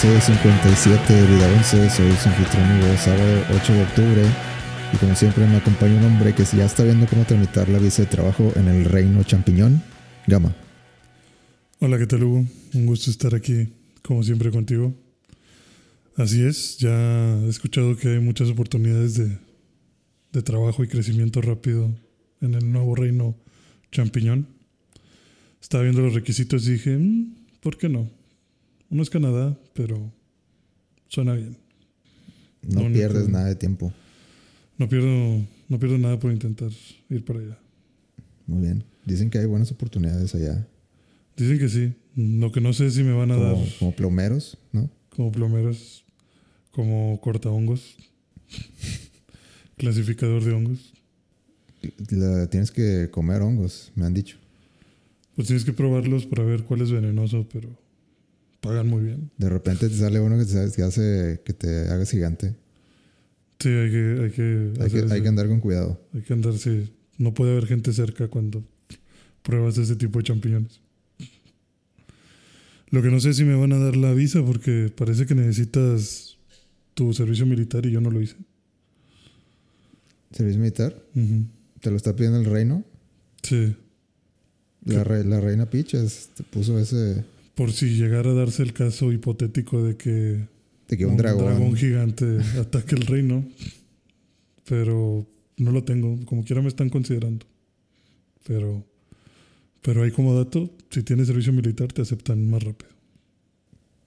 episodio 57 de Vida 11. Soy su anfitrión sábado 8 de octubre. Y como siempre me acompaña un hombre que ya está viendo cómo tramitar la visa de trabajo en el reino champiñón, Gama. Hola, ¿qué tal Hugo? Un gusto estar aquí, como siempre, contigo. Así es, ya he escuchado que hay muchas oportunidades de, de trabajo y crecimiento rápido en el nuevo reino champiñón. Estaba viendo los requisitos y dije, "Mm, ¿por qué no? No es Canadá, pero suena bien. No pierdes nada de tiempo. No pierdo, no pierdo nada por intentar ir para allá. Muy bien. Dicen que hay buenas oportunidades allá. Dicen que sí. Lo que no sé es si me van a dar Como, plomeros, ¿no? como plomeros, como corta hongos, clasificador de hongos. La- tienes que comer hongos, me han dicho. Pues tienes que probarlos para ver cuál es venenoso, pero pagan muy bien. De repente te sale uno que te, que hace que te hagas gigante. Sí, hay que, hay que, Hay que, hay que andar con cuidado. hay que andar, sí. No puede haber gente cerca cuando pruebas ese tipo de champiñones. Lo que no sé es si me van a dar la visa porque parece que necesitas tu servicio militar y yo no lo hice. ¿Servicio militar? Ujú. ¿Te lo está pidiendo el reino? Sí. La, re- la reina Peaches te puso ese... Por si llegara a darse el caso hipotético de que De que un, dragón... gigante ataque el reino. Pero no lo tengo. Como quiera me están considerando. Pero, pero hay como dato, si tienes servicio militar te aceptan más rápido.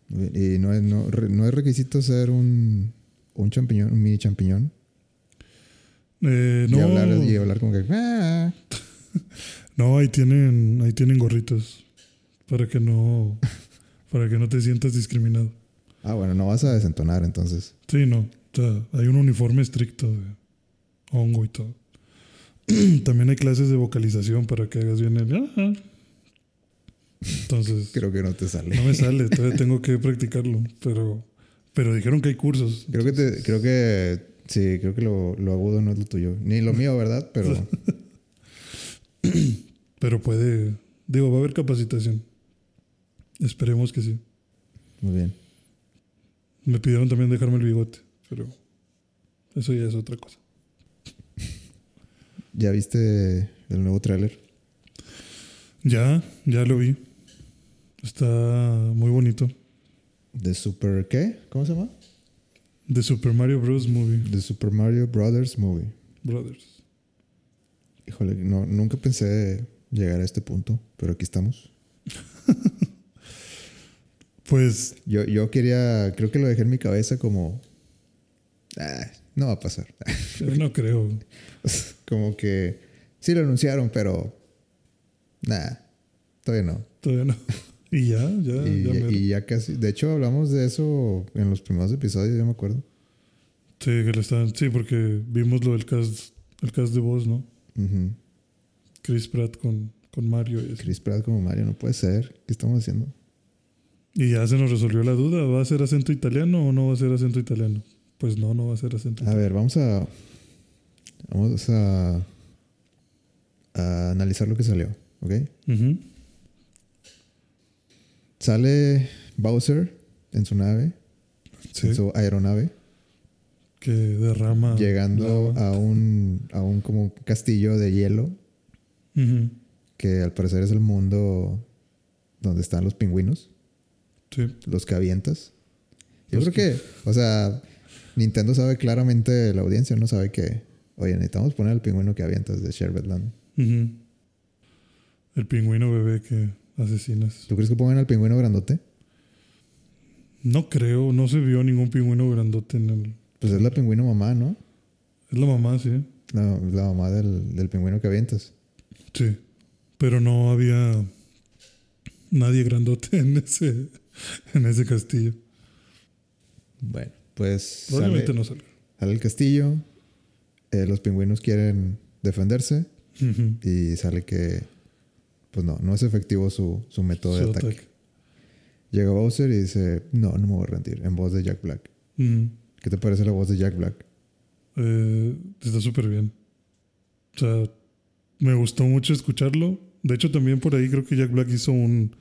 Y no es, no, no es requisito ser un, un champiñón, un mini champiñón. Eh, no, Y, hablar, y hablar como que... "Ah". no, ahí tienen, ahí tienen gorritos. Para que no, para que no te sientas discriminado. Ah, bueno, no vas a desentonar entonces. Sí, no. O sea, hay un uniforme estricto de hongo y todo. También hay clases de vocalización para que hagas bien el. "Ajá". Entonces, Creo que no te sale. no me sale, todavía tengo que practicarlo. Pero, pero dijeron que hay cursos. Creo que te, creo que sí, creo que lo, lo agudo no es lo tuyo. Ni lo mío, ¿verdad? Pero Pero puede. Digo, va a haber capacitación. Esperemos que sí. muy bien. Me pidieron también dejarme el bigote, pero eso ya es otra cosa. ¿Ya viste el nuevo tráiler? Ya, ya lo vi. Está muy bonito. De Super ¿qué? ¿Cómo se llama? The Super Mario Bros. Movie. The Super Mario Brothers Movie. Brothers. Híjole, no, nunca pensé llegar a este punto, pero aquí estamos. Pues Yo, yo quería, creo que lo dejé en mi cabeza como, ah, no va a pasar. yo no creo. como que sí lo anunciaron, pero nada, todavía no. Todavía no. Y ya, ya, Y, ya. y ya casi, de hecho hablamos de eso en los primeros episodios, yo me acuerdo. Sí, que le están, sí, porque vimos lo del cast, el cast de voz, ¿no? Chris Pratt con, con Mario y. Chris Pratt como Mario, no puede ser. ¿Qué estamos haciendo? Y ya se nos resolvió la duda, ¿va a ser acento italiano o no va a ser acento italiano? Pues no, no va a ser acento A ver, vamos a. Vamos a. a analizar lo que salió, ¿ok? Sale Bowser en su nave, Sí, en su aeronave, que derrama. llegando lava. a un, a un como castillo de hielo, que al parecer es el mundo donde están los pingüinos, Sí. los que avientas. Yo Los creo que, o sea, Nintendo sabe claramente, la audiencia no sabe que, oye, necesitamos poner el pingüino que avientas de Sherbetland. Ujú. El pingüino bebé que asesinas. ¿Tú crees que pongan al pingüino grandote? No creo, no se vio ningún pingüino grandote en el. Pues es la pingüino mamá, ¿no? Es la mamá, sí. La, la mamá del, del pingüino que avientas. Sí. Pero no había nadie grandote en ese, en ese castillo. Bueno, pues Probablemente sale, no salió. sale el castillo, eh, los pingüinos quieren defenderse y sale que, pues no, no es efectivo su, su método de ataque. ataque. Llega Bowser y dice, no, no me voy a rendir, en voz de Jack Black. ¿Qué te parece la voz de Jack Black? Eh, está súper bien. O sea, me gustó mucho escucharlo. De hecho, también por ahí creo que Jack Black hizo un,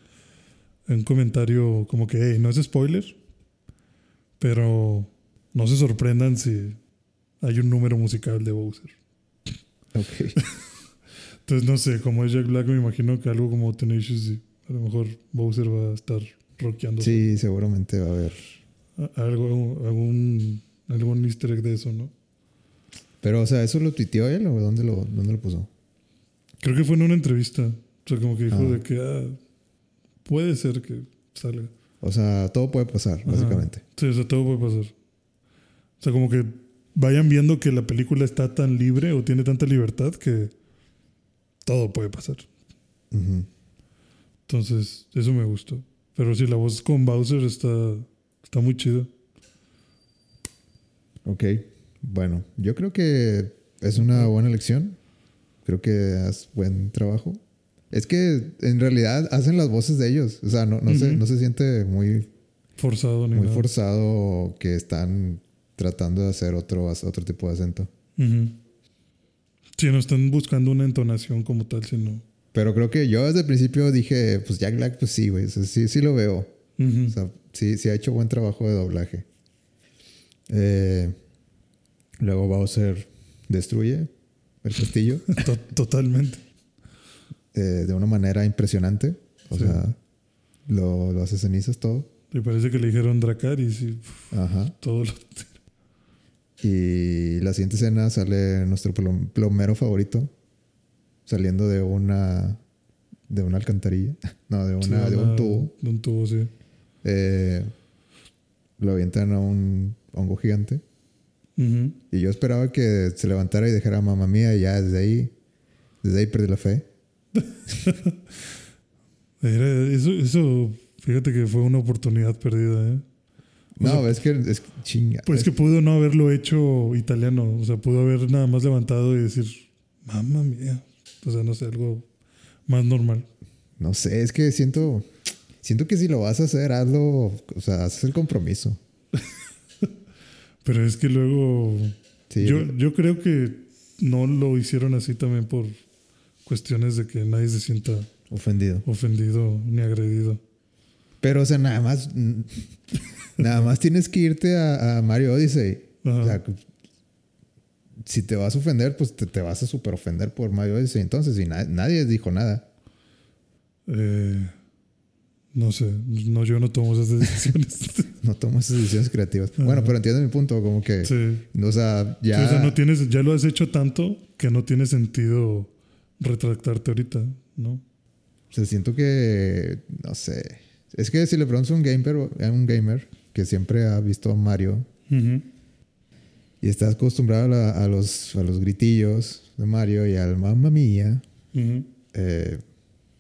un comentario como que, hey, no es spoiler, pero no se sorprendan si hay un número musical de Bowser. Ok. Entonces, no sé, como es Jack Black, me imagino que algo como Tenacious, D, a lo mejor Bowser va a estar rockeando Sí, seguramente va a haber. algo, algún, algún easter egg de eso, ¿no? Pero, o sea, ¿eso lo tuiteó él o dónde lo, dónde lo puso? Creo que fue en una entrevista. O sea, como que dijo Ah. de que ah, puede ser que salga. O sea, todo puede pasar, Ajá. básicamente. Sí, o sea, todo puede pasar. O sea, como que vayan viendo que la película está tan libre o tiene tanta libertad que todo puede pasar. Entonces, eso me gustó. Pero sí, la voz con Bowser está, está muy chida. Ok. Bueno, yo creo que es una buena elección. Creo que haz buen trabajo. Es que en realidad hacen las voces de ellos. O sea, no, no, se, Ujú. no se siente muy, Forzado ni muy nada. forzado que están tratando de hacer otro, otro tipo de acento. Ujú. Sí, no están buscando una entonación como tal, sino. Pero creo que yo desde el principio dije, pues Jack Black, pues sí, güey. O sea, sí, sí lo veo. O sea, sí, sí ha hecho buen trabajo de doblaje. Eh, luego Bowser destruye el castillo To- Totalmente. Eh, de una manera impresionante. O Sí. sea, lo, lo hace cenizas todo. Y parece que le dijeron Dracaris y Ajá. todo lo. Y la siguiente escena sale nuestro plom- plomero favorito saliendo de una de una alcantarilla. No, de, una, Sí, de un una- tubo. De un tubo, sí. Eh, lo avientan a un hongo gigante. Y yo esperaba que se levantara y dejara mamá mía y ya desde ahí, desde ahí perdí la fe. Era- eso, eso, fíjate que fue una oportunidad perdida, ¿eh? O No, sea, es que es chinga. Pues es- que pudo no haberlo hecho italiano. O sea, pudo haber nada más levantado y decir, mamá mía. O sea, no sé, algo más normal. No sé, es que siento, siento que si lo vas a hacer, hazlo, o sea, haces el compromiso. Pero es que luego. Sí, yo, yo creo que no lo hicieron así también por cuestiones de que nadie se sienta ofendido. ofendido ni agredido. Pero, o sea, nada más, nada más tienes que irte a, a Mario Odyssey. Ajá. O sea, si te vas a ofender, pues te, te vas a super ofender por Mario Odyssey. Entonces, y na- nadie dijo nada. Eh, no sé, no, yo no tomo esas decisiones. No tomas esas decisiones creativas. Ajá. Bueno, pero entiendes mi punto, como que, sí. o sea, ya. Sí, o sea, no tienes, ya lo has hecho tanto que no tiene sentido retractarte ahorita, ¿no? O sea, siento que, no sé. Es que si le preguntas a un gamer, un gamer que siempre ha visto a Mario y está acostumbrado a, la- a los, a los gritillos de Mario y al mamma mía, eh,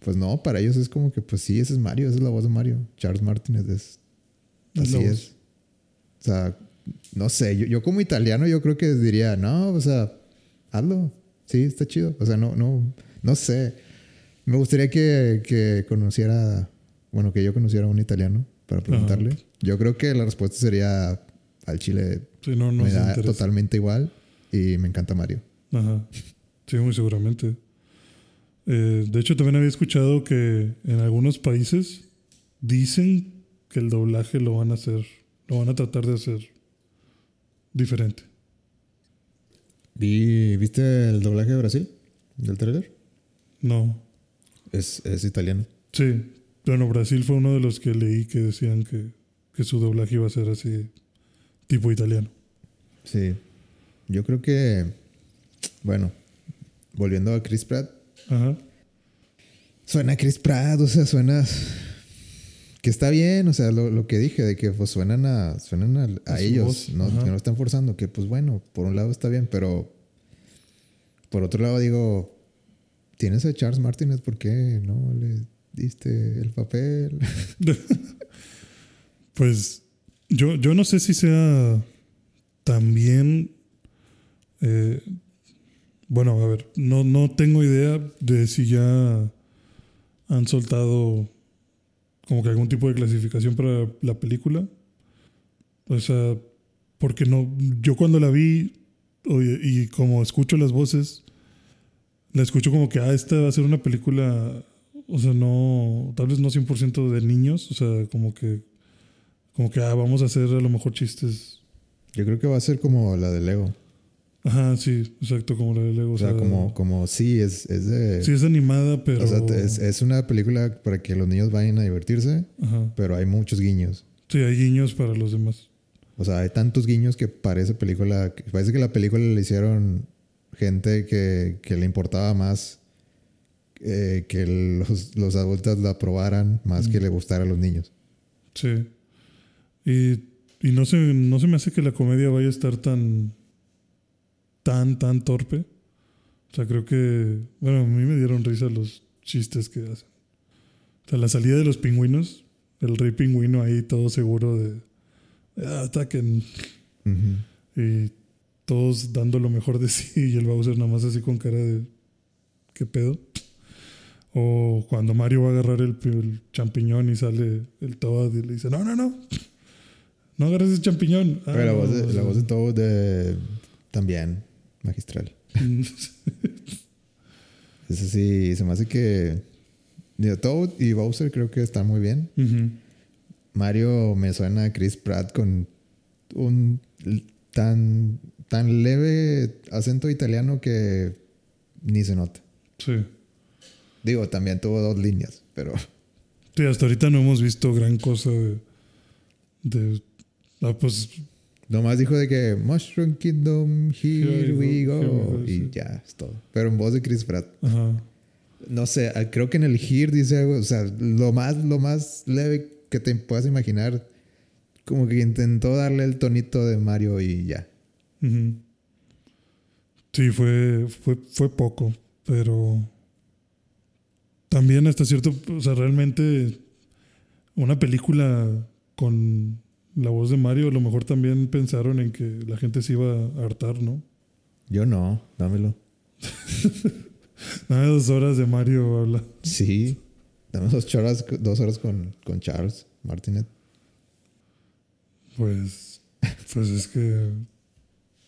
pues no, para ellos es como que, pues sí, ese es Mario, esa es la voz de Mario. Charles Martínez es. Es Así es. O sea, no sé, yo, yo como italiano yo creo que diría, no, o sea, hazlo. Sí, está chido. O sea, no, no, no sé. Me gustaría que, que conociera, bueno, que yo conociera a un italiano para preguntarle. Yo creo que la respuesta sería al chile Sí, no, no me da interesa. totalmente igual y me encanta Mario. Ajá. Sí, muy seguramente. Eh, de hecho, también había escuchado que en algunos países dicen que el doblaje lo van a hacer, lo van a tratar de hacer diferente. Vi, ¿Viste el doblaje de Brasil? ¿Del trailer? No. Es, es italiano. Sí. Bueno, Brasil fue uno de los que leí que decían que, que su doblaje iba a ser así, tipo italiano. Sí. Yo creo que, bueno, volviendo a Chris Pratt, Ajá. suena Chris Pratt, o sea, suena que está bien, o sea, lo, lo que dije, de que pues suenan a, suenan a, a ellos, no, ajá. que no están forzando, que pues bueno, por un lado está bien, pero por otro lado digo, tienes a Charles Martínez, ¿por qué no le diste el papel? Pues yo, yo no sé si sea también... eh, bueno, a ver, no, no tengo idea de si ya han soltado como que algún tipo de clasificación para la película. O sea, porque no, yo cuando la vi y como escucho las voces, la escucho como que, ah, esta va a ser una película o sea, no, tal vez no 100% de niños, o sea, como que, como que ah, vamos a hacer a lo mejor chistes. Yo creo que va a ser como la de Lego. Ajá, sí, exacto, como la de Lego. O sea, como, como sí, es, es de... Sí, es animada, pero... O sea, es, es una película para que los niños vayan a divertirse, Ajá. pero hay muchos guiños. Sí, hay guiños para los demás. O sea, hay tantos guiños que parece película... Parece que la película le hicieron gente que, que le importaba más eh, que los, los adultos la aprobaran más que le gustara a los niños. Sí. Y, y no, se, no se me hace que la comedia vaya a estar tan, tan, tan torpe. O sea, creo que, bueno, a mí me dieron risa los chistes que hacen. O sea, la salida de los pingüinos, el rey pingüino ahí todo seguro de, "Ah, ataquen. Ujú. Y todos dando lo mejor de sí y el Bowser nada más así con cara de ¿qué pedo? O cuando Mario va a agarrar el, el champiñón y sale el Toad y le dice, no, no, no, no agarres ese champiñón. Ah, Pero la voz, de, la voz de todo de... También magistral. Eso sí, se me hace que... Digo, Toad y Bowser creo que están muy bien. Mario me suena a Chris Pratt con un tan, tan leve acento italiano que ni se nota. Sí. Digo, también tuvo dos líneas, pero Sí, hasta ahorita no hemos visto gran cosa de... de ah, pues nomás dijo de que Mushroom Kingdom, here, Here we go. y ya, es todo. Pero en voz de Chris Pratt. ajá. No sé, ah, creo que en el here dice algo, o sea, lo más, lo más leve que te puedas imaginar, como que intentó darle el tonito de Mario y ya. Sí, fue, fue, fue poco, pero también hasta cierto, o sea, realmente una película con la voz de Mario, a lo mejor también pensaron en que la gente se iba a hartar, ¿no? Yo no, dámelo. Nada de dos horas de Mario habla. Sí, dame dos horas, dos horas con, con Charles Martinet. Pues, pues es que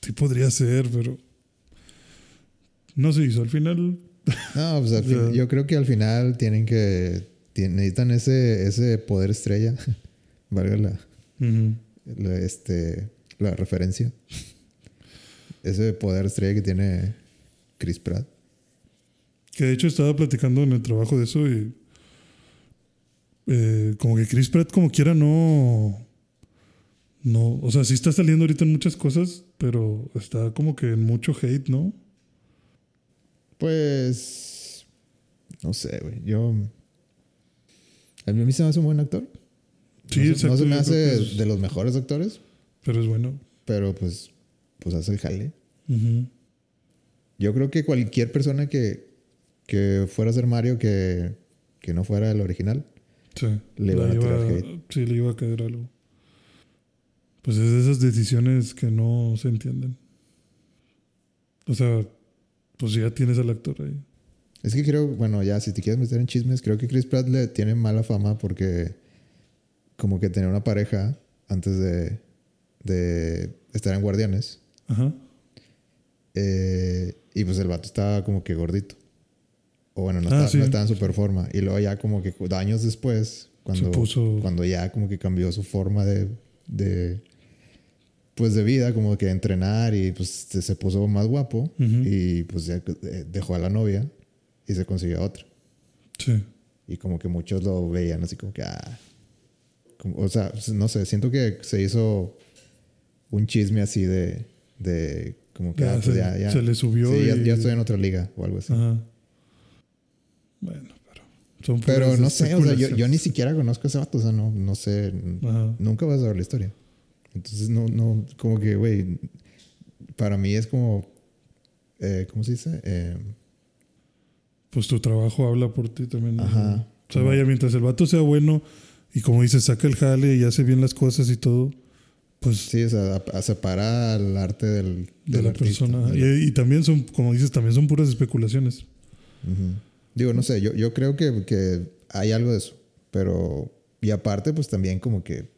sí podría ser, pero no se hizo. Al final, No, pues al fin- yo creo que al final tienen que, necesitan ese, ese poder estrella, valga la, la, este, la referencia. Ese poder estrella que tiene Chris Pratt. Que de hecho estaba platicando en el trabajo de eso y eh, como que Chris Pratt como quiera no... No, o sea, sí está saliendo ahorita en muchas cosas, pero está como que en mucho hate, ¿no? Pues, no sé, güey. Yo, a mí se me hace un buen actor. Sí, no, se- exacto, no se me hace es- de los mejores actores, Pero es bueno. pero pues, pues hace el jale. Yo creo que cualquier persona que, que fuera a ser Mario que, que no fuera el original, Sí. Le van a iba, tirar hate. Sí, le iba a caer algo. Pues es de esas decisiones que no se entienden. O sea, pues ya tienes al actor ahí. es que creo, bueno, ya si te quieres meter en chismes, creo que Chris Pratt le tiene mala fama porque como que tenía una pareja antes de, de estar en Guardianes. Ajá. Eh, y pues el vato estaba como que gordito. O bueno, no, Ah, estaba, sí. no estaba en super forma. Y luego ya como que años después, cuando, puso- cuando ya como que cambió su forma de, de pues de vida, como que entrenar y pues se, se puso más guapo y pues ya eh, dejó a la novia y se consiguió a otra. Sí. Y como que muchos lo veían así como que, ah, o sea, no sé, siento que se hizo un chisme así de, de como que, Ya ah, pues se- ya, ya. se le subió Sí, y- ya estoy en otra liga o algo así. Ajá. Bueno, pero. Son Pero no sé, o sea, yo, yo ni siquiera conozco a ese vato, o sea, no, no sé, Ajá. nunca vas a saber la historia. Entonces, no, no, como que, güey, para mí es como, eh, ¿cómo se dice? Eh, Pues tu trabajo habla por ti también. ¿no? Ajá. O sea, vaya, mientras el vato sea bueno y como dices, saca el jale y hace bien las cosas y todo, pues sí, o sea, a, a separar al arte del, de del la artista, persona. Y, y también son, como dices, también son puras especulaciones. Digo, no sé, yo, yo creo que, que hay algo de eso, pero, y aparte, pues también como que,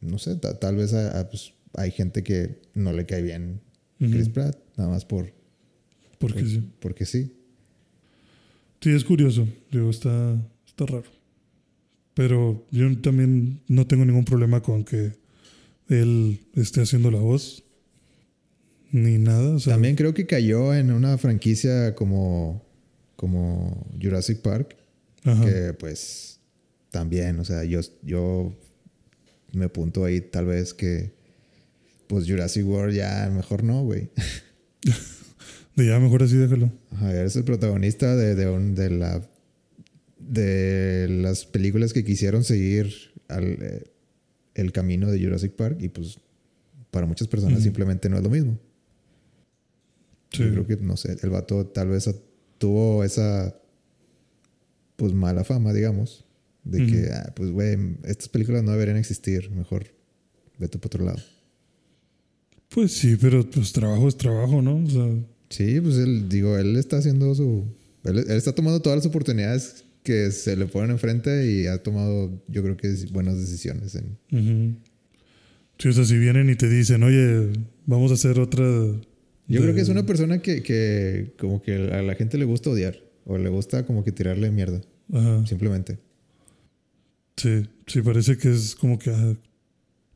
no sé, ta- tal vez a- a, pues, hay gente que no le cae bien. Chris Pratt, nada más por, Porque por- sí. porque sí. Sí, es curioso. Digo, está, está raro. Pero yo también no tengo ningún problema con que él esté haciendo la voz. Ni nada. o sea, También creo que cayó en una franquicia como, como Jurassic Park, ajá. que pues también, o sea, yo, yo me apunto ahí tal vez que pues Jurassic World ya mejor no, güey. De ya mejor así déjalo. Ajá, eres el protagonista de, de, un- de la de las películas que quisieron seguir al, eh, el camino de Jurassic Park y pues para muchas personas simplemente no es lo mismo. Sí. Yo creo que, no sé, el vato tal vez tuvo esa, pues, mala fama, digamos. De que, ah, pues, güey, estas películas no deberían existir. Mejor vete para otro lado. Pues sí, pero pues trabajo es trabajo, ¿no? O sea, Sí, pues, él, digo, él está haciendo su... Él, él está tomando todas las oportunidades que se le ponen enfrente y ha tomado, yo creo que, buenas decisiones. En. Sí, o sea, si vienen y te dicen, oye, vamos a hacer otra. yo de- creo que es una persona que, que como que a la gente le gusta odiar. O le gusta como que tirarle mierda. Ajá. Simplemente. Sí, sí, parece que es como que ah,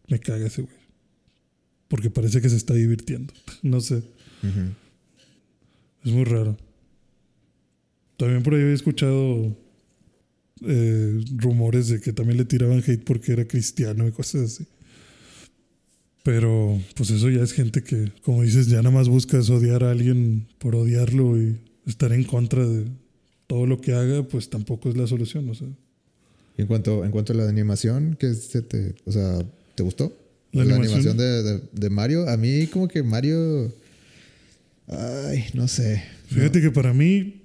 me caga ese güey. Porque parece que se está divirtiendo. No sé, es muy raro. También por ahí había escuchado eh, rumores de que también le tiraban hate porque era cristiano y cosas así. Pero pues eso ya es gente que, como dices, ya nada más buscas odiar a alguien por odiarlo y estar en contra de todo lo que haga, pues tampoco es la solución. O sea, Y en cuanto, en cuanto a la animación, ¿qué se te, o sea, ¿te gustó? La La, animación- animación, de, de- de Mario, a mí como que Mario, ay, no sé. Fíjate que para mí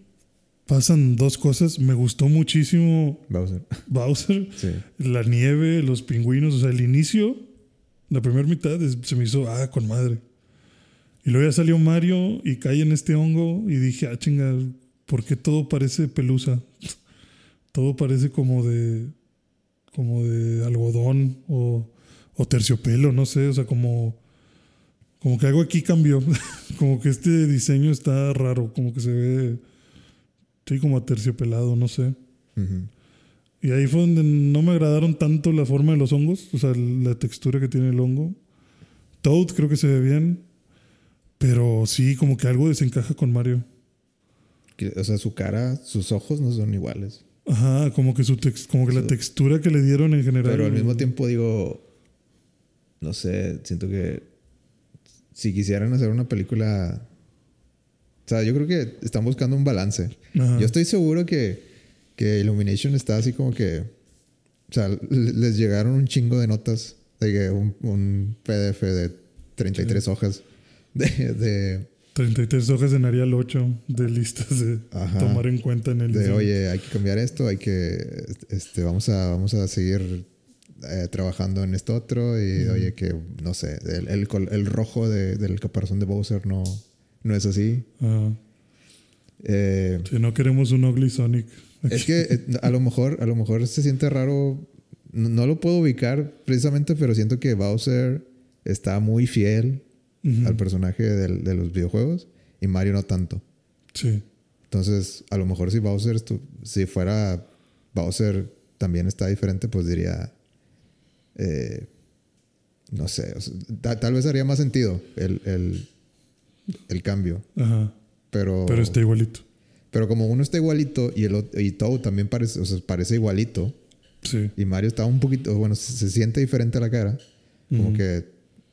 pasan dos cosas. Me gustó muchísimo Bowser. Bowser, Sí. la nieve, los pingüinos. O sea, el inicio, la primera mitad es- se me hizo, ah, con madre. Y luego ya salió Mario y cae en este hongo y dije, ah, chinga, ¿por qué todo parece pelusa? Todo parece como de, como de algodón o, o terciopelo, no sé, o sea, como, como que algo aquí cambió. como que este diseño está raro, como que se ve, sí, como aterciopelado, no sé. Y ahí fue donde no me agradaron tanto la forma de los hongos, o sea, la textura que tiene el hongo. Toad creo que se ve bien, pero sí, como que algo desencaja con Mario. O sea, su cara, sus ojos no son iguales. Ajá, como que, su tex- como que la textura que le dieron en general. Pero al mismo tiempo digo, no sé, siento que si quisieran hacer una película, sea, yo creo que están buscando un balance. Ajá. Yo estoy seguro que, que Illumination está así como que, o sea, les llegaron un chingo de notas, de que un, un PDF de 33 hojas de, de, 33 hojas en Arial 8 de listas de Ajá. tomar en cuenta en el de, oye, hay que cambiar esto, hay que, este, vamos a, vamos a seguir eh, trabajando en esto otro y oye, que, no sé, el, el rojo de- del caparazón de Bowser no, no es así. Ajá. Eh, Si no queremos un Ugly Sonic. es que eh, a lo mejor, a lo mejor se siente raro, no, no lo puedo ubicar precisamente, pero siento que Bowser está muy fiel al personaje del- de los videojuegos y Mario no tanto. Sí. Entonces, a lo mejor si Bowser, si fuera Bowser también está diferente, pues diría, eh, no sé, o sea, ta- tal vez haría más sentido el, el, el cambio, Ajá. pero, Pero está igualito. pero como uno está igualito y el ot- y Toad también parece, o sea, parece igualito Sí. y Mario está un poquito, bueno, se, se siente diferente a la cara, como que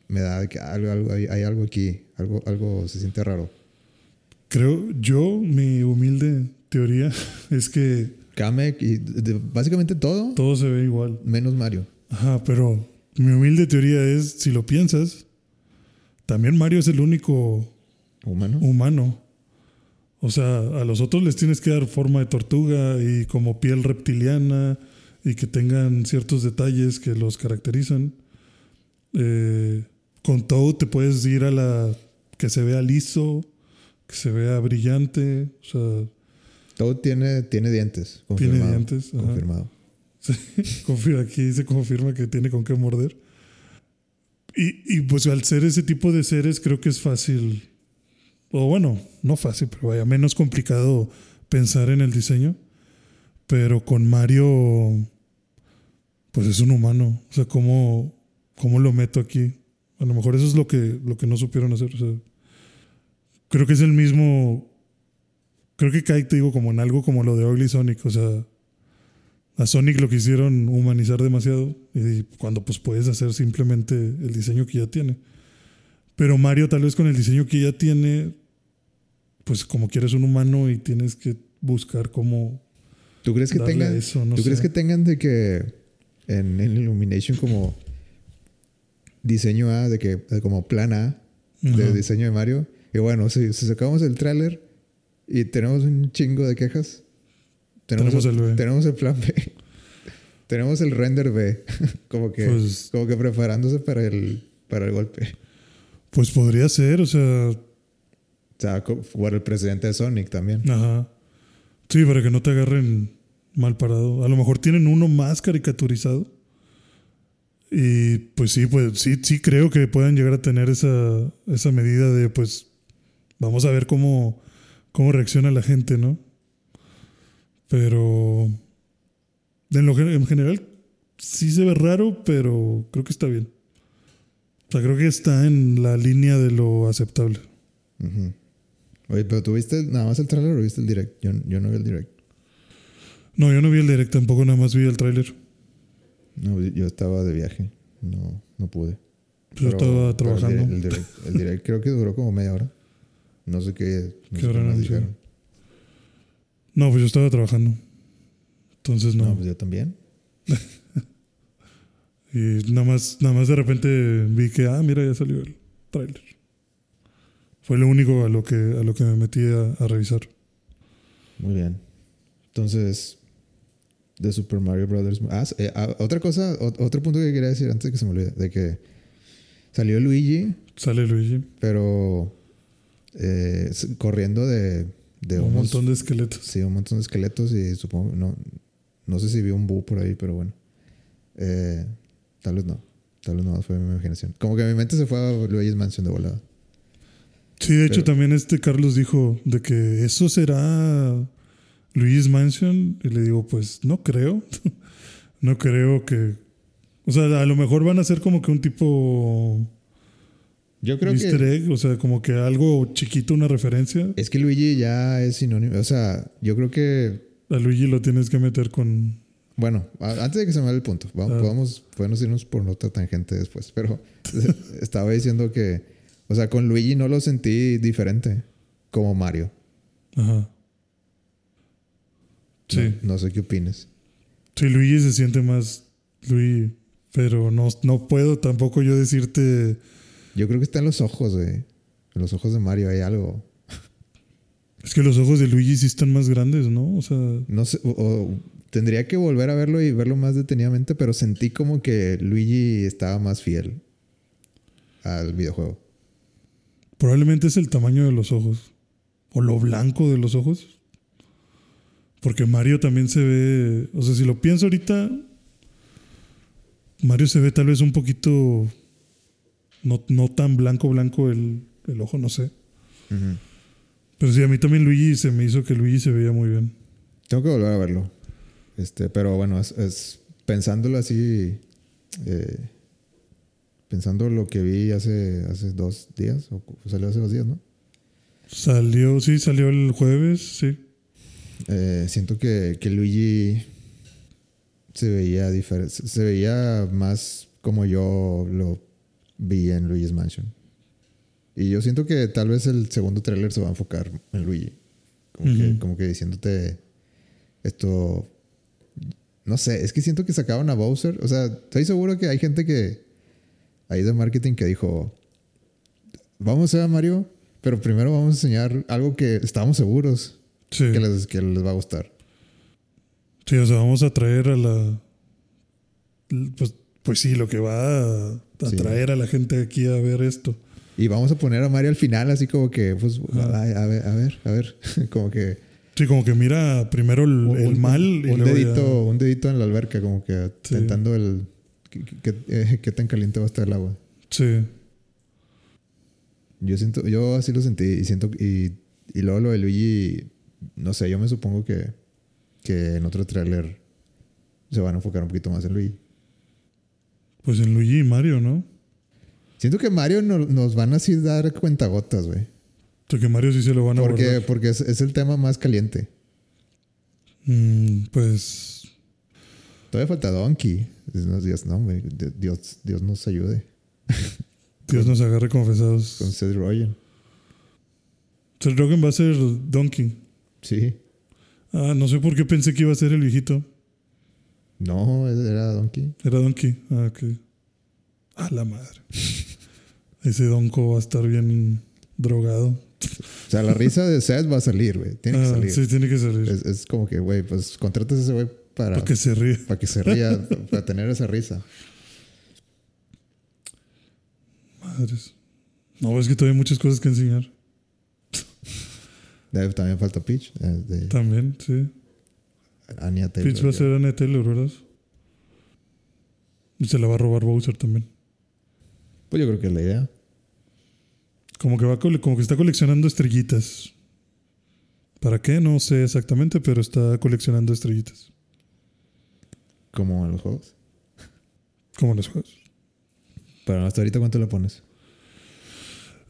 me da que algo, algo, hay, hay algo aquí, algo, algo se siente raro. Creo, yo, mi humilde teoría es que Kamek y de- de- básicamente todo, todo se ve igual. menos Mario. Ajá, pero mi humilde teoría es, si lo piensas, también Mario es el único Humano. humano. O sea, a los otros les tienes que dar forma de tortuga y como piel reptiliana y que tengan ciertos detalles que los caracterizan. Eh, con Toad te puedes ir a la que se vea liso, que se vea brillante. O sea, Todo tiene, tiene dientes. Tiene dientes, ajá. Confirmado. Sí, aquí se confirma que tiene con qué morder. Y, y pues al ser ese tipo de seres creo que es fácil, o bueno, no fácil, pero vaya, menos complicado pensar en el diseño. Pero con Mario, pues es un humano. O sea, ¿cómo, cómo lo meto aquí? A lo mejor eso es lo que, lo que no supieron hacer. Creo que es el mismo. Creo que cae, te digo, como en algo como lo de Ugly Sonic. O sea, a Sonic lo quisieron humanizar demasiado. Y cuando pues puedes hacer simplemente el diseño que ya tiene. Pero Mario, tal vez con el diseño que ya tiene, pues como quieres un humano y tienes que buscar cómo. ¿Tú crees que tengan, eso, no ¿tú crees sé. que tengan de que en, en Illumination como diseño A, de que de como plan A de Ajá. diseño de Mario? Y bueno, si, si sacamos el tráiler y tenemos un chingo de quejas, tenemos, Tenemos el B. tenemos el plan B. tenemos el render B. como que Pues- como que preparándose para el para el golpe. Pues podría ser, o sea, sea, por el presidente de Sonic también. ajá. Sí, para que no te agarren mal parado. A lo mejor tienen uno más caricaturizado. Y pues sí, pues sí, sí creo que puedan llegar a tener esa, esa medida de pues vamos a ver cómo, cómo reacciona la gente, ¿no? Pero en, lo, en general sí se ve raro, pero creo que está bien. O sea, creo que está en la línea de lo aceptable. Ujú. Oye, pero tú viste nada más el tráiler o viste el direct? Yo, yo no vi el direct. No, yo no vi el direct, tampoco nada más vi el tráiler. No, yo estaba de viaje. No, no pude. Yo Pero- estaba pero el trabajando. direct- El direct, el direct creo que duró como media hora. No sé qué. No ¿Qué hora anunció? dijeron. No, pues yo estaba trabajando. Entonces No, no. pues yo también. Y nada más, nada más de repente vi que, ah, mira, ya salió el tráiler. Fue lo único a lo que, a lo que me metí a, a revisar. Muy bien. Entonces, de Super Mario Brothers. Ah, eh, ah, otra cosa, o- otro punto que quería decir antes de que se me olvide, de que salió Luigi, Sale Luigi. pero eh, corriendo de, de un unos- montón de esqueletos. Sí, un montón de esqueletos y supongo, no, no sé si vi un búho por ahí, pero bueno. Eh, tal vez no. Tal vez no, fue mi imaginación. Como que mi mente se fue a Luigi's Mansion de volada. Sí, de hecho Pero- también este Carlos dijo de que eso será Luigi's Mansion. Y le digo, pues no creo. no creo que... O sea, a lo mejor van a ser como que un tipo Yo creo easter que egg, o sea, como que algo chiquito, una referencia. es que Luigi ya es sinónimo. O sea, yo creo que, A Luigi lo tienes que meter con... bueno, antes de que se me vaya el punto, vamos, Ah. podemos, podemos irnos por otra tangente después, pero estaba diciendo que, o sea, con Luigi no lo sentí diferente como Mario. Ajá. Sí. No, no sé qué opines. Sí, Luigi se siente más Luigi, pero no, no puedo tampoco yo decirte... Yo creo que está en los ojos, güey. En los ojos de Mario hay algo. Es que los ojos de Luigi sí están más grandes, ¿no? O sea, No sé, o, o tendría que volver a verlo y verlo más detenidamente, pero sentí como que Luigi estaba más fiel al videojuego. Probablemente es el tamaño de los ojos. O lo blanco de los ojos. Porque Mario también se ve... O sea, si lo pienso ahorita... Mario se ve tal vez un poquito... No, no tan blanco, blanco el, el ojo, no sé. Pero sí, a mí también Luigi se me hizo que Luigi se veía muy bien. Tengo que volver a verlo. Este, pero bueno, es, es- pensándolo así, eh, pensando lo que vi hace, hace dos días, o salió hace dos días, ¿no? Salió, sí, salió el jueves, sí. Eh, siento que, que Luigi se veía diferente, se veía más como yo lo vi en Luigi's Mansion. Y yo siento que tal vez el segundo tráiler se va a enfocar en Luigi. Como, que, Ujú. como que diciéndote esto. No sé, es que siento que sacaban a Bowser. O sea, estoy seguro que hay gente que. Ahí de marketing que dijo. Vamos a Mario, pero primero vamos a enseñar algo que estamos seguros Sí. que les, que les va a gustar. Sí, o sea, vamos a traer a la. Pues, pues sí, lo que va a, a Sí. traer a la gente aquí a ver esto. Y vamos a poner a Mario al final, así como que, pues, a ver, a ver, a ver. como que. Sí, como que mira primero el, un- el un- mal y un ya- dedito, un dedito en la alberca, como que Sí. tentando el. ¿Qué, qué- eh, qué tan caliente va a estar el agua? Sí. Yo siento, yo así lo sentí y siento y, y luego lo de Luigi no sé, yo me supongo que, que en otro tráiler se van a enfocar un poquito más en Luigi. Pues en Luigi y Mario, ¿no? Siento que Mario no- nos van a así dar cuentagotas, güey. Porque Mario sí se lo van a Porque, porque es, es el tema más caliente. Mm, pues Todavía falta Donkey. Dios, Dios, no, güey. Dios, Dios nos ayude. Dios nos agarre confesados. Con Seth Rogen. Seth Rogen va a ser Donkey. Sí. Ah, no sé por qué pensé que iba a ser el viejito. No, era Donkey. Era Donkey. Ah, ok. A la madre. Ese Donko va a estar bien drogado. O sea, la risa de Seth va a salir, güey. Tiene que Ah, salir. sí, tiene que salir. Es, es como que, güey, pues contratas a ese güey para, Para que se ríe. para que se ría, para tener esa risa. Madres. No, es que todavía hay muchas cosas que enseñar. De- También falta Peach. eh, De También, sí. Anya Taylor. Peach va a ser Anna Taylor, ¿verdad? Y se la va a robar Bowser también. Pues yo creo que es la idea. Como que va como que está coleccionando estrellitas. ¿Para qué? No sé exactamente, pero está coleccionando estrellitas. Como en los juegos. Como en los juegos. Pero hasta ahorita, ¿cuánto le pones?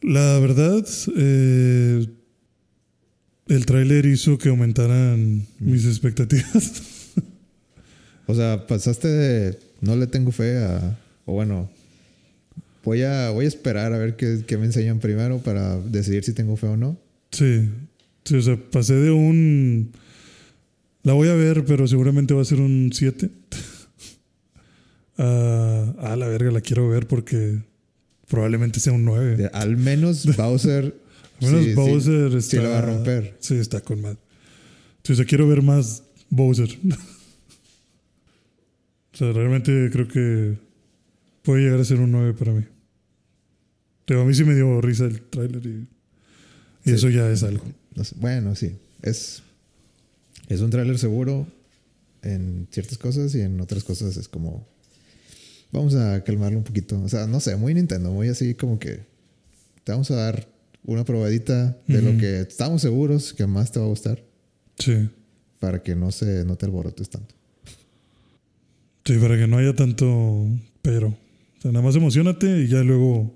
La verdad, eh, el tráiler hizo que aumentaran mis expectativas. O sea, pasaste de no le tengo fe a. O bueno, voy a, voy a esperar a ver qué, qué me enseñan primero para decidir si tengo fe o no. sí, sí, o sea, pasé de un... La voy a ver, pero seguramente va a ser un 7. A ah, la verga, la quiero ver porque probablemente sea un 9. De- al menos Bowser. Al menos sí, sí, Bowser está. sí la va a romper. Sí, está con más. Sí, o sea, quiero ver más Bowser. o sea, realmente creo que puede llegar a ser un 9 para mí. Pero a mí sí me dio risa el tráiler y, y Sí. eso ya es algo. Bueno, sí. Es, es un tráiler seguro en ciertas cosas y en otras cosas es como. Vamos a calmarlo un poquito. O sea, no sé, muy Nintendo, muy así como que. Te vamos a dar una probadita de lo que estamos seguros que más te va a gustar Sí. para que no, se, no te alborotes tanto. Sí, para que no haya tanto pero. O sea, nada más emocionate y ya luego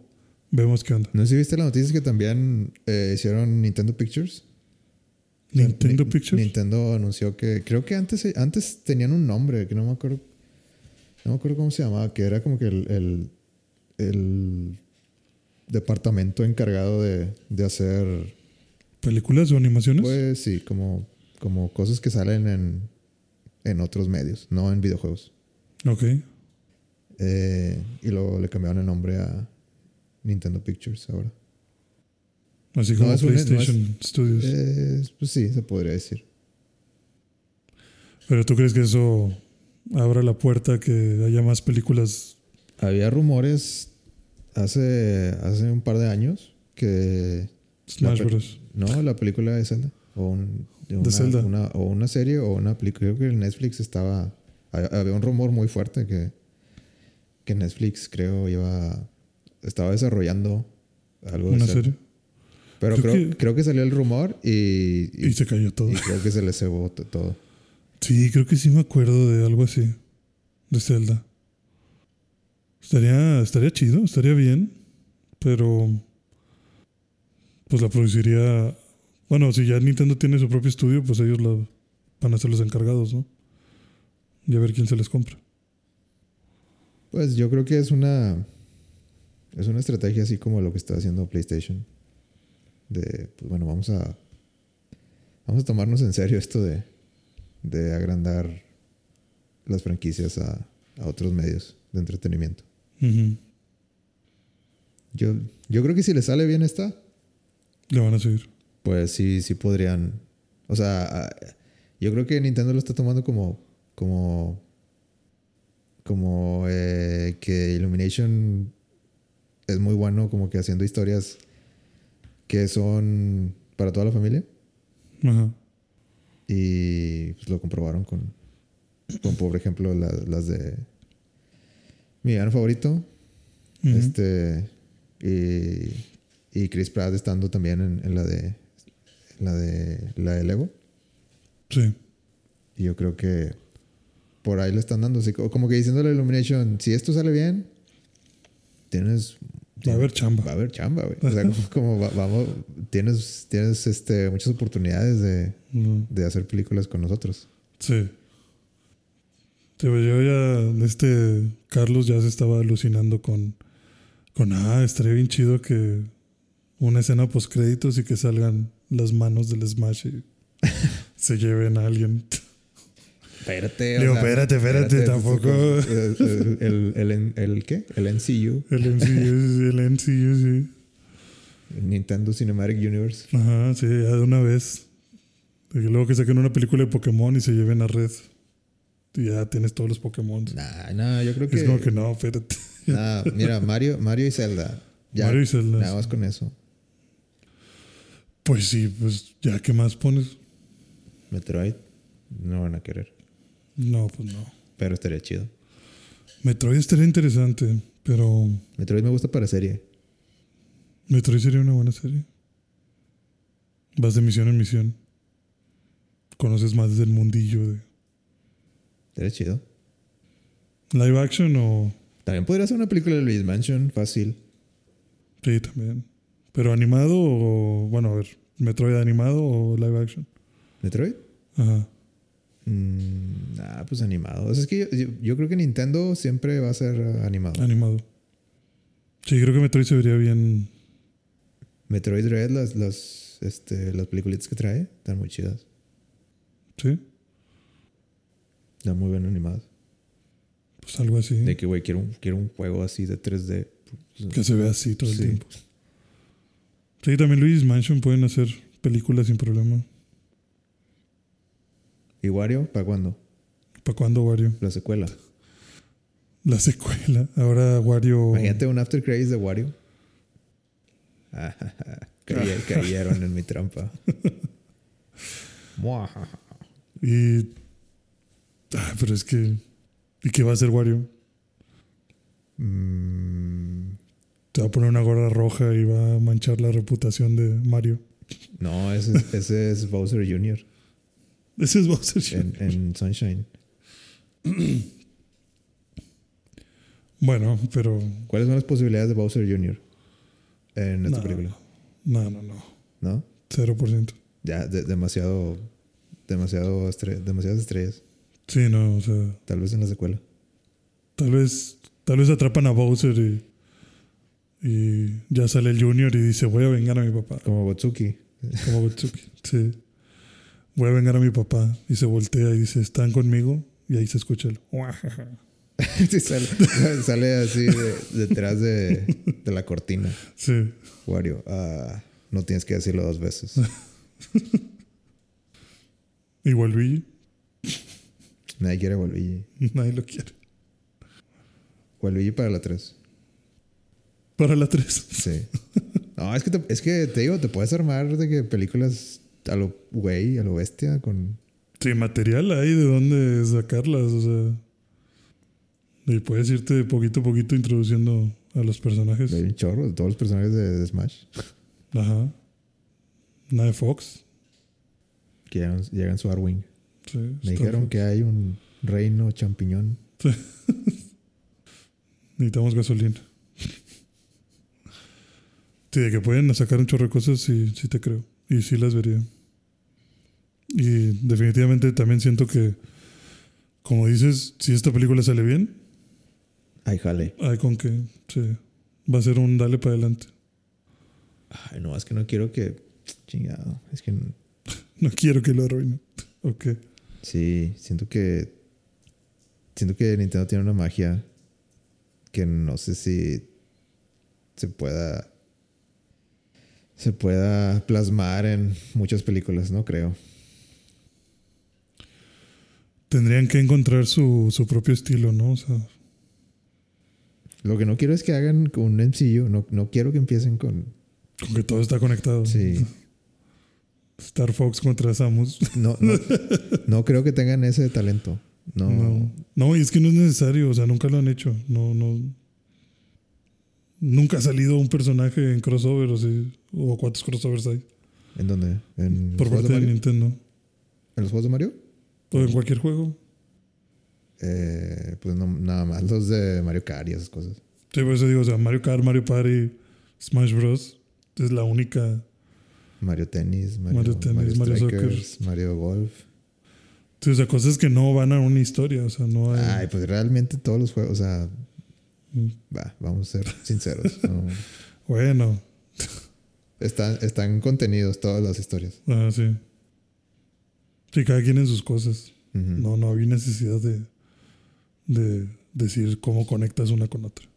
vemos qué onda. No sé si viste la noticia que también eh, hicieron Nintendo Pictures. Nintendo Ni- Pictures. Nintendo anunció que creo que antes, antes tenían un nombre que no me acuerdo. No me acuerdo cómo se llamaba, que era como que el, el, el departamento encargado de, de hacer, ¿Películas o animaciones? pues sí, como, como cosas que salen en, en otros medios, no en videojuegos. ok. Eh, y luego le cambiaron el nombre a Nintendo Pictures ahora. Así No, como es un- no es- PlayStation Studios. Eh, pues sí, se podría decir. Pero tú crees que eso abra la puerta a que haya más películas. Había rumores hace, hace un par de años que Smash Bros. No, la película de Zelda. O, un- de De una, Zelda. una- o una serie o una película. Creo que Netflix estaba. ha- Había un rumor muy fuerte que, que Netflix, creo, iba. Estaba desarrollando algo de Una Zelda. serie. Pero Creo creo, que- creo que salió el rumor y, y, Y se cayó todo. y creo que se le cebó todo. Sí, creo que sí me acuerdo de algo así. De Zelda. Estaría, estaría chido, estaría bien. Pero. Pues la produciría. Bueno, si ya Nintendo tiene su propio estudio, pues ellos la, van a ser los encargados, ¿no? Y a ver quién se les compra. Pues yo creo que es una. Es una estrategia así como lo que está haciendo PlayStation. De, pues bueno, vamos a. Vamos a tomarnos en serio esto de. De agrandar las franquicias a, a otros medios de entretenimiento. Yo, yo creo que si le sale bien esta, Le van a seguir. pues sí, sí podrían. O sea, yo creo que Nintendo lo está tomando como. como. como eh, que Illumination es muy bueno, como que haciendo historias que son para toda la familia. Ajá. Y pues lo comprobaron con, con por ejemplo, la- las de mi gran favorito. Este. Y, y Chris Pratt estando también en, en la de. en la de. La de Lego. Sí. Y yo creo que por ahí le están dando, así co- como que diciéndole a Illumination, si esto sale bien, tienes... Va a haber chamba. Va a haber chamba, güey. O sea, como, como va- vamos, tienes, tienes este, muchas oportunidades de, de hacer películas con nosotros. Sí. Sí, pues yo ya, este Carlos ya se estaba alucinando con, con, ah, estaría bien chido que una escena post créditos y que salgan las manos del Smash y se lleven a alguien. Espérate, Digo, espérate, espérate, tampoco. El, el, el, el- el- ¿qué? El NCU, El MCU, el MCU, sí. Nintendo Cinematic Universe. Ajá, sí, ya de una vez. Y luego que saquen una película de Pokémon y se lleven a Red. Y ya tienes todos los Pokémon. Nah, nah, yo creo que. Es como que no, espérate. nah, mira, Mario, Mario y Zelda. Ya, Mario y Zelda, Nada más con eso. Pues sí, pues ya, ¿qué más pones? Metroid, no van a querer. No, pues no. Pero estaría chido. Metroid estaría interesante, pero Metroid me gusta para serie. Metroid sería una buena serie. Vas de misión en misión. Conoces más del mundillo de Estaría chido. live action o También podría ser una película de Luis Mansion, fácil. sí también. Pero animado o bueno, a ver, Metroid animado o live action. ¿Metroid? Ajá. Mm, ah, pues animado. O sea, es que yo, yo- yo creo que Nintendo siempre va a ser ah, animado. Animado. Sí, creo que Metroid se vería bien. Metroid Red, las, las, este, las peliculitas que trae, están muy chidas. Sí, Están muy bien animadas. pues algo así. De que, güey, quiero un, quiero un juego así de 3D. Que se vea así todo el Sí. tiempo. Sí, también Luis Mansion pueden hacer películas sin problema. ¿Y Wario? ¿Para cuándo? ¿Para cuándo Wario? La secuela. La secuela. Ahora Wario. Imagínate un After Credits de Wario. Ah, caye- cayeron en mi trampa. Y. Ah, pero es que. ¿Y qué va a hacer Wario? Mm, Te va a poner una gorra roja y va a manchar la reputación de Mario. no, ese, es- ese es Bowser Jr. Ese es Bowser Jr. en, en Sunshine. Bueno, pero. ¿Cuáles son las posibilidades de Bowser Jr. en esta No. película? No, no, no. ¿No? 0%. Ya, de- demasiado. Demasiado estre- demasiadas estrellas. Sí, no, o sea. Tal vez en la secuela. Tal vez. Tal vez atrapan a Bowser y. Y ya sale el Junior y dice: Voy a vengar a mi papá. Como Botsuki. Como Gotsuki. Sí. Voy a vengar a mi papá. Y se voltea y dice: ¿Están conmigo? Y ahí se escucha el. Sí, sale, sale así de- detrás de, de la cortina. Sí. Wario, ah, no tienes que decirlo dos veces. Igual Luigi. Nadie quiere Waluigi. Nadie lo quiere. Waluigi para la 3. Para la 3. Sí. No, es que, te, es que te digo, te puedes armar de que películas a lo güey, a lo bestia, con... Sí, material hay de dónde sacarlas, o sea. Y puedes irte poquito a poquito introduciendo a los personajes. Hay un chorro de todos los personajes de, de Smash Ajá. Una de Fox. que llegan, llegan su Arwing. Sí, Me dijeron Fox. que hay un reino champiñón. Necesitamos gasolina. Sí, de que pueden sacar un chorro de cosas, sí, sí te creo. Y sí las vería. Y definitivamente también siento que, como dices, si esta película sale bien, Ay, jale. hay con que sí, va a ser un dale para adelante. Ay, no, es que no quiero que... Chingado. Es que... No quiero que lo arruinen. Ok. Sí, siento que... Siento que Nintendo tiene una magia que no sé si se pueda... Se pueda plasmar en muchas películas, no creo. Tendrían que encontrar su, su propio estilo, ¿no? O sea, Lo que no quiero es que hagan con un MCU. No, no quiero que empiecen con... con que todo está conectado. Sí. Star Fox contra Samus. No, no, no creo que tengan ese talento. No. No. no, y es que no es necesario, o sea, nunca lo han hecho. No, no. Nunca ha salido un personaje en crossover, o, sea, o cuántos crossovers hay ¿En dónde? ¿En por parte de? Nintendo. ¿En los juegos de Mario? ¿O en cualquier juego? Eh, pues no, nada más los de Mario Kart y esas cosas. Sí, por eso digo, o sea, Mario Kart, Mario Party, Smash Bros. Es la única. Mario Tennis, Mario, Mario Tennis, Mario Strikers, Mario Golf. Sí, o sea, cosas que no van a una historia, o sea, no hay. Ay, pues realmente todos los juegos, o sea, Mm. va, vamos a ser sinceros. no. Bueno, están, están contenidos todas las historias. ah, sí. Sí, cada quien en sus cosas. No, no había necesidad de, de decir cómo conectas una con otra.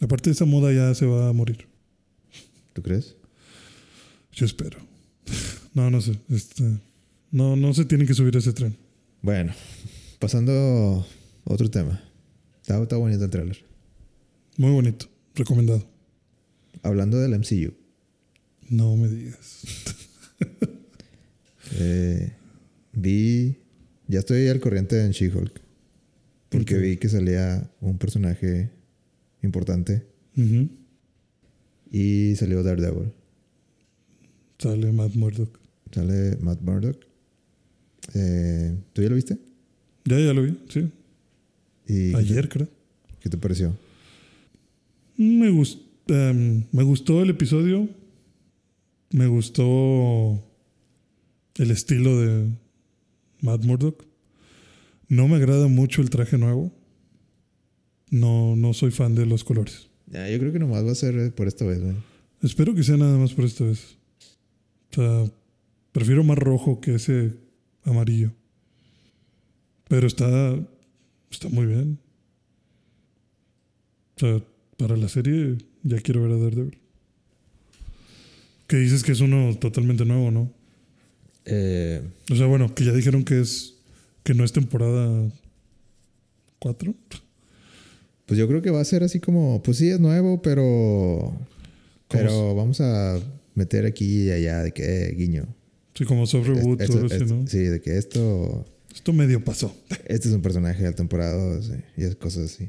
Aparte, esa moda ya se va a morir. ¿Tú crees? Yo espero. No, no sé. Este, no, no se tiene que subir a ese tren. Bueno, pasando a otro tema. Está, está bonito el trailer. Muy bonito. Recomendado. Hablando del MCU. No me digas. eh, vi. Ya estoy al corriente en She-Hulk. Porque vi que salía un personaje importante. Y salió Daredevil. Sale Matt Murdock. Sale Matt Murdock. Eh, ¿Tú ya lo viste? Ya, ya lo vi, sí. ¿Y Ayer, creo. ¿Qué te pareció? Me, gust- em, me gustó el episodio. Me gustó el estilo de Matt Murdock. No me agrada mucho el traje nuevo. No, no soy fan de los colores. Ya, yo creo que nomás va a ser eh, por esta vez, güey. Espero que sea nada más por esta vez. O sea, prefiero más rojo que ese amarillo. Pero está, está muy bien. O sea, para la serie ya quiero ver a Daredevil. Que dices que es uno totalmente nuevo, ¿no? Eh, O sea, bueno, que ya dijeron que es que no es temporada 4. pues yo creo que va a ser así como, pues sí es nuevo, pero pero vamos a meter aquí y allá de que eh, guiño. Sí, como soft reboot Es- esto- así, es- ¿no? Sí, de que esto Esto medio pasó. este es un personaje de temporada sí, y esas cosas así.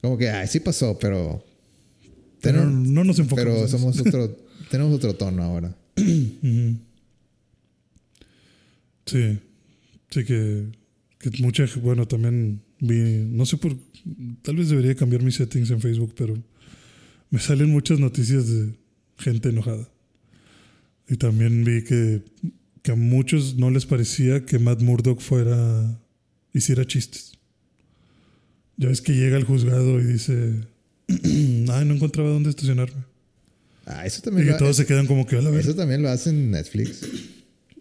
Como que, ay, sí pasó, pero Pero no nos enfocamos. pero somos otro tenemos otro tono ahora. Ujú. Sí, sí que, que mucha, bueno, también vi, no sé por, tal vez debería cambiar mis settings en Facebook, pero me salen muchas noticias de gente enojada. Y también vi que, que a muchos no les parecía que Matt Murdock fuera, hiciera chistes. Ya ves que llega al juzgado y dice, ay, no encontraba dónde estacionarme. Ah, eso Y también que lo, todos se quedan como que a la vez. eso también lo hacen Netflix.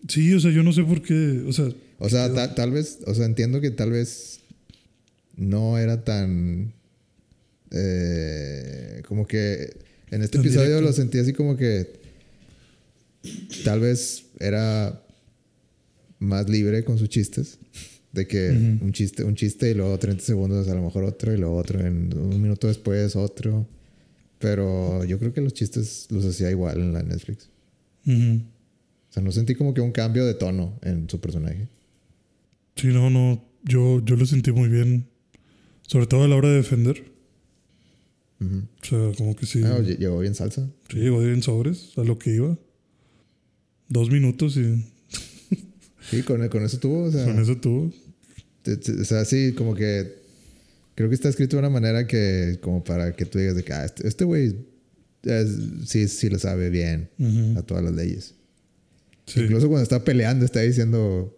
Sí, o sea, yo no sé por qué, o sea, O sea, ta- tal vez, o sea, entiendo que tal vez no era tan eh, como que en este Tan episodio directo. lo sentí así como que tal vez era más libre con sus chistes. De que un chiste, un chiste y luego 30 segundos a lo mejor otro y luego otro, en un minuto después otro. Pero yo creo que los chistes los hacía igual en la Netflix. O sea, no sentí como que un cambio de tono en su personaje. sí, no, no, yo, yo lo sentí muy bien, sobre todo a la hora de defender. O sea, como que sí, Ah, lle- llegó bien salsa. sí llegó bien sobres a lo que iba. Dos minutos y Sí, con, con eso tuvo, o sea, con eso tuvo. o sea, sí, como que creo que está escrito de una manera que, como para que tú digas de que, ah, este este güey sí, sí le sabe bien a todas las leyes. Sí. Incluso cuando está peleando, está diciendo,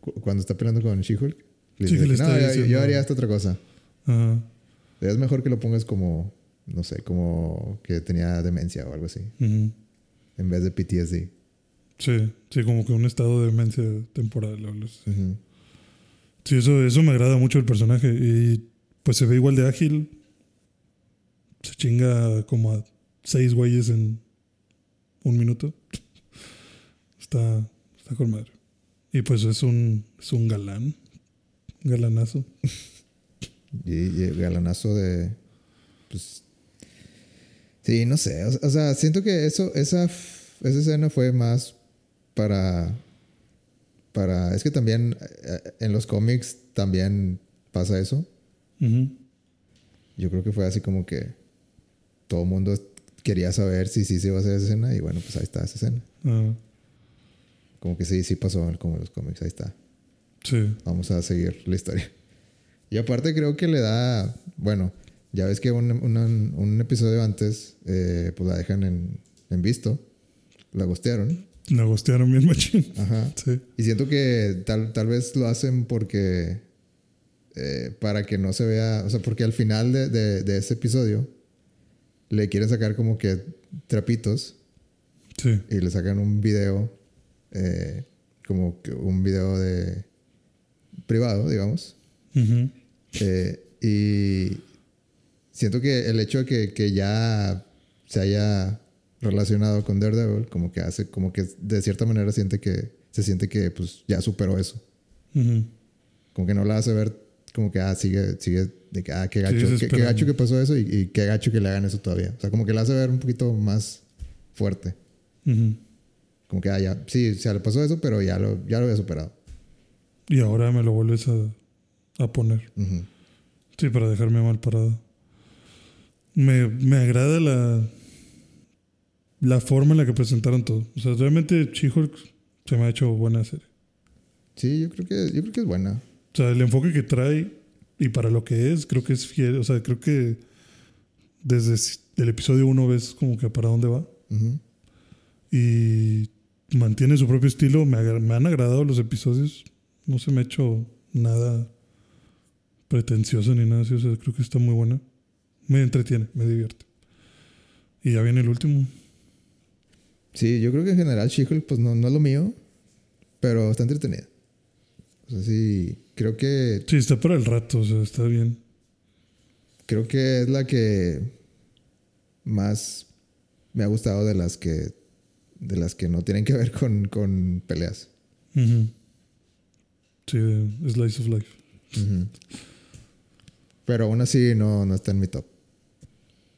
cu- cuando está peleando con She-Hulk, le Sí, dice le no, yo- yo, haría esta otra cosa. Ajá. Es mejor que lo pongas como, no sé, como que tenía demencia o algo así, Ujú. en vez de PTSD. Sí, sí, como que un estado de demencia temporal. así. Ujú. Sí, eso, eso me agrada mucho el personaje. Y pues se ve igual de ágil. Se chinga como a seis güeyes en un minuto. Está, está con madre. Y pues es un, es un galán. Galanazo. Y, y galanazo de. Pues. Sí, no sé. O, o sea, siento que eso, esa, esa escena fue más para. Para. Es que también eh, en los cómics también pasa eso. Yo creo que fue así como que todo el mundo quería saber si sí se iba a hacer esa escena y bueno, pues ahí está esa escena. Ah, como que sí, sí pasó como en los cómics, ahí está. Sí. Vamos a seguir la historia. Y aparte creo que le da, bueno, ya ves que un, un- un episodio antes, eh, pues la dejan en, en visto, la gostearon. La gostearon bien machín. Ajá. Sí. Y siento que tal, tal vez lo hacen porque. eh, para que no se vea. O sea, porque al final de, de, de ese episodio le quieren sacar como que trapitos Sí. y le sacan un video. Eh, como un video de. privado, digamos. Eh, y siento que el hecho de que, que ya se haya relacionado con Daredevil, como que hace, como que de cierta manera siente que se siente que pues ya superó eso. Como que no la hace ver como que ah, sigue, sigue de que ah, qué gacho, qué, gacho que pasó eso y, y qué gacho que le hagan eso todavía. O sea, como que la hace ver un poquito más fuerte. Ujú. Como que ah, ya, sí, se le pasó eso, pero ya lo, ya lo había superado. Y ahora me lo vuelves a, a poner. Ujú. Sí, para dejarme mal parado. Me, me agrada la, la forma en la que presentaron todo. O sea, realmente She-Hulk se me ha hecho buena serie. Sí, yo creo que, yo creo que es buena. O sea, el enfoque que trae y para lo que es, creo que es fiel. O sea, creo que desde el episodio 1 ves como que para dónde va. Ujú. Y mantiene su propio estilo. Me, han agradado los episodios. No se me ha hecho nada pretencioso ni nada así. O sea, creo que está muy buena. Me entretiene, me divierte. Y ya viene el último. Sí, yo creo que en general She-Hulk pues no, no es lo mío, pero está entretenida. O sea, sí, creo que Sí, está para el rato, o sea, está bien. creo que es la que más me ha gustado de las que de las que no tienen que ver con, con peleas. Sí, de Slice of Life. Pero aún así no, no está en mi top.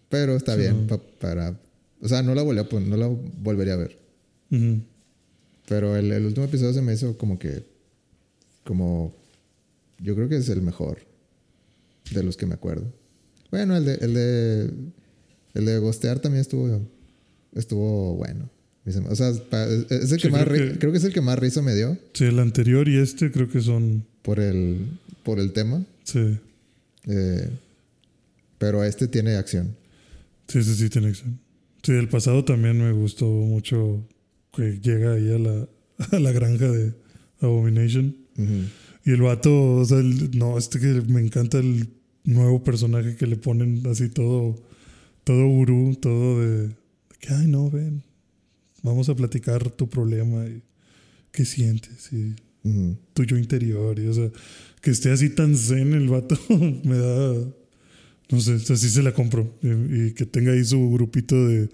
Pero está Sí, bien no. pa- para... O sea, no la, volví a no la volvería a ver. Pero el, el último episodio se me hizo como que... Como... Yo creo que es el mejor. De los que me acuerdo. Bueno, el de... El de, el de Gostear también estuvo... Estuvo bueno. O sea, es el que Sí, más... creo que- creo que es el que más risa me dio. Sí, el anterior y este creo que son. Por el... Por el tema. Sí, Eh, pero este tiene acción. sí, sí, sí, tiene acción. Sí, el pasado también me gustó mucho que llega ahí a la, a la granja de Abomination. Ujú. Y el vato, o sea, el- no, este que me encanta el nuevo personaje que le ponen así todo, todo gurú, todo de, de que, ay, no, ven, vamos a platicar tu problema y qué sientes y tu yo interior. Y, o sea, que esté así tan zen el vato me da, no sé, o sea, sí se la compro. Y, y que tenga ahí su grupito de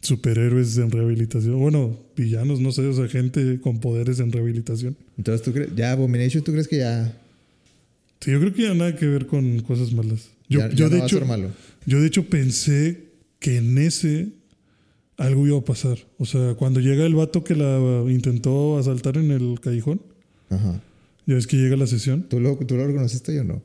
superhéroes en rehabilitación. Bueno, villanos, no sé, o sea, gente con poderes en rehabilitación. Entonces, ¿tú crees? Ya, Abomination, ¿tú crees que ya, Sí, yo creo que ya nada que ver con cosas malas. Yo, ya, yo ya no de va a hecho, ser malo? yo de hecho pensé que en ese algo iba a pasar. O sea, cuando llega el vato que la intentó asaltar en el callejón, Ajá. ya ves que llega la sesión. ¿Tú lo, ¿Tú lo reconociste yo no?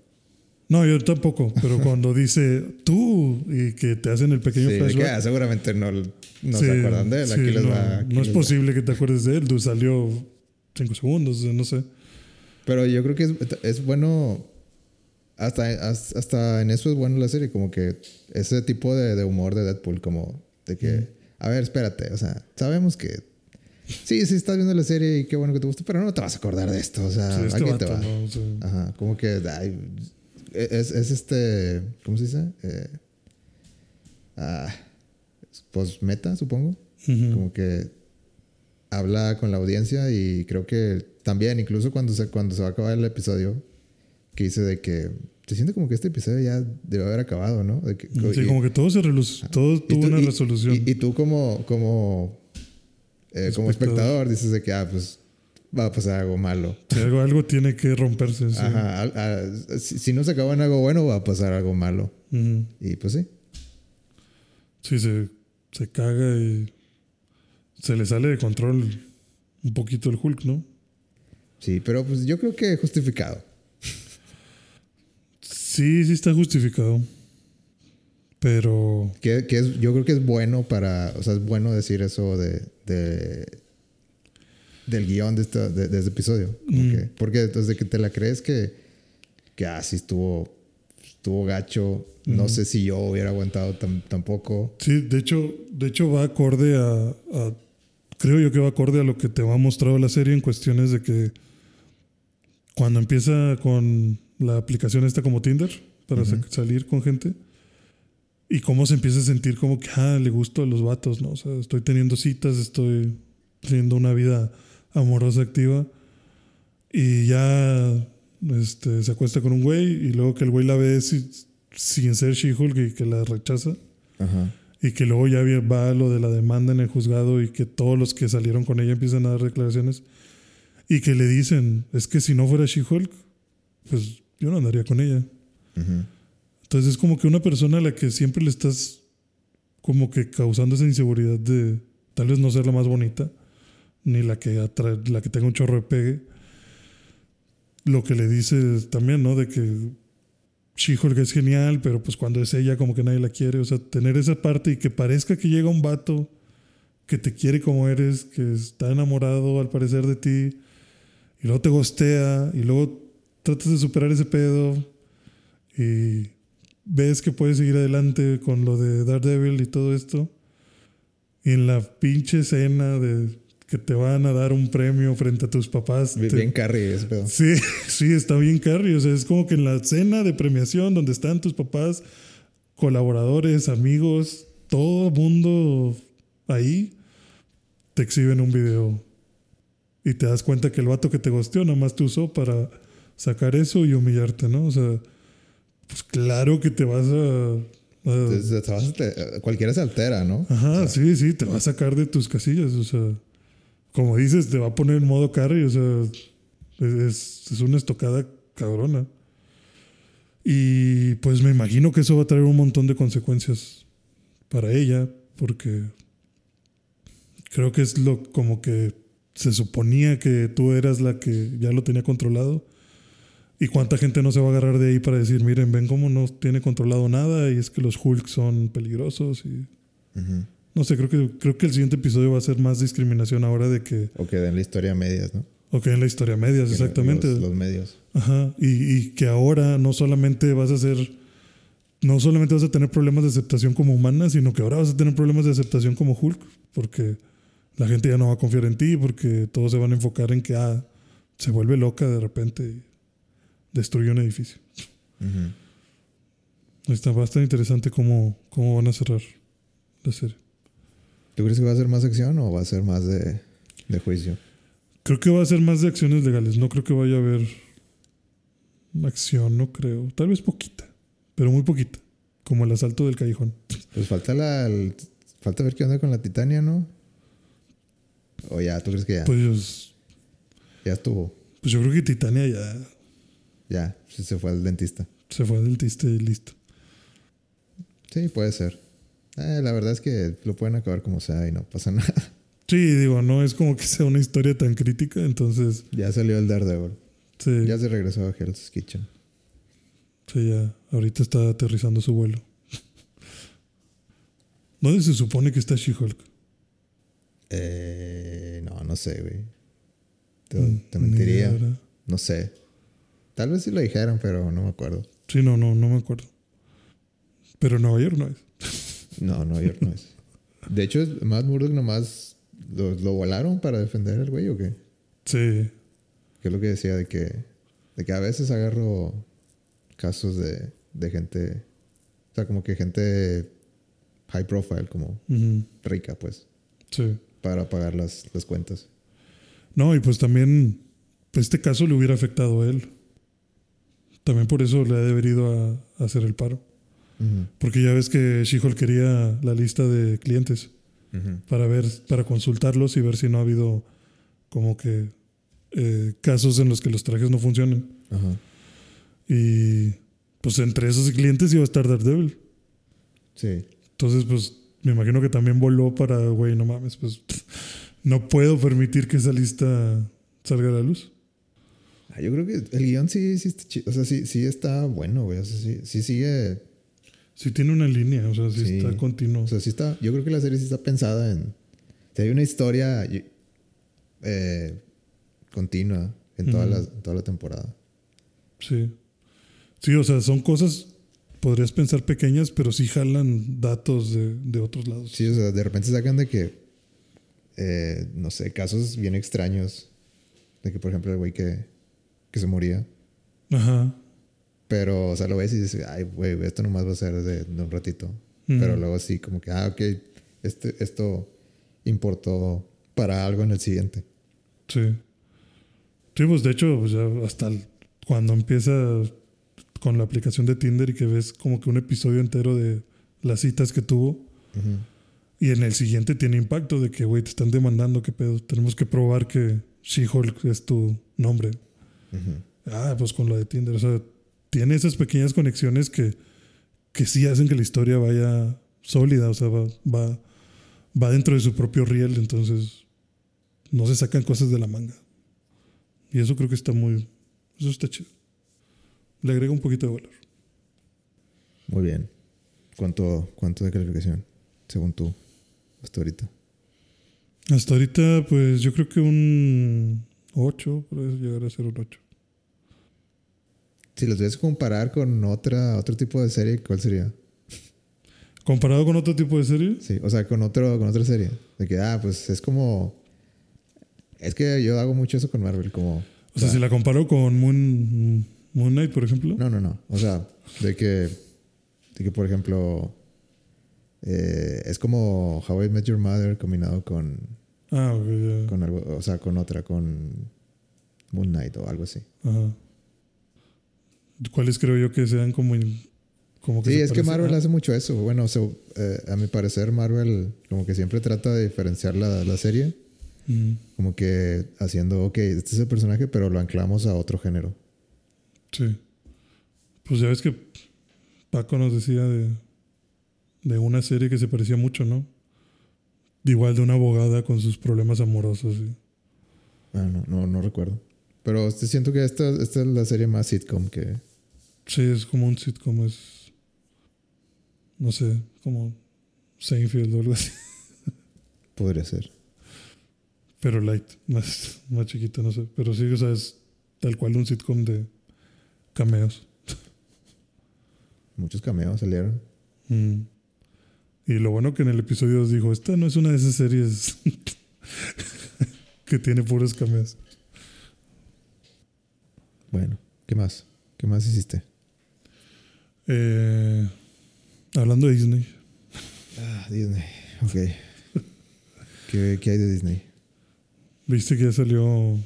No, yo tampoco, pero cuando dice tú y que te hacen el pequeño Sí, de que, flashback. ah, seguramente no, no sí, se acuerdan de él. sí, les no, va. aquí no es va. posible que te acuerdes de él. Tú salió cinco segundos, no sé. Pero yo creo que es, es bueno. Hasta, has- hasta en eso es bueno la serie. Como que ese tipo de, de humor de Deadpool, como de que. A ver, espérate. O sea, sabemos que. Sí, sí, estás viendo la serie y qué bueno que te gusta, pero no te vas a acordar de esto. O sea, Sí, este ¿a quién te va? Ajá, como que ay, es, es este, ¿cómo se dice? Eh, ah, pues meta, supongo. Como que habla con la audiencia y creo que también, incluso cuando se, cuando se va a acabar el episodio, que dice de que se siente como que este episodio ya debe haber acabado, ¿no? De que- Sí, y- como que todo se todo tuvo tú- una y- resolución. Y, y tú como, como, eh, como Espectador. espectador dices de que, ah, pues va a pasar algo malo. Sí, algo, algo tiene que romperse. sí. Ajá, a- si, si no se acaba en algo bueno, va a pasar algo malo. Y pues sí. Sí, se, se caga y se le sale de control un poquito el Hulk, ¿no? Sí, pero pues yo creo que justificado. Sí, sí está justificado. Pero Que, que es, yo creo que es bueno para, o sea, es bueno decir eso de, de, del guion de, esta, de, de este episodio. Mm. que- porque desde que te la crees que, que ah, sí estuvo, estuvo gacho. No sé si yo hubiera aguantado tam- tampoco. Sí, de hecho, de hecho va acorde a, a- Creo yo que va acorde a lo que te va a mostrar la serie en cuestiones de que cuando empieza con la aplicación esta como Tinder para sa- salir con gente y cómo se empieza a sentir como que ah, le gusto a los vatos, ¿no? O sea, estoy teniendo citas, estoy teniendo una vida amorosa activa y ya este, se acuesta con un güey y luego que el güey la ve si- sin ser She-Hulk y que la rechaza. Ajá. Y que luego ya va lo de la demanda en el juzgado y que todos los que salieron con ella empiezan a dar declaraciones. Y que le dicen, es que si no fuera She-Hulk, pues yo no andaría con ella. Ujú. Entonces es como que una persona a la que siempre le estás como que causando esa inseguridad de tal vez no ser la más bonita, ni la que, atra- la que tenga un chorro de pegue. Lo que le dice también, ¿no? De que She-Hulk es genial, pero pues cuando es ella como que nadie la quiere. O sea, tener esa parte y que parezca que llega un vato que te quiere como eres, que está enamorado al parecer de ti, y luego te gostea, y luego tratas de superar ese pedo, y ves que puedes seguir adelante con lo de Daredevil y todo esto. Y en la pinche escena de que te van a dar un premio frente a tus papás. Bien, te- bien pedo. Sí, sí, está bien Carrie. O sea, es como que en la cena de premiación donde están tus papás, colaboradores, amigos, todo mundo ahí, te exhiben un video. Y te das cuenta que el vato que te gosteó nada más te usó para sacar eso y humillarte, ¿no? O sea, pues claro que te vas a... a- Entonces, te vas a te- cualquiera se altera, ¿no? Ajá, sí, sí, te va a sacar de tus casillas. O sea, como dices, te va a poner en modo carry. O sea, es, es una estocada cabrona. Y pues me imagino que eso va a traer un montón de consecuencias para ella, porque creo que es lo como que se suponía que tú eras la que ya lo tenía controlado. ¿Y cuánta gente no se va a agarrar de ahí para decir, miren, ven cómo no tiene controlado nada y es que los Hulk son peligrosos y no sé, creo que, creo que el siguiente episodio va a ser más discriminación ahora de que, O que den la historia a medias, ¿no? ok, en la historia medias, Que exactamente. Los, los medios. Ajá, y, y que ahora no solamente vas a ser, no solamente vas a tener problemas de aceptación como humana, sino que ahora vas a tener problemas de aceptación como Hulk, porque la gente ya no va a confiar en ti, porque todos se van a enfocar en que, ah, se vuelve loca de repente y destruye un edificio. Está bastante interesante cómo, cómo van a cerrar la serie. ¿Tú crees que va a ser más acción o va a ser más de, de juicio? Creo que va a ser más de acciones legales. No creo que vaya a haber acción, no creo. Tal vez poquita, pero muy poquita. Como el asalto del callejón. Pues falta la el- falta ver qué onda con la Titania, ¿no? O ya, ¿tú crees que ya? Pues, ya estuvo. pues yo creo que Titania ya Ya, se fue al dentista. se fue al dentista y listo. Sí, puede ser. Eh, la verdad es que lo pueden acabar como sea y no pasa nada. Sí, digo, no es como que sea una historia tan crítica, entonces ya salió el Daredevil. sí, Ya se regresó a Hell's Kitchen. sí, ya ahorita está aterrizando su vuelo. ¿Dónde se supone que está She-Hulk? Eh, no, no sé, güey. Te, Mm, te mentiría. No sé. Tal vez sí lo dijeron, pero no me acuerdo. Sí, no, no, no me acuerdo. Pero Nueva York no es. No, Nueva York no es. De hecho, Matt Murdock nomás lo, lo volaron para defender al güey o qué? Sí, Que es lo que decía de que, de que a veces agarro casos de, de gente, o sea, como que gente high profile, como rica, pues, sí. para pagar las, las cuentas. No, y pues también pues, este caso le hubiera afectado a él. También por eso le ha debido a, a hacer el paro. Porque ya ves que She-Hulk quería la lista de clientes para ver, para consultarlos y ver si no ha habido como que eh, casos en los que los trajes no funcionan. Ajá. Y pues entre esos clientes iba a estar Daredevil. Sí. Entonces, pues me imagino que también voló para, güey, no mames, pues no puedo permitir que esa lista salga a la luz. Ah, yo creo que el guion sí, sí está chido. O sea, sí, sí está bueno, güey. O sea, sí, sí sigue. Sí tiene una línea, o sea, sí, Sí. está continuo. O sea, sí está. Yo creo que la serie sí está pensada en. Si hay una historia. eh, continua en toda, la, toda la temporada. Sí. Sí, o sea, son cosas, podrías pensar pequeñas, pero sí jalan datos de, de otros lados. Sí, o sea, de repente sacan de que, eh, no sé, casos bien extraños. De que, por ejemplo, el güey que, que se moría. Ajá. Pero, o sea, lo ves y dices, ay, güey, esto nomás va a ser de, de un ratito. Pero luego sí, como que, ah, ok, este, esto importó para algo en el siguiente. Sí. Sí, pues de hecho, pues ya hasta cuando empieza con la aplicación de Tinder y que ves como que un episodio entero de las citas que tuvo. Y en el siguiente tiene impacto de que, güey, te están demandando, qué pedo. Tenemos que probar que She-Hulk es tu nombre. Ah, pues con lo de Tinder. O sea, tiene esas pequeñas conexiones que que sí hacen que la historia vaya sólida, o sea, va, va, va dentro de su propio riel, entonces no se sacan cosas de la manga. Y eso creo que está muy, eso está chido. Le agrega un poquito de valor. Muy bien. ¿Cuánto, cuánto de calificación, según tú, hasta ahorita? Hasta ahorita, pues yo creo que un 8, puede llegar a ser un 8. Si los ves comparar con otra, otro tipo de serie, ¿cuál sería? ¿Comparado con otro tipo de serie? Sí, o sea, con, otro, con otra serie. De que, ah, pues es como. Es que yo hago mucho eso con Marvel, como. O sea, si la comparo con Moon, Moon Knight, por ejemplo. No, no, no. O sea, de que. De que, por ejemplo. Eh, es como How I Met Your Mother combinado con. Ah, ok, ya. Con algo, o sea, con otra, con Moon Knight o algo así. Ajá. ¿Cuáles creo yo que sean como, como que Sí, es que? Marvel Ah, hace mucho eso. Bueno, o sea, eh, a mi parecer, Marvel como que siempre trata de diferenciar la, la serie. mm, Como que haciendo, ok, este es el personaje, pero lo anclamos a otro género. Sí. Pues ya ves que Paco nos decía de, de una serie que se parecía mucho, ¿no? Igual de una abogada con sus problemas amorosos. Ah, no, no, no recuerdo. Pero este, siento que esta, esta es la serie más sitcom que... Sí, es como un sitcom, es. No sé, como Seinfeld o algo así. podría ser. Pero light, más, más chiquito, no sé. Pero sí, o sea, es tal cual un sitcom de cameos. Muchos cameos salieron. Mm. Y lo bueno que en el episodio 2 dijo, esta no es una de esas series que tiene puros cameos. Bueno, ¿qué más? ¿Qué más hiciste? Eh, hablando de Disney, Ah, Disney. Ok. ¿Qué, qué hay de Disney? ¿viste que ya salió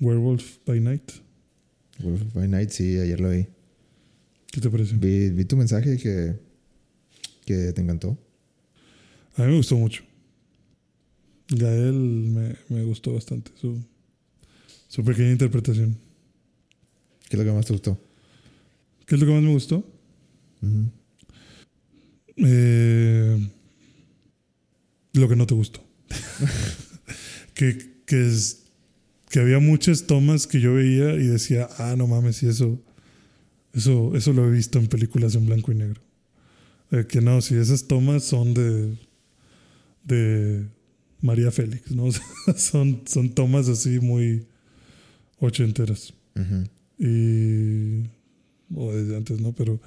Werewolf by Night? Wolf by Night, sí, ayer lo vi. ¿Qué te parece? Vi, vi tu mensaje que, que te encantó. A mí me gustó mucho. Gael me, me gustó bastante su, su pequeña interpretación. ¿Qué es lo que más te gustó? ¿Qué es lo que más me gustó? Eh, lo que no te gustó. que, que, es, que había muchas tomas que yo veía y decía, ah, no mames, y eso, eso, eso lo he visto en películas en blanco y negro. Eh, que no, si esas tomas son de, de María Félix, ¿no? O sea, son, son tomas así muy ochenteras. Y. O desde antes, ¿no? Pero.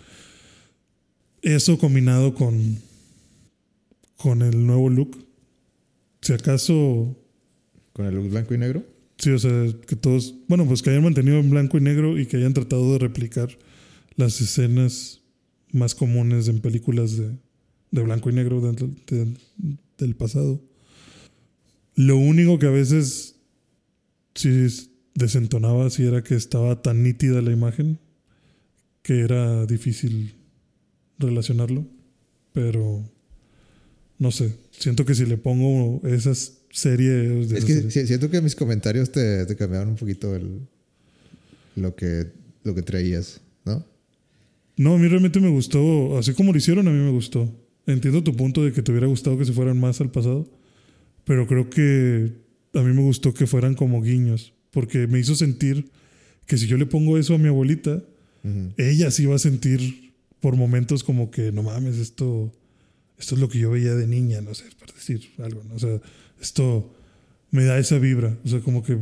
Eso combinado con. Con el nuevo look. Si acaso. ¿Con el look blanco y negro? Sí, o sea, que todos. Bueno, pues que hayan mantenido en blanco y negro y que hayan tratado de replicar las escenas más comunes en películas de, de blanco y negro de- de- del pasado. Lo único que a veces sí desentonaba sí era que estaba tan nítida la imagen que era difícil relacionarlo. Pero no sé, siento que si le pongo esas series de Es que series- si- siento que mis comentarios te, te cambiaron un poquito el, lo, que, lo que traías, ¿no? No, a mí realmente me gustó, así como lo hicieron, a mí me gustó. Entiendo tu punto de que te hubiera gustado que se fueran más al pasado, pero creo que a mí me gustó que fueran como guiños, porque me hizo sentir que si yo le pongo eso a mi abuelita, ella sí va a sentir por momentos como que no mames, esto, esto es lo que yo veía de niña, no sé, por decir algo, ¿no? O sea, esto me da esa vibra. O sea, como que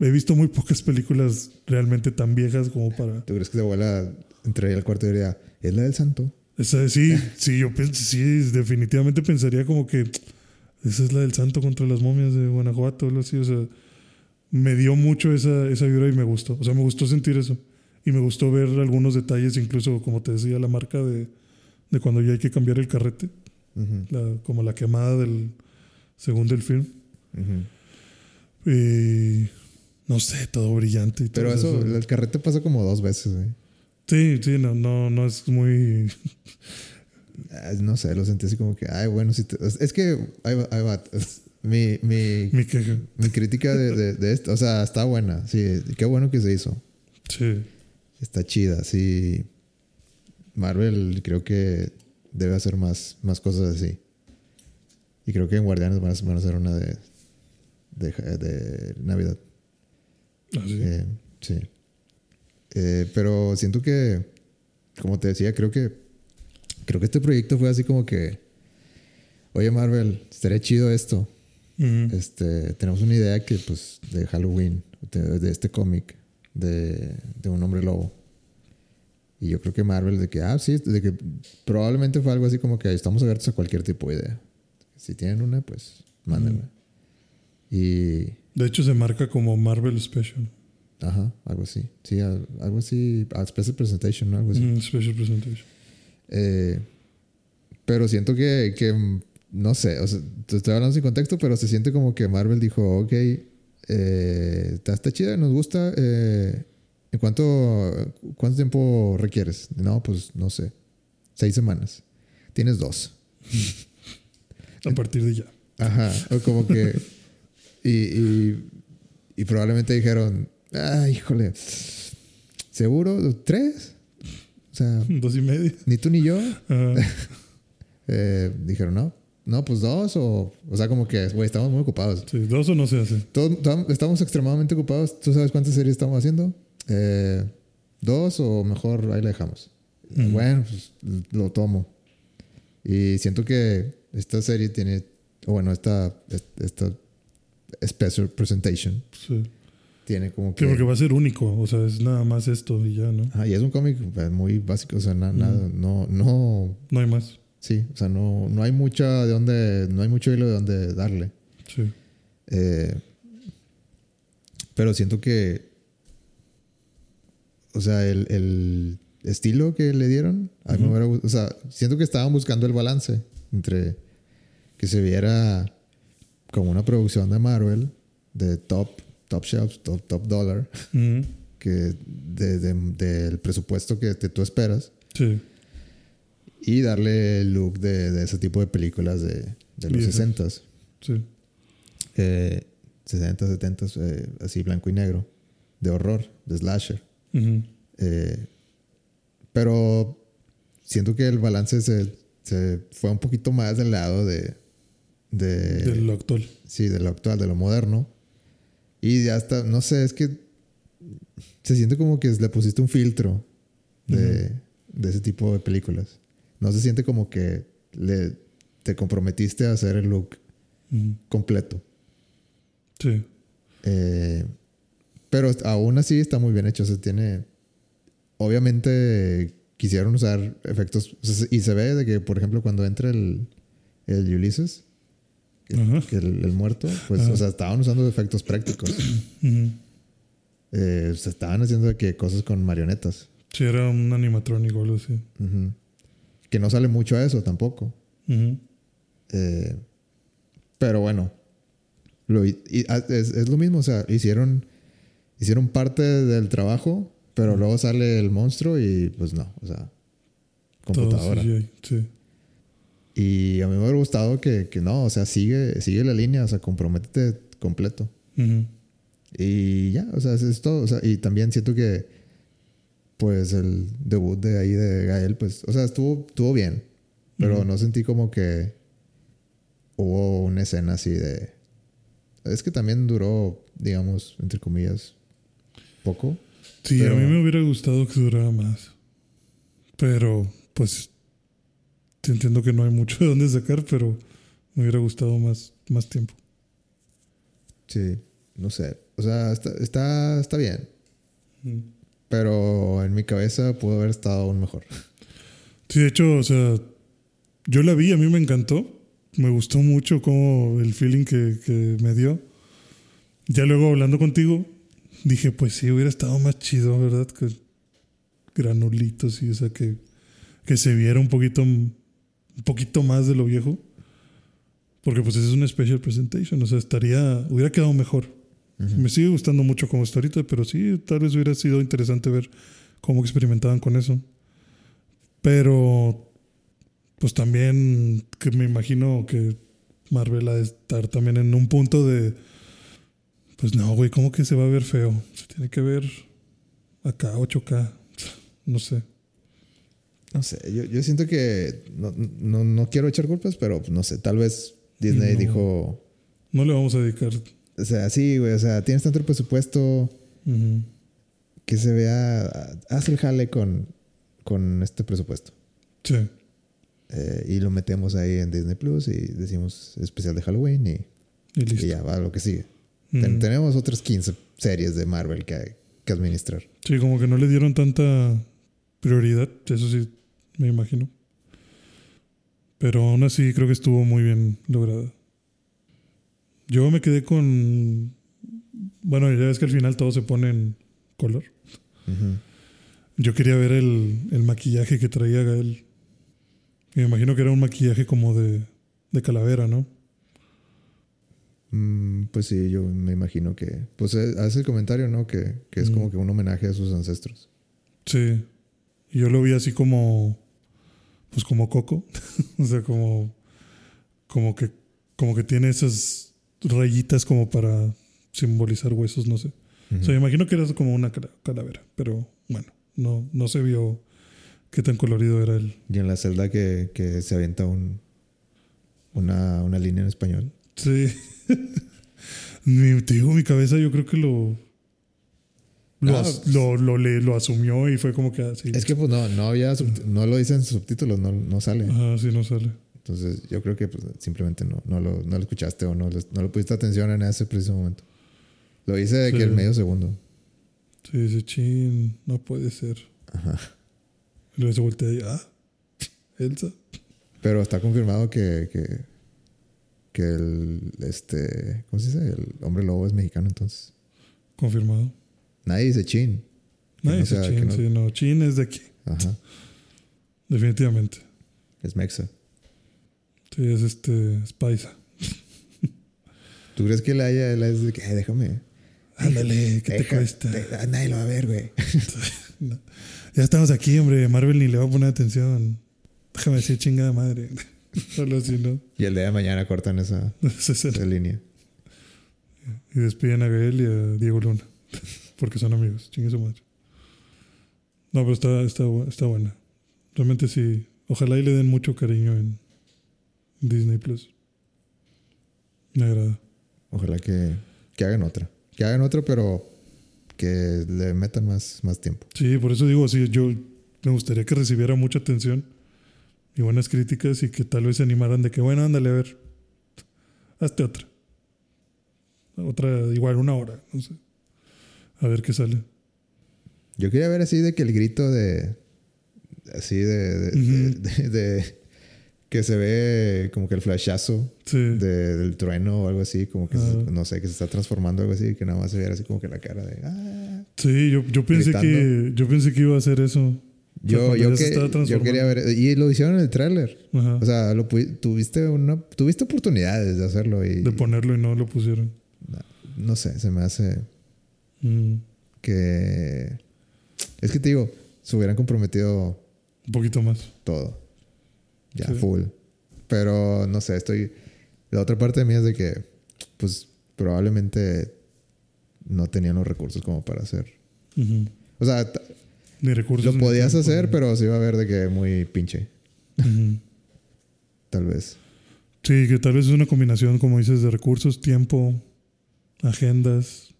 he visto muy pocas películas realmente tan viejas como para. ¿Tú crees que tu abuela entraría al cuarto y diría, es la del santo? Esa, sí, sí, yo pienso, sí, definitivamente pensaría como que esa es la del santo contra las momias de Guanajuato, algo así. O sea, me dio mucho esa, esa vibra y me gustó. O sea, me gustó sentir eso. Y me gustó ver algunos detalles, incluso, como te decía, la marca de, de cuando ya hay que cambiar el carrete. La- como la quemada del segundo del film. Y no sé, todo brillante. Y todo Pero eso, el carrete pasa como dos veces, güey. Sí, sí, no, no, no es muy. Ah, No sé, lo sentí así como que, ay, bueno, si te- es que, ahí va, ahí va. Mi, mi, mi queja. mi crítica de, de, de esto, o sea, está buena, sí, qué bueno que se hizo. Sí. Está chida, sí. Marvel creo que debe hacer más, más cosas así. Y creo que en Guardianes van a, van a hacer una de, de, de Navidad. Así. Eh, sí. Eh, pero siento que, como te decía, creo que creo que este proyecto fue así como que, oye Marvel, estaría chido esto. Ujú. Este, tenemos una idea que, pues, de Halloween, de, de este cómic, de, de un hombre lobo. Y yo creo que Marvel, de que, ah, sí, de que probablemente fue algo así como que estamos abiertos a cualquier tipo de idea. Si tienen una, pues, mándenla. Y, De hecho, se marca como Marvel Special. Ajá, algo así. Sí, al- algo así, a special presentation, ¿no? Algo así. Mm, special Presentation. Eh, pero siento que, que, no sé, o sea, te estoy hablando sin contexto, pero se siente como que Marvel dijo, ok, eh, está, está chida, nos gusta. eh, ¿En cuánto, cuánto tiempo requieres? No, pues no sé, seis semanas. Tienes dos. A partir de ya. Ajá, o como que... y, y, y probablemente dijeron, ah, híjole, ¿seguro? ¿Tres? O sea, Dos y media. ni tú ni yo. Ah, Eh, dijeron, no, no, pues dos o... O sea, como que, güey, estamos muy ocupados. sí, dos o no se hace. Todos- estamos extremadamente ocupados. ¿Tú sabes cuántas series estamos haciendo? Eh, dos o mejor ahí la dejamos. Bueno, pues lo tomo. Y siento que esta serie tiene... O bueno, esta, esta special presentation Sí. Tiene como que... Sí, porque va a ser único. O sea, es nada más esto y ya, ¿no? Ah, y es un cómic eh, muy básico. O sea, na- nada, no, no... No hay más. Sí, o sea, no, no hay mucha de dónde... No hay mucho hilo de dónde darle. Sí. Eh, pero siento que. O sea, el, el estilo que le dieron. A mí me hubiera gust- O sea, siento que estaban buscando el balance entre que se viera como una producción de Marvel, de top, top shelf, top, top dollar, que de- de- del presupuesto que te- tú esperas, Sí. y darle el look de, de ese tipo de películas de, los Viejas. 60 Sí. eh, 60, 70, eh, así blanco y negro, de horror, de slasher. Eh, pero siento que el balance se, se fue un poquito más del lado de, de, De lo actual. sí, de lo actual, de lo moderno. Y ya está, no sé, es que se siente como que le pusiste un filtro de, de ese tipo de películas. No se siente como que le, te comprometiste a hacer el look completo. Sí. Eh, pero aún así está muy bien hecho. O sea, tiene. Obviamente quisieron usar efectos. o sea, y se ve de que, por ejemplo, cuando entra el, el Ulysses, que- Ajá. que el, el muerto, pues, o sea, estaban usando efectos prácticos. Eh, o sea, estaban haciendo que cosas con marionetas. Sí, era un animatrónico o algo así. Que no sale mucho a eso tampoco. Eh, pero bueno, lo, y- y- a- es, es lo mismo, o sea, hicieron, hicieron parte del trabajo, pero luego sale el monstruo y pues no, o sea, Todo computadora. CGI, Sí. Y a mí me hubiera gustado que, que no, o sea, sigue, sigue la línea, o sea, comprométete completo. Ujú. Y ya, o sea, eso es todo. O sea, y también siento que, pues, el debut de ahí de Gael, pues, o sea, estuvo, estuvo bien. Pero Ujú. no sentí como que hubo una escena así de. Es que también duró, digamos, entre comillas, poco. Sí, Pero- a mí me hubiera gustado que durara más. Pero, pues, entiendo que no hay mucho de dónde sacar, pero me hubiera gustado más, más tiempo. Sí, no sé. O sea, está, está, está bien. Mm. Pero en mi cabeza pudo haber estado aún mejor. Sí, de hecho, o sea, yo la vi, a mí me encantó. Me gustó mucho como el feeling que, que me dio. Ya luego hablando contigo, dije, pues sí, hubiera estado más chido, ¿verdad? Que granulitos y, o sea, que, que se viera un poquito, un poquito más de lo viejo. Porque pues es una special presentation, o sea, estaría, hubiera quedado mejor. Me sigue gustando mucho como está ahorita, pero sí, tal vez hubiera sido interesante ver cómo experimentaban con eso. Pero, pues también que me imagino que Marvel ha de estar también en un punto de, pues no, güey, ¿cómo que se va a ver feo? Se tiene que ver acá, 8K, no sé. No sé, yo, yo siento que no, no, no quiero echar culpas, pero pues, no sé, tal vez Disney No. dijo, No le vamos a dedicar. o sea, sí, güey, o sea, tienes tanto presupuesto que se vea, haz el jale con, con este presupuesto. Sí, Eh, y lo metemos ahí en Disney Plus y decimos especial de Halloween y, y y listo. ya va lo que sigue. Ten- tenemos otras 15 series de Marvel que, que administrar. Sí, como que no le dieron tanta prioridad, eso sí, me imagino. Pero aún así creo que estuvo muy bien lograda. Yo me quedé con... Bueno, ya ves que al final todo se pone en color. Yo quería ver el, el maquillaje que traía Gael. Y me imagino que era un maquillaje como de, de calavera, ¿no? Mm, pues sí, yo me imagino que. Pues eh, hace el comentario, ¿no? Que, que es Mm. como que un homenaje a sus ancestros. Sí. Y yo lo vi así como. Pues como Coco. o sea, como. Como que. Como que tiene esas rayitas como para simbolizar huesos, no sé. O sea, me imagino que era como una cala- calavera. Pero bueno, no, no se vio qué tan colorido era el. Y en la celda que, que se avienta un, una, una línea en español. Sí. mi, te digo, mi cabeza yo creo que lo. Lo, Ah, lo, lo, le- lo asumió y fue como que así. Es que pues no, no había no lo dicen subtítulos, no, no sale. Ajá, sí, no sale. Entonces yo creo que pues, simplemente no, no, lo, no lo escuchaste o no, no le pusiste atención en ese preciso momento. Lo hice de Sí. que el medio segundo. Sí, dice, chin, no puede ser. Ajá. Y luego se voltea y, ah, Elsa. Pero está confirmado que, que, que el este ¿cómo se dice? El hombre lobo es mexicano entonces. Confirmado. Nadie dice chin. Nadie no dice sea- chin, no- sí, no. Chin es de aquí, Ajá. definitivamente. Es mexa. Sí, es este, es paisa. ¿Tú crees que le haya le es de que "Ay, déjame? Ándale, ¿qué te cuesta? ah, nadie lo va a ver, güey. No. Ya estamos aquí, hombre. Marvel ni le va a poner atención. Déjame decir chingada madre. Solo así, ¿no? y el día de mañana cortan esa línea. Y despiden a Gael y a Diego Luna. Porque son amigos. Chingue su madre. No, pero está, está, está buena. Realmente sí. Ojalá y le den mucho cariño en Disney Plus. Me agrada. Ojalá que, que hagan otra. Que hagan otra, pero que le metan más, más tiempo. Sí, por eso digo, sí, yo me gustaría que recibiera mucha atención y buenas críticas y que tal vez se animaran de que, bueno, ándale, a ver, hazte otra. Otra, igual, una hora, no sé. A ver qué sale. Yo quería ver así de que el grito de. Así de. de, Ujú. de- de- que se ve como que el flashazo Sí. de- del trueno o algo así, como que se- no sé, que se está transformando algo así, que nada más se viera así como que la cara de. "Ah". Sí, yo, yo pensé que yo pensé que iba a hacer eso. Yo, yo, que- yo quería ver. Y lo hicieron en el tráiler. O sea, lo tuviste una, tuviste oportunidades de hacerlo y de ponerlo y no lo pusieron. no sé, se me hace Mm, que es que te digo, se hubieran comprometido un poquito más. todo. Ya, Sí. full. Pero no sé, estoy. La otra parte de mí es de que, pues, probablemente no tenían los recursos como para hacer. O sea, Ni recursos. lo podías hacer, pero se iba a ver de que muy pinche, tal vez. Sí, que tal vez es una combinación, como dices, de recursos, tiempo, agendas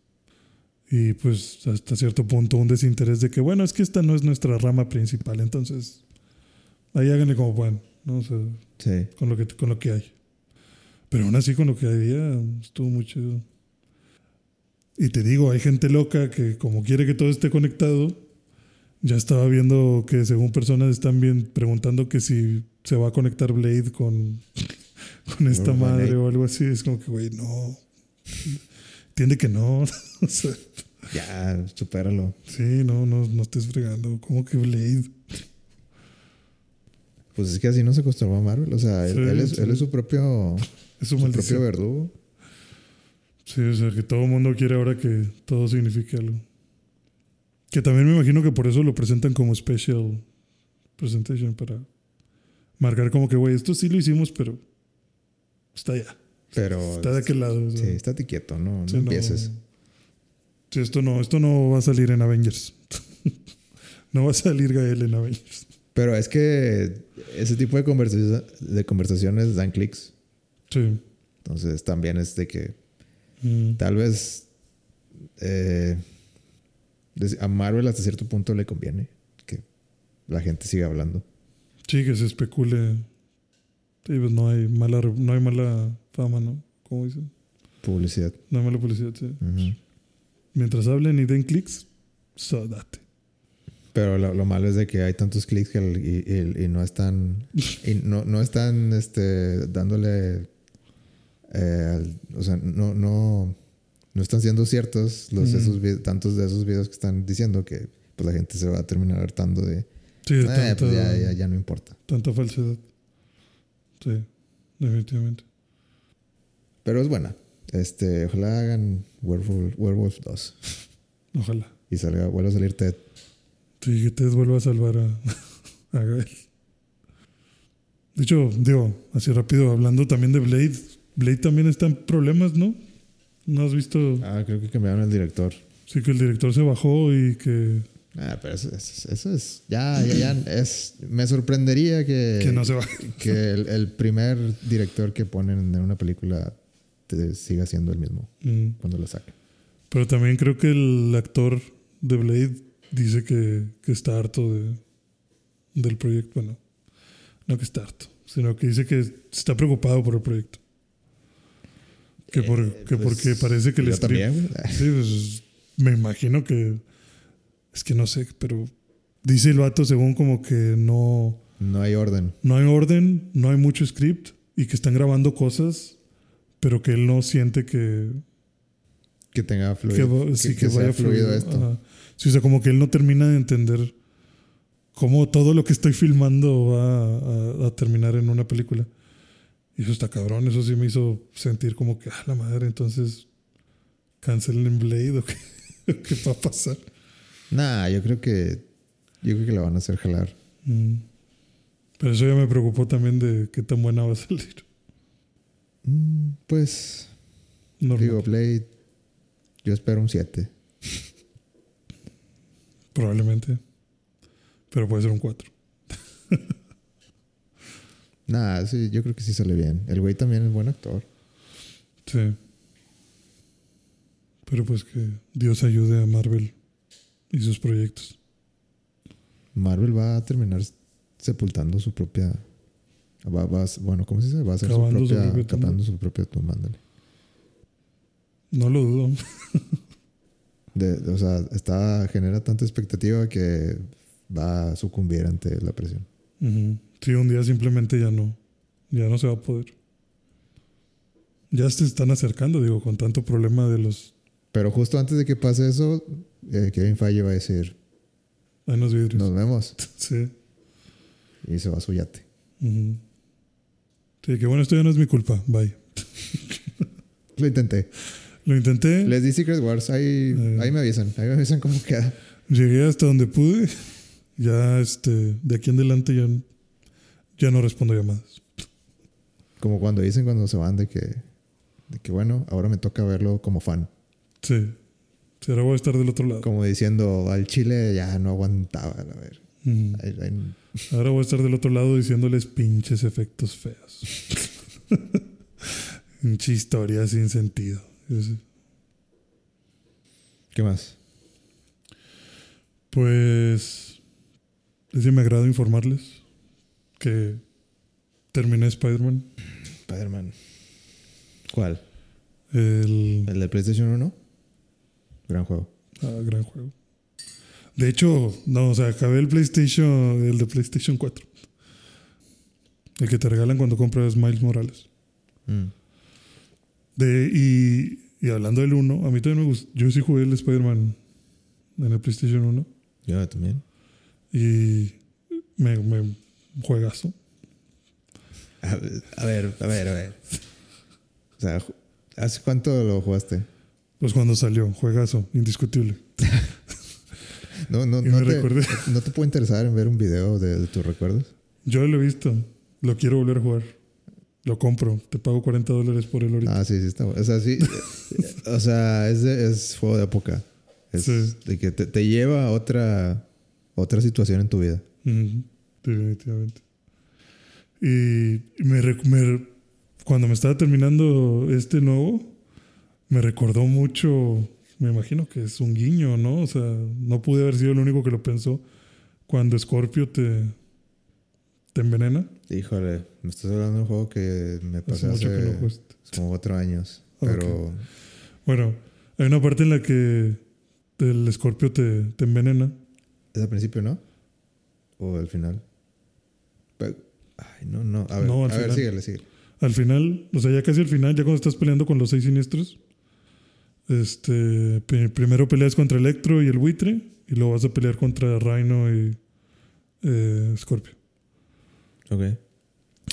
y pues hasta cierto punto un desinterés de que, bueno, es que esta no es nuestra rama principal, entonces ahí háganle como puedan, ¿no? O sea, Sí. con lo que, con lo que hay. Pero aún así, con lo que había, estuvo muy chido. Y te digo, hay gente loca que como quiere que todo esté conectado, ya estaba viendo que según personas están bien preguntando que si se va a conectar Blade con, con esta madre o algo así. Es como que, güey, no. Entiende que no. o sea, Ya, supéralo. sí, no, no, no estés fregando. ¿Cómo que Blade? Pues es que así no se acostumbró a Marvel. O sea, él, Sí, él es, sí. él es su propio, Es su su propio verdugo. Sí, o sea, que todo el mundo quiere ahora que todo signifique algo. Que también me imagino que por eso lo presentan como special presentation para marcar como que, güey, esto sí lo hicimos, pero está allá. Pero Está de aquel lado. sí, estate quieto, no, no empieces. Sí, esto no, esto no va a salir en Avengers. no va a salir Gael en Avengers. Pero es que ese tipo de, conversa- de conversaciones dan clics. Sí. Entonces también es de que Mm. tal vez eh, a Marvel hasta cierto punto le conviene que la gente siga hablando. Sí, que se especule. Sí, pues no hay mala, no hay mala fama, ¿no? ¿Cómo dicen? Publicidad. No hay mala publicidad, sí. Mientras hablen y den clics, so date. Pero lo, lo malo es de que hay tantos clics que el- y, y- y no están y no, no están este, dándole eh, al- o sea no, no no están siendo ciertos los Ujú. esos tantos de esos videos que están diciendo que pues la gente se va a terminar hartando de Sí, de "Eh, tanta, pues ya, ya, ya no importa tanta falsedad. Sí, definitivamente. Pero es buena este ojalá hagan Werewolf, Werewolf 2 Ojalá. y salga vuelva a salir Ted Sí, que te vuelva a salvar a, a Gael. De hecho, digo, así rápido, hablando también de Blade. Blade también está en problemas, ¿no? ¿No has visto? ah creo que cambiaron el director Sí, que el director se bajó y que, ah pero eso, eso- eso es ya ya, ya es me sorprendería que que no se va. que el, el primer director que ponen en una película te siga siendo el mismo Mm. cuando la saca. Pero también creo que el actor de Blade dice que, que está harto de, del proyecto. Bueno, no que está harto, sino que dice que está preocupado por el proyecto. Que, por, Eh, que pues, porque parece que el script- también. Sí, pues, me imagino que. Es que no sé, pero dice el vato según como que no, No hay orden. no hay orden, no hay mucho script y que están grabando cosas, pero que él no siente que, Que tenga que, fluido. va- sí, que, que que vaya fluido fluido. esto. Ajá. Sí, o sea, como que él no termina de entender cómo todo lo que estoy filmando va a, a terminar en una película. Y eso está cabrón, eso sí me hizo sentir como que, ah, la madre, entonces cancelen Blade o qué, qué va a pasar. Nah, yo creo que. Yo creo que la van a hacer jalar. Mm. Pero eso ya me preocupó también de qué tan buena va a salir. Mm, Pues. Normal. Digo, Blade. Yo espero un 7. Probablemente. Pero puede ser un 4. Nah, sí, yo creo que sí sale bien. El güey también es buen actor. Sí. Pero pues que Dios ayude a Marvel y sus proyectos. Marvel va a terminar sepultando su propia. Va, va a- bueno, ¿cómo se dice? Va a hacer su su propia. Cavando su propia tumba, ándale. No lo dudo. De- o sea, está, genera tanta expectativa que va a sucumbir ante la presión. Sí, un día simplemente ya no. Ya no se va a poder. Ya se están acercando, digo, con tanto problema de los. Pero justo antes de que pase eso, eh, Kevin Feige va a decir, vidrios. nos vemos. Sí. Y se va a su yate. Ujú. Sí, que bueno, esto ya no es mi culpa. Bye. Lo intenté. Lo intenté. Les di Secret Wars. Ahí, Eh. ahí me avisan. Ahí me avisan cómo queda. Llegué hasta donde pude. Ya, este, de aquí en adelante ya, ya no respondo llamadas. Como cuando dicen cuando se van de que, de que bueno, ahora me toca verlo como fan. Sí. Ahora voy a estar del otro lado. Como diciendo, al Chile ya no aguantaba. A ver. Ujú. Ahí- ahí- Ahora voy a estar del otro lado diciéndoles pinches efectos feos. Pinche historia sin sentido. ¿Qué más? Pues. Es de mi agrado informarles que terminé Spider-Man. Spider-Man. ¿Cuál? El, ¿El de PlayStation 1? Gran juego. Ah, gran juego. De hecho, no, o sea, acabé el PlayStation, el de PlayStation 4. El que te regalan cuando compras Miles Morales. Mm. De, y, y hablando del 1, a mí también me gustó. Yo sí jugué el Spider-Man en el PlayStation 1. Yo también. Y me, me juegazo. A ver, a ver, a ver. a ver. O sea, ¿hace cuánto lo jugaste? Pues cuando salió, juegazo, indiscutible. No, no, no, te, no te puede interesar en ver un video de, de tus recuerdos. Yo lo he visto, lo quiero volver a jugar. Lo compro, te pago 40 dólares por el ahorita. Ah, sí, sí, está bueno. O sea, sí. o sea, es, de- es juego de época. Es Sí. de que te, te lleva a otra, otra situación en tu vida. Definitivamente. Y me, me- cuando me estaba terminando este nuevo, me recordó mucho, me imagino que es un guiño, ¿no? O sea, no pude haber sido el único que lo pensó cuando Scorpio te, te envenena. Híjole, me estás hablando de un juego que me pasé Hace que no como cuatro años. Pero Bueno, hay una parte en la que el Scorpio te, te envenena. ¿es al principio, no? ¿O al final? Ay, no, no. A ver, No, al a ver final. síguele, síguele. Al final, o sea, ya casi al final, ya cuando estás peleando con los seis siniestros, este, pri- primero peleas contra Electro y el buitre, y luego vas a pelear contra Rhino y eh, Scorpio. Ok.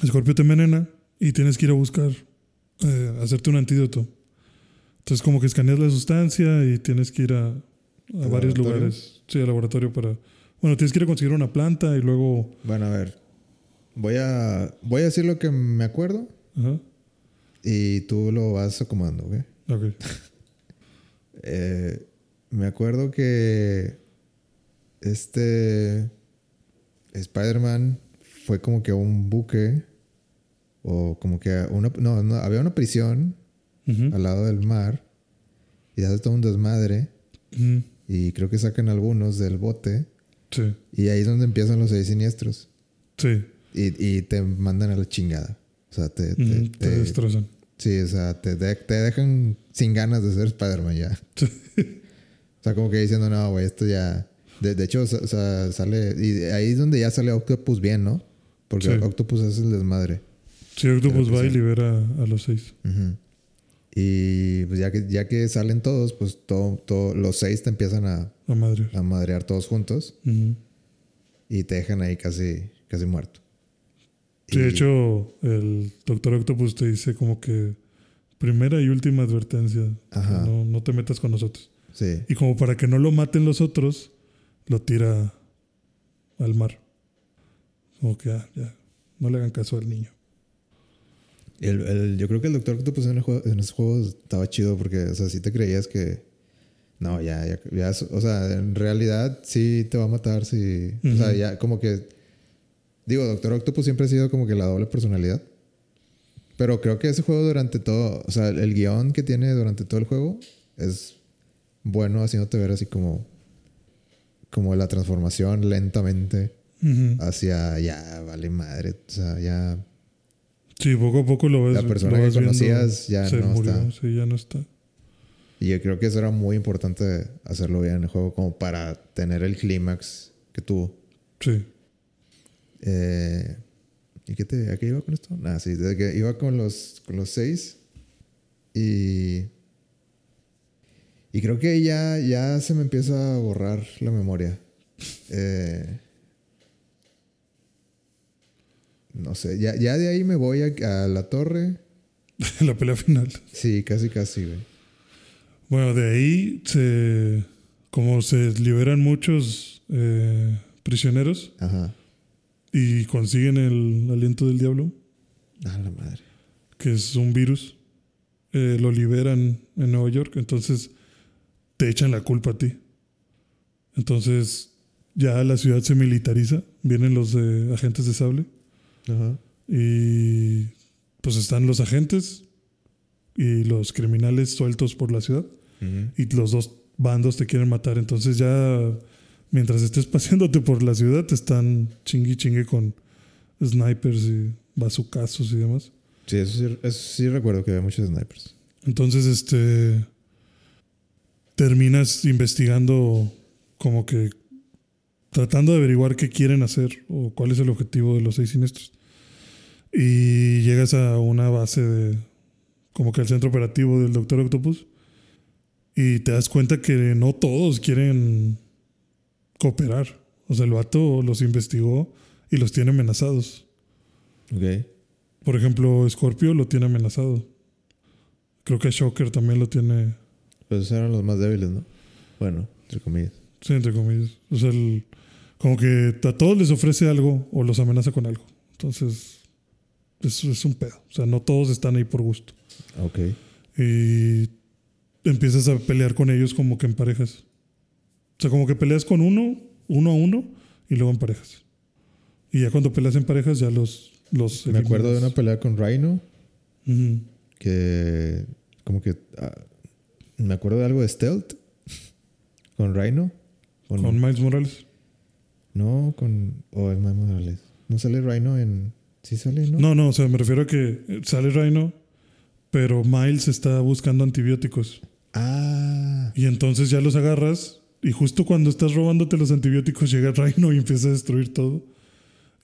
Scorpio te envenena y tienes que ir a buscar, eh, hacerte un antídoto. Entonces, como que escaneas la sustancia y tienes que ir a, a ¿Al varios lugares, sí, al laboratorio para. Bueno, tienes que ir a conseguir una planta y luego. Bueno, a ver. Voy a, voy a decir lo que me acuerdo Ajá, y tú lo vas acomodando, ¿ok? ok. Eh, me acuerdo que este Spider-Man fue como que un buque o como que una, no, no, había una prisión al lado del mar y hace todo un desmadre y creo que sacan algunos del bote Sí, y ahí es donde empiezan los seis siniestros sí. y, y te mandan a la chingada. O sea, te, te- ujú, te te- destrozan. sí, o sea, te, de- te dejan sin ganas de ser Spider-Man ya. O sea, como que diciendo, no, güey, esto ya. De, de hecho, sa- sa- sale. Y ahí es donde ya sale Octopus bien, ¿no? Porque Sí. Octopus es el desmadre. Sí, Octopus va y libera a los seis. Y pues ya que, ya que salen todos, pues todo, todo, los seis te empiezan a, A madre. a madrear todos juntos y te dejan ahí casi, casi muerto. Sí, Y- de hecho, el Doctor Octopus te dice como que primera y última advertencia. que Ajá. No, no te metas con nosotros. Sí. Y como para que no lo maten los otros, lo tira al mar. Como que ah, ya, no le hagan caso al niño. El, el- yo creo que el Doctor Octopus en, el juego, en esos juegos estaba chido porque, o sea, sí te creías que. No, ya, ya, ya, o sea, en realidad sí te va a matar, sí. O sea, ya como que. Digo, Doctor Octopus siempre ha sido como que la doble personalidad. Pero creo que ese juego durante todo, o sea, el guion que tiene durante todo el juego es bueno haciéndote ver así como. Como la transformación lentamente hacia ya, vale madre. O sea, ya. Sí, poco a poco lo ves. La persona que conocías ya no murió, está. Sí, ya no está. Y yo creo que eso era muy importante hacerlo bien en el juego, como para tener el clímax que tuvo. Sí. Eh, ¿Y qué te, a qué iba con esto? Nada, sí, de que iba con los, con los seis. Y. Y creo que ya, ya se me empieza a borrar la memoria. Eh, no sé, ya, ya de ahí me voy a, a la torre. la pelea final. Sí, casi, casi, güey. Bueno, de ahí se. Como se liberan muchos eh, prisioneros Ajá. Y consiguen el aliento del diablo, A la madre. que es un virus, eh, lo liberan en Nueva York, entonces te echan la culpa a ti. Entonces ya la ciudad se militariza, vienen los eh, agentes de sable Ajá. y pues están los agentes y los criminales sueltos por la ciudad. Ujú. y los dos bandos te quieren matar. Entonces ya mientras estés paseándote por la ciudad te están chingui chingue con snipers y bazucazos y demás. Sí, eso sí, eso sí recuerdo que había muchos snipers. Entonces, este terminas investigando como que tratando de averiguar qué quieren hacer o cuál es el objetivo de los seis siniestros. Y llegas a una base de como que el centro operativo del Doctor Octopus y te das cuenta que no todos quieren cooperar. O sea, el vato los investigó y los tiene amenazados. Ok. Por ejemplo, Scorpio lo tiene amenazado. Creo que Shocker también lo tiene. Pues esos eran los más débiles, ¿no? Bueno, entre comillas. Sí, entre comillas. O sea, el- como que a todos les ofrece algo o los amenaza con algo. Entonces, es, es un pedo. O sea, no todos están ahí por gusto. Ok. Y empiezas a pelear con ellos como que en parejas. O sea, como que peleas con uno, uno a uno, y luego en parejas. Y ya cuando peleas en parejas, ya los. los Me acuerdo de una pelea con Rhino que como que ah, me acuerdo de algo de Stealth con Rhino. Con Miles Morales. No, con o es Miles Morales. No sale Rhino en sí sale, ¿no? No, no, o sea, me refiero a que sale Rhino, pero Miles está buscando antibióticos. Ah, Y entonces ya los agarras y justo cuando estás robándote los antibióticos llega Rhino y empieza a destruir todo.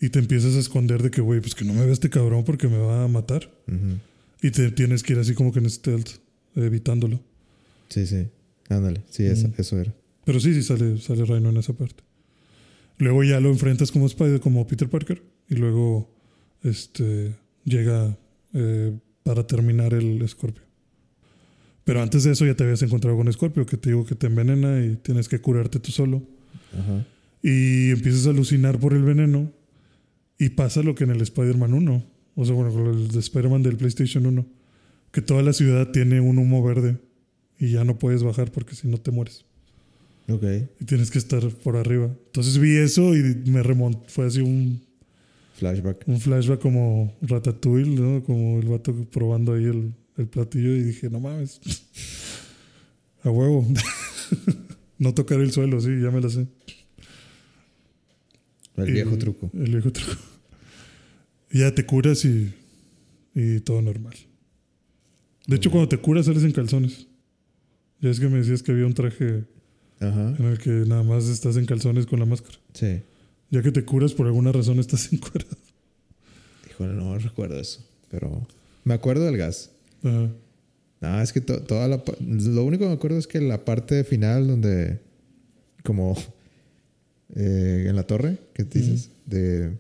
Y te empiezas a esconder de que, güey, pues que no me vea este cabrón porque me va a matar. Y te tienes que ir así como que en stealth, evitándolo. sí, sí. Ándale, sí, esa- Mm. eso era. Pero sí, sí sale, sale Rhino en esa parte. Luego ya lo enfrentas como Spider, como Peter Parker. Y luego este, llega eh, para terminar el Scorpio. Pero antes de eso ya te habías encontrado con Scorpio, que te digo que te envenena y tienes que curarte tú solo. Ajá. Y empiezas a alucinar por el veneno. Y pasa lo que en el Spider-Man 1. O sea, bueno, con el de Spider-Man del PlayStation 1. Que toda la ciudad tiene un humo verde. Y ya no puedes bajar porque si no te mueres. Ok. Y tienes que estar por arriba. Entonces vi eso y me remontó. Fue así un, Flashback. un flashback como Ratatouille, ¿no? Como el vato probando ahí el, el platillo. Y dije, no mames. A huevo. no tocar el suelo, sí, ya me la sé. El Y- viejo truco. El viejo truco. Y ya te curas y, y todo normal. De hecho, cuando te curas sales en calzones. Ya es que me decías que había un traje Ajá. en el que nada más estás en calzones con la máscara. Sí. Ya que te curas por alguna razón estás encuerado. Híjole, no recuerdo eso. Pero me acuerdo del gas. Ajá. No, es que to- toda la... Lo único que me acuerdo es que la parte final donde... Como... eh, en la torre, ¿qué te dices? De...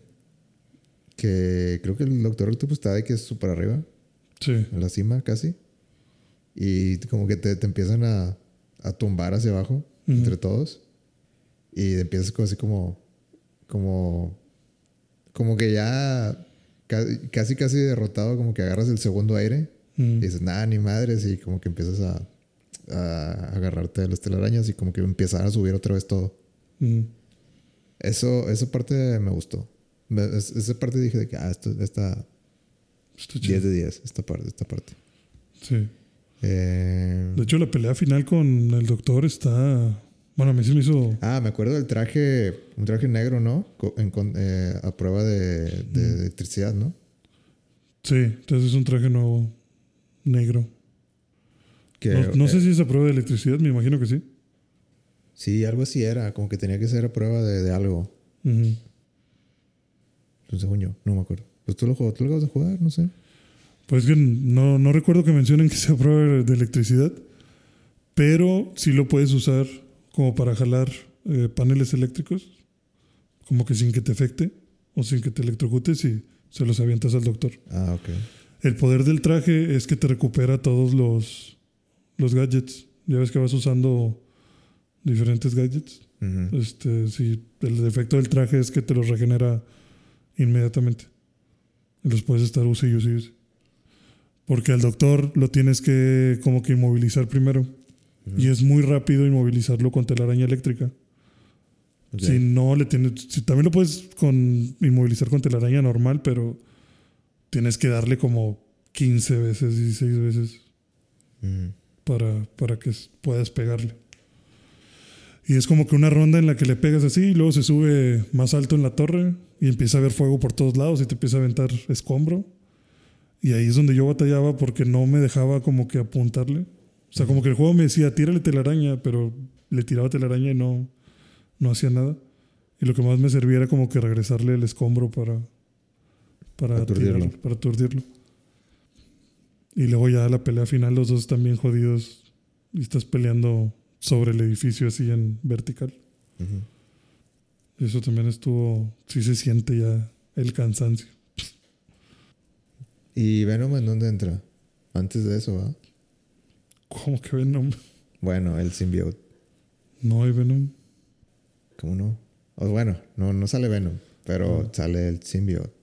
Que creo que el Doctor Octopus está de que es súper arriba. Sí. En la cima casi. Y como que te, te empiezan a, a tumbar hacia abajo. Entre todos. Y empiezas como así como... Como... Como que ya... ca- Casi casi derrotado. Como que agarras el segundo aire. Mm. Y dices, nada, ni madres. Y como que empiezas a, a agarrarte de las telarañas y como que empezar a subir otra vez todo. Mm. Eso, esa parte me gustó. Esa parte dije de que, ah, esto está Está 10 chido. de 10, esta parte, esta parte. Sí. Eh, De hecho, la pelea final con el doctor está. Bueno, a mí sí me hizo. ah, me acuerdo del traje, un traje negro, ¿no? Co- en con- eh, a prueba de, de electricidad, ¿no? Sí, entonces es un traje nuevo, negro. Que, no no sé eh, si es a prueba de electricidad, me imagino que sí. Sí, algo así era, como que tenía que ser a prueba de, de algo. Según yo, no me acuerdo. Pues tú lo, tú lo acabas de jugar, no sé. Pues que no, no recuerdo que mencionen que sea prueba de electricidad, pero sí lo puedes usar como para jalar eh, paneles eléctricos, como que sin que te afecte o sin que te electrocutes y se los avientas al doctor. Ah, ok. El poder del traje es que te recupera todos los, los gadgets. Ya ves que vas usando diferentes gadgets. Este, si el defecto del traje es que te los regenera inmediatamente. Y los puedes estar use y use. Porque al doctor lo tienes que como que inmovilizar primero. Y es muy rápido inmovilizarlo con telaraña eléctrica. Si no le tienes. Si también lo puedes con, inmovilizar con telaraña normal, pero tienes que darle como 15 veces, 16 veces para, para que puedas pegarle. Y es como que una ronda en la que le pegas así y luego se sube más alto en la torre y empieza a haber fuego por todos lados y te empieza a aventar escombro. Y ahí es donde yo batallaba porque no me dejaba como que apuntarle. O sea, como que el juego me decía, tírale telaraña, pero le tiraba telaraña y no, no hacía nada. Y lo que más me servía era como que regresarle el escombro para, para, Aturdirlo. para aturdirlo. Y luego ya la pelea final, los dos están bien jodidos y estás peleando sobre el edificio así en vertical. Eso también estuvo, sí se siente ya el cansancio. ¿Y Venom en dónde entra? Antes de eso, ¿va? ¿Cómo que Venom? Bueno, el symbiote. No hay Venom. ¿Cómo no? O bueno, no, no sale Venom, pero sale el symbiote.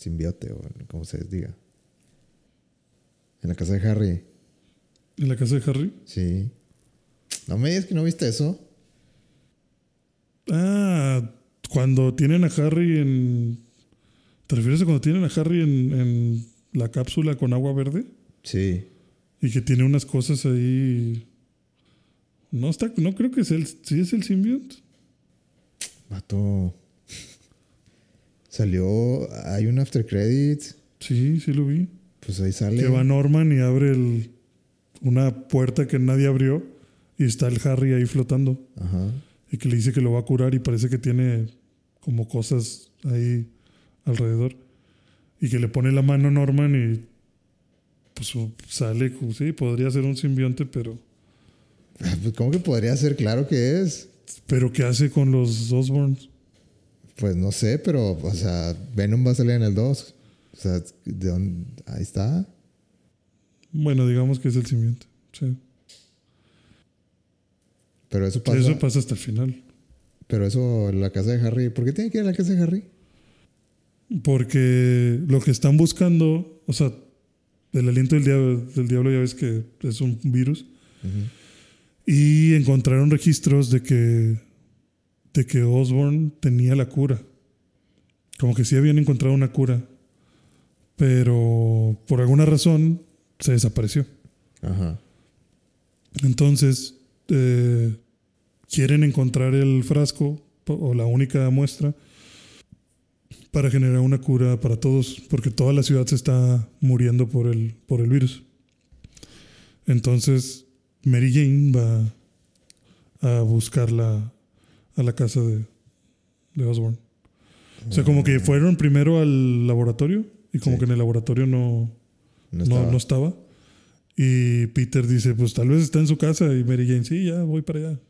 Simbiote, o como se diga. En la casa de Harry. ¿En la casa de Harry? Sí. No me digas que no viste eso. Ah, cuando tienen a Harry en. ¿Te refieres a cuando tienen a Harry en, en la cápsula con agua verde? Sí. Y que tiene unas cosas ahí. No está, no creo que sea el. ¿Sí es el symbiote? Vato. Salió. Hay un after credits. Sí, sí lo vi. Pues ahí sale. Que va Norman y abre el- una puerta que nadie abrió. Y está el Harry ahí flotando. Ajá. Y que le dice que lo va a curar y parece que tiene como cosas ahí alrededor. Y que le pone la mano a Norman y pues sale, sí, podría ser un simbionte, pero... Pues, ¿Cómo que podría ser? Claro que es. Pero ¿qué hace con los Osborns? Pues no sé, pero, o sea, Venom va a salir en el 2. O sea, ¿de dónde? Ahí está. Bueno, digamos que es el simbionte. Sí. Pero eso pasa. Eso pasa hasta el final. Pero eso, la casa de Harry. ¿Por qué tiene que ir a la casa de Harry? Porque lo que están buscando, o sea, el aliento del diablo, del diablo ya ves que es un virus. Y encontraron registros de que, de que Osborn tenía la cura. Como que sí habían encontrado una cura. Pero por alguna razón se desapareció. Ajá. Entonces, eh, quieren encontrar el frasco o la única muestra para generar una cura para todos, porque toda la ciudad se está muriendo por el, por el virus. Entonces, Mary Jane va a buscarla a la casa de, de Osborn. O sea, como que fueron primero al laboratorio y como Sí. que en el laboratorio no, No estaba. no estaba. Y Peter dice, pues tal vez está en su casa. Y Mary Jane, sí, ya voy para allá.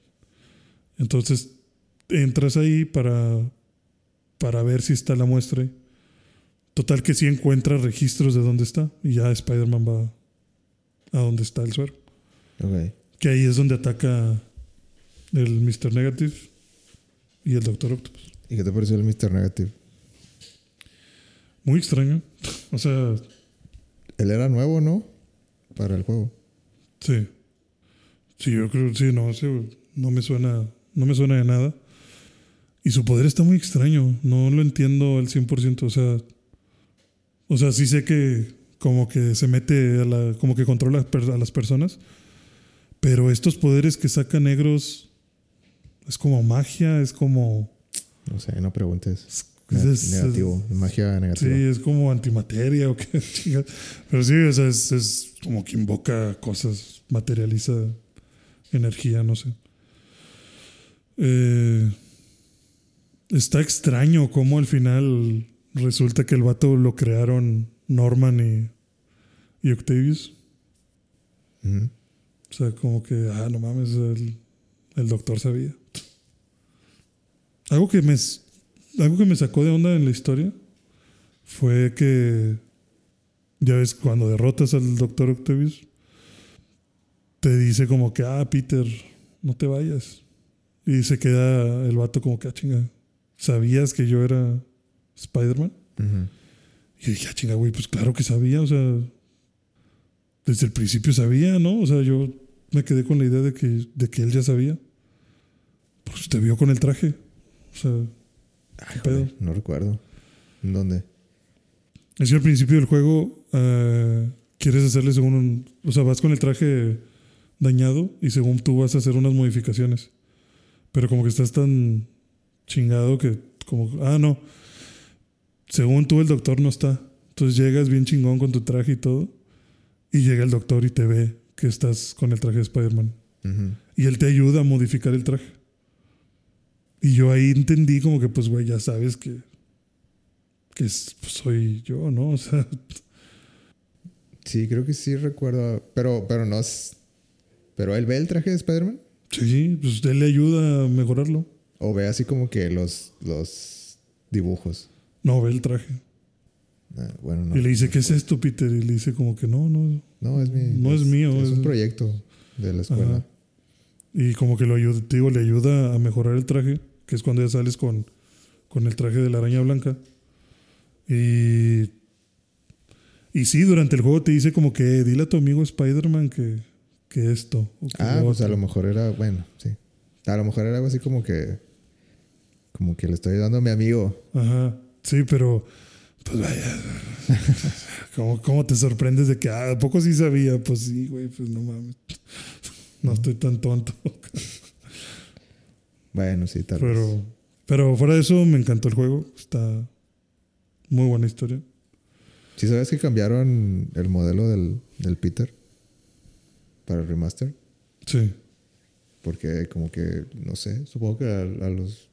Entonces entras ahí para, para ver si está la muestra. Total que sí encuentra registros de dónde está. Y ya Spider-Man va a donde está el suero. Que ahí es donde ataca el Mr. Negative y el Doctor Octopus. ¿Y qué te pareció el Mr. Negative? Muy extraño. O sea, Él era nuevo, ¿no? Para el juego. Sí. Sí, yo creo, sí, no, ese no me suena, no me suena de nada. Y su poder está muy extraño, no lo entiendo al 100%, o sea, o sea, sí sé que como que se mete a la, como que controla a las personas, pero estos poderes que saca negros es como magia, es como, No sé, no preguntes. es- Ne- es- negativo. Magia Sí, negativa. es como antimateria o qué chingas. Pero sí, o sea, es, es como que invoca cosas, materializa energía, no sé. Eh, está extraño cómo al final resulta que el vato lo crearon Norman y, y Octavius. O sea, como que, ah, no mames, el, el doctor sabía. Algo que me algo que me sacó de onda en la historia fue que ya ves cuando derrotas al doctor Octavius te dice como que, ah, Peter, no te vayas. Y se queda el vato como que, ah, chinga, ¿sabías que yo era Spider-Man? Y dije, ah, chinga, güey, pues claro que sabía, o sea, desde el principio sabía, ¿no? O sea, yo me quedé con la idea de que, de que él ya sabía. Pues te vio con el traje. O sea, ¿qué pedo? Joder, no recuerdo. ¿En dónde? Es que al principio del juego eh, quieres hacerle según un... O sea, vas con el traje dañado y según tú vas a hacer unas modificaciones. Pero como que estás tan chingado que como... Ah, no. Según tú el doctor no está. Entonces llegas bien chingón con tu traje y todo. Y llega el doctor y te ve que estás con el traje de Spider-Man. Y él te ayuda a modificar el traje. Y yo ahí entendí como que, pues, güey, ya sabes que, que es- pues, soy yo, ¿no? O sea, Sí, creo que sí recuerdo. Pero, pero no es. ¿Pero él ve el traje de Spider-Man? sí, pues él le ayuda a mejorarlo. ¿O ve así como que los, los dibujos? No, ve el traje. Ah, bueno, no. y le dice, ¿qué es esto, Peter? Y le dice como que no, no. No, es mi. No es mío, Es, un proyecto de la escuela. Ajá. Y como que lo ayuda, te digo, le ayuda a mejorar el traje, que es cuando ya sales con, con el traje de la araña blanca. Y, y sí, durante el juego te dice como que dile a tu amigo Spider-Man que, que esto. o que Ah, lo pues a otro". lo mejor era. Bueno, sí. A lo mejor era algo así como que. Como que le estoy ayudando a mi amigo. Ajá, sí, pero pues vaya. ¿Cómo, cómo te sorprendes de que, ah, ¿a poco sí sabía? Pues sí, güey, pues no mames. No estoy tan tonto. Bueno, sí, tal vez. Pero, pero fuera de eso, me encantó el juego. Está muy buena historia. ¿Sí sabes que cambiaron el modelo del, del Peter? Para el remaster. Sí. Porque como que, no sé, supongo que a, a los,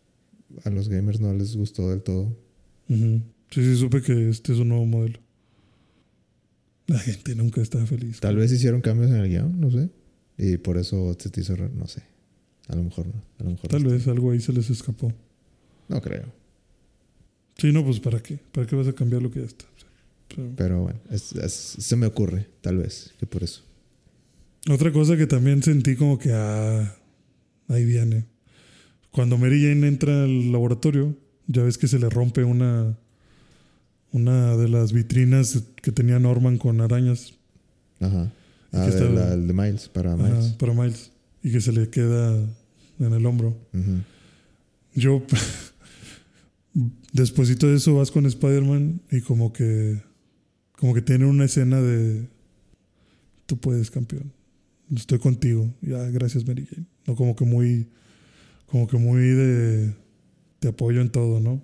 a los gamers no les gustó del todo. Sí, sí, supe que este es un nuevo modelo. La gente nunca está feliz. Tal vez hicieron cambios en el guion, no sé. Y por eso se te hizo no sé. A lo mejor no. A lo mejor Tal no. vez algo ahí se les escapó. No creo. Sí, no, pues ¿para qué? ¿Para qué vas a cambiar lo que ya está? Pero- Pero bueno, es- es- se me ocurre, tal vez, que por eso. Otra cosa que también sentí como que, ah, ahí viene. Cuando Mary Jane entra al laboratorio, ya ves que se le rompe una, una de las vitrinas que tenía Norman con arañas Ajá. ¿Y Ah, de, estaba? la- el de Miles, para Miles. para Miles y que se le queda en el hombro. Ujú. Yo, despuésito de eso, vas con Spider-Man y como que, como que tiene una escena de, tú puedes, campeón, estoy contigo, ya, gracias Mary Jane. No como que muy, como que muy de, te apoyo en todo, ¿no?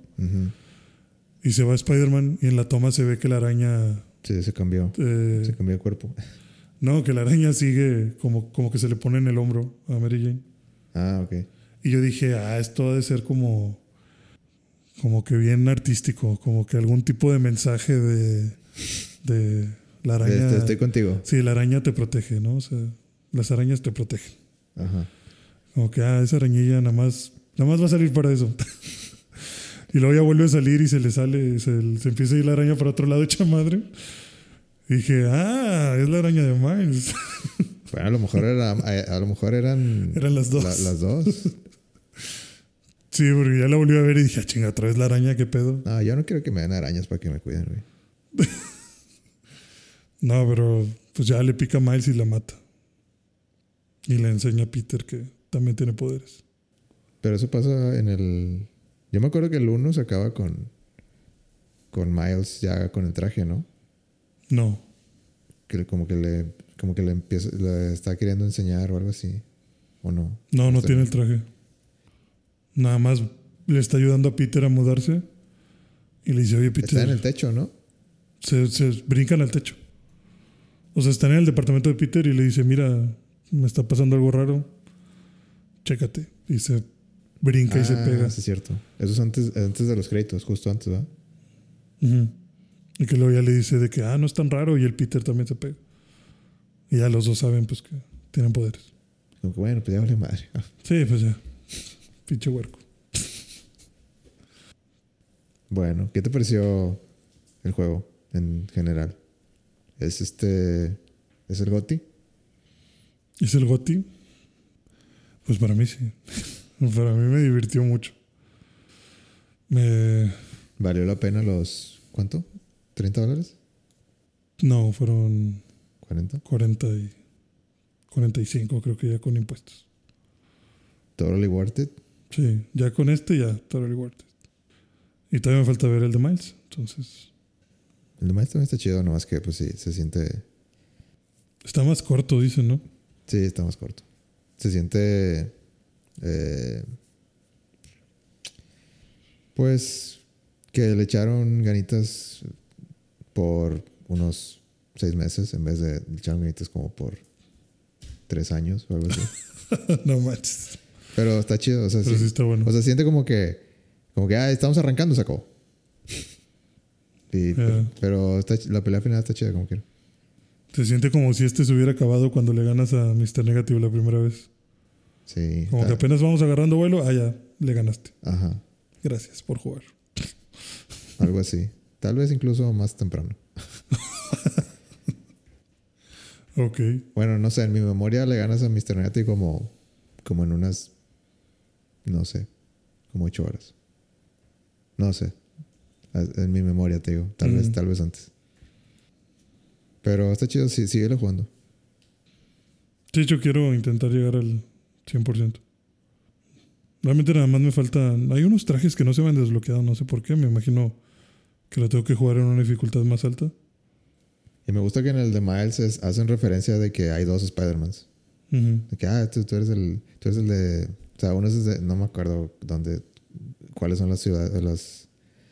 Y se va Spider-Man y en la toma se ve que la araña, Sí, se cambió. eh, Se cambió de cuerpo. No, que la araña sigue como, como que se le pone en el hombro a Mary Jane. Ah, ok. Y yo dije, ah, esto ha de ser como, como que bien artístico, como que algún tipo de mensaje de, de la araña. Este, estoy contigo. Sí, la araña te protege, ¿no? O sea, las arañas te protegen. Ajá. Como que, ah, esa arañilla nada más, nada más va a salir para eso. y luego ya vuelve a salir y se le sale, se, se empieza a ir la araña para otro lado hecha madre. Dije, ah, es la araña de Miles. Bueno, a lo mejor, era, a, a lo mejor eran, Eran las dos. la- las dos. sí, porque ya la volví a ver y dije, ah, chinga, otra vez la araña, qué pedo. No, yo no quiero que me den arañas para que me cuiden, güey. No, pero pues ya le pica a Miles y la mata. Y le enseña a Peter que también tiene poderes. Pero eso pasa en el. Yo me acuerdo que el 1 se acaba con. Con Miles ya con el traje, ¿no? No, Que como que le. Como que le empieza. Le está queriendo enseñar o algo así. ¿O no? no, no tiene el traje. Nada más le está ayudando a Peter a mudarse. Y le dice, oye, Peter, Está en el techo, ¿no? se, se brincan al techo. O sea, están en el departamento de Peter y le dice, mira, me está pasando algo raro. Chécate. Y se brinca y se Ah, pega. Sí, es cierto. Eso es antes, antes de los créditos, justo antes, ¿verdad? Ujú. Y que luego ya le dice de que, ah, no es tan raro. Y el Peter también se pega. Y ya los dos saben, pues, que tienen poderes. Como que bueno, pues ya vale madre. Ah, Sí, pues ya. Pinche huerco. Bueno, ¿qué te pareció el juego en general? ¿Es este. ¿Es el GOTI? ¿Es el Goti? Pues para mí sí. para mí me divirtió mucho. Me... ¿Valió la pena los. ¿Cuánto? ¿30 dólares? No, fueron ¿40? 40 y 45 creo que ya con impuestos. Totally worth it. Sí, ya con este ya, totally worth it. Y todavía me falta ver el de Miles. Entonces, El de Miles también está chido, nomás que pues sí, se siente. está más corto, dicen, ¿no? Sí, está más corto. Se siente. eh, pues. Que le echaron ganitas por unos seis meses en vez de ganitas como por tres años o algo así. no manches. Pero está chido, o sea, Pero sí está bueno. O sea, siente como que, como que, ah, estamos arrancando. Y- Ya. Pero está la pelea final está chida como quiera. Se siente como si este se hubiera acabado cuando le ganas a Mr. Negative la primera vez. Sí. Como que apenas vamos agarrando vuelo, ah, ya, le ganaste. Ajá, Gracias por jugar. algo así. Tal vez incluso más temprano. Ok. Bueno, no sé, en mi memoria le ganas a Mr. Negative como, como en unas, no sé, como ocho horas. No sé. En mi memoria te digo, tal vez, Mm. tal vez antes. Pero está chido, sí, síguelo jugando. Sí, yo quiero intentar llegar al 100%. Realmente nada más me faltan... Hay unos trajes que no se me han desbloqueado, no sé por qué. Me imagino que lo tengo que jugar en una dificultad más alta. Y me gusta que en el de Miles es- hacen referencia de que hay dos Spider-Mans. Ujú. De que, ah, tú, tú eres el, tú eres el de, o sea, uno es de, no me acuerdo dónde, cuáles son las ciudades, las,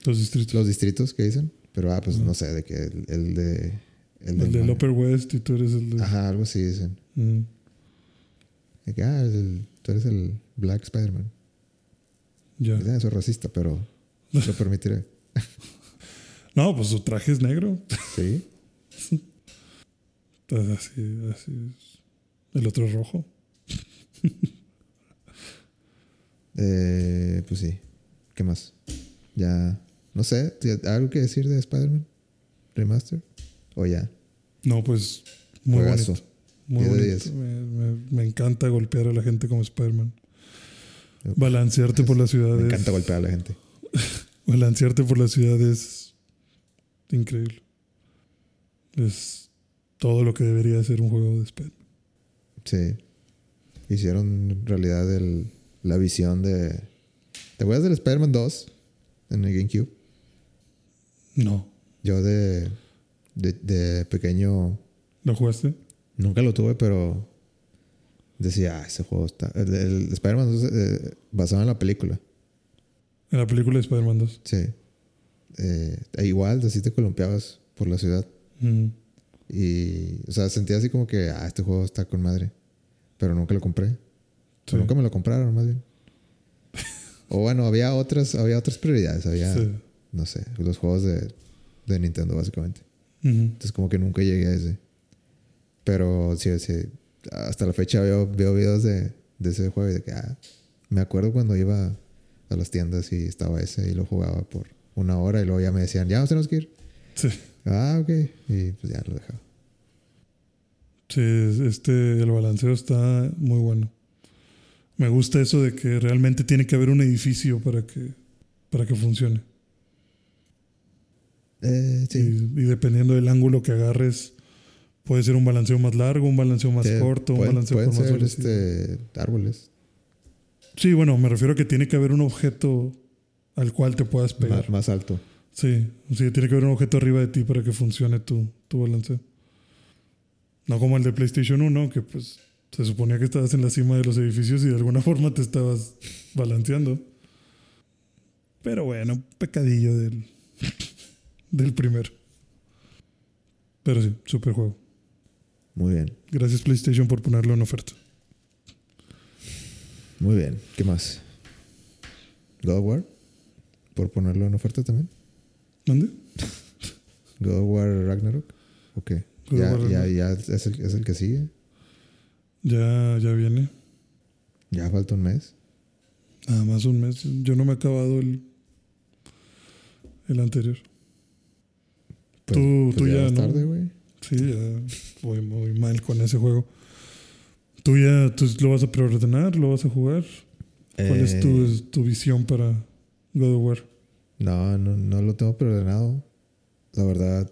Los distritos. los distritos que dicen. Pero, ah, pues Ujú. no sé, de que el, el de, el, el del Ma- Upper West y tú eres el de... Ajá, algo así dicen. Ujú. De que, ah, el- tú eres el Black Spider-Man. Ya. Ah, Eso es racista, pero lo permitiré. No, pues su traje es negro. Sí. Pues así, así es. El otro es rojo. Eh, pues sí. ¿Qué más? Ya, no sé, ¿tienes ¿algo que decir de Spider-Man? Remaster. O ya. No, pues muy Juegazo. bonito. Muy 10 de bonito. 10. Me, me- me encanta golpear a la gente como Spider-Man. Balancearte por las ciudades. Me encanta golpear a la gente. Balancearte por las ciudades. Increíble. Es todo lo que debería ser un juego de Spider-Man. Sí. Hicieron realidad el, la visión de. ¿Te acuerdas del Spider-Man 2 en el GameCube? No. Yo de, de, de pequeño ¿Lo jugaste? nunca lo tuve, pero decía, ah, ese juego está. El, el Spider-Man 2 eh, basado en la película. En la película de Spider-Man 2. Sí. Eh, e igual, así te columpiabas por la ciudad. Mm. Y, o sea, sentía así como que, ah, este juego está con madre. Pero nunca lo compré. Sí. O nunca me lo compraron, más bien. o bueno, había otras, había otras prioridades. Había, Sí. no sé, los juegos de, de Nintendo, básicamente. Entonces, como que nunca llegué a ese. Pero sí, sí, hasta la fecha veo, veo videos de, de ese juego y de que, ah, me acuerdo cuando iba a las tiendas y estaba ese y lo jugaba por una hora y luego ya me decían, ya nos tenemos que ir. Sí. Ah, ok. Y pues ya lo dejaba. Sí, este, el balanceo está muy bueno. Me gusta eso de que realmente tiene que haber un edificio para que, para que funcione. Eh, sí. Y, y dependiendo del ángulo que agarres, puede ser un balanceo más largo, un balanceo más Sí, corto, un balanceo pueden más ser velocidad. este, árboles. Sí, bueno, me refiero a que tiene que haber un objeto al cual te puedas pegar. más alto. Sí, sí, tiene que haber un objeto arriba de ti para que funcione tu, tu balanceo. No como el de PlayStation 1, que pues se suponía que estabas en la cima de los edificios y de alguna forma te estabas balanceando. Pero bueno, pecadillo del, del primero. Pero sí, super juego. Muy bien. Gracias PlayStation por ponerlo en oferta. Muy bien. ¿Qué más? God of War. Por ponerlo en oferta también. ¿Dónde? God of War Ragnarok. Ok. Ya, ya, ya es el, es el que sigue. Ya, ya viene. Ya falta un mes. Nada más un mes. Yo no me he acabado el, el anterior. Pues, Tú- pues tú ya, ¿no? tarde, güey. Sí, ya voy muy mal con ese juego. ¿Tú ya tú lo vas a preordenar? ¿Lo vas a jugar? ¿Cuál es Eh, tu, tu visión para God of War? No, no, no lo tengo preordenado. La verdad,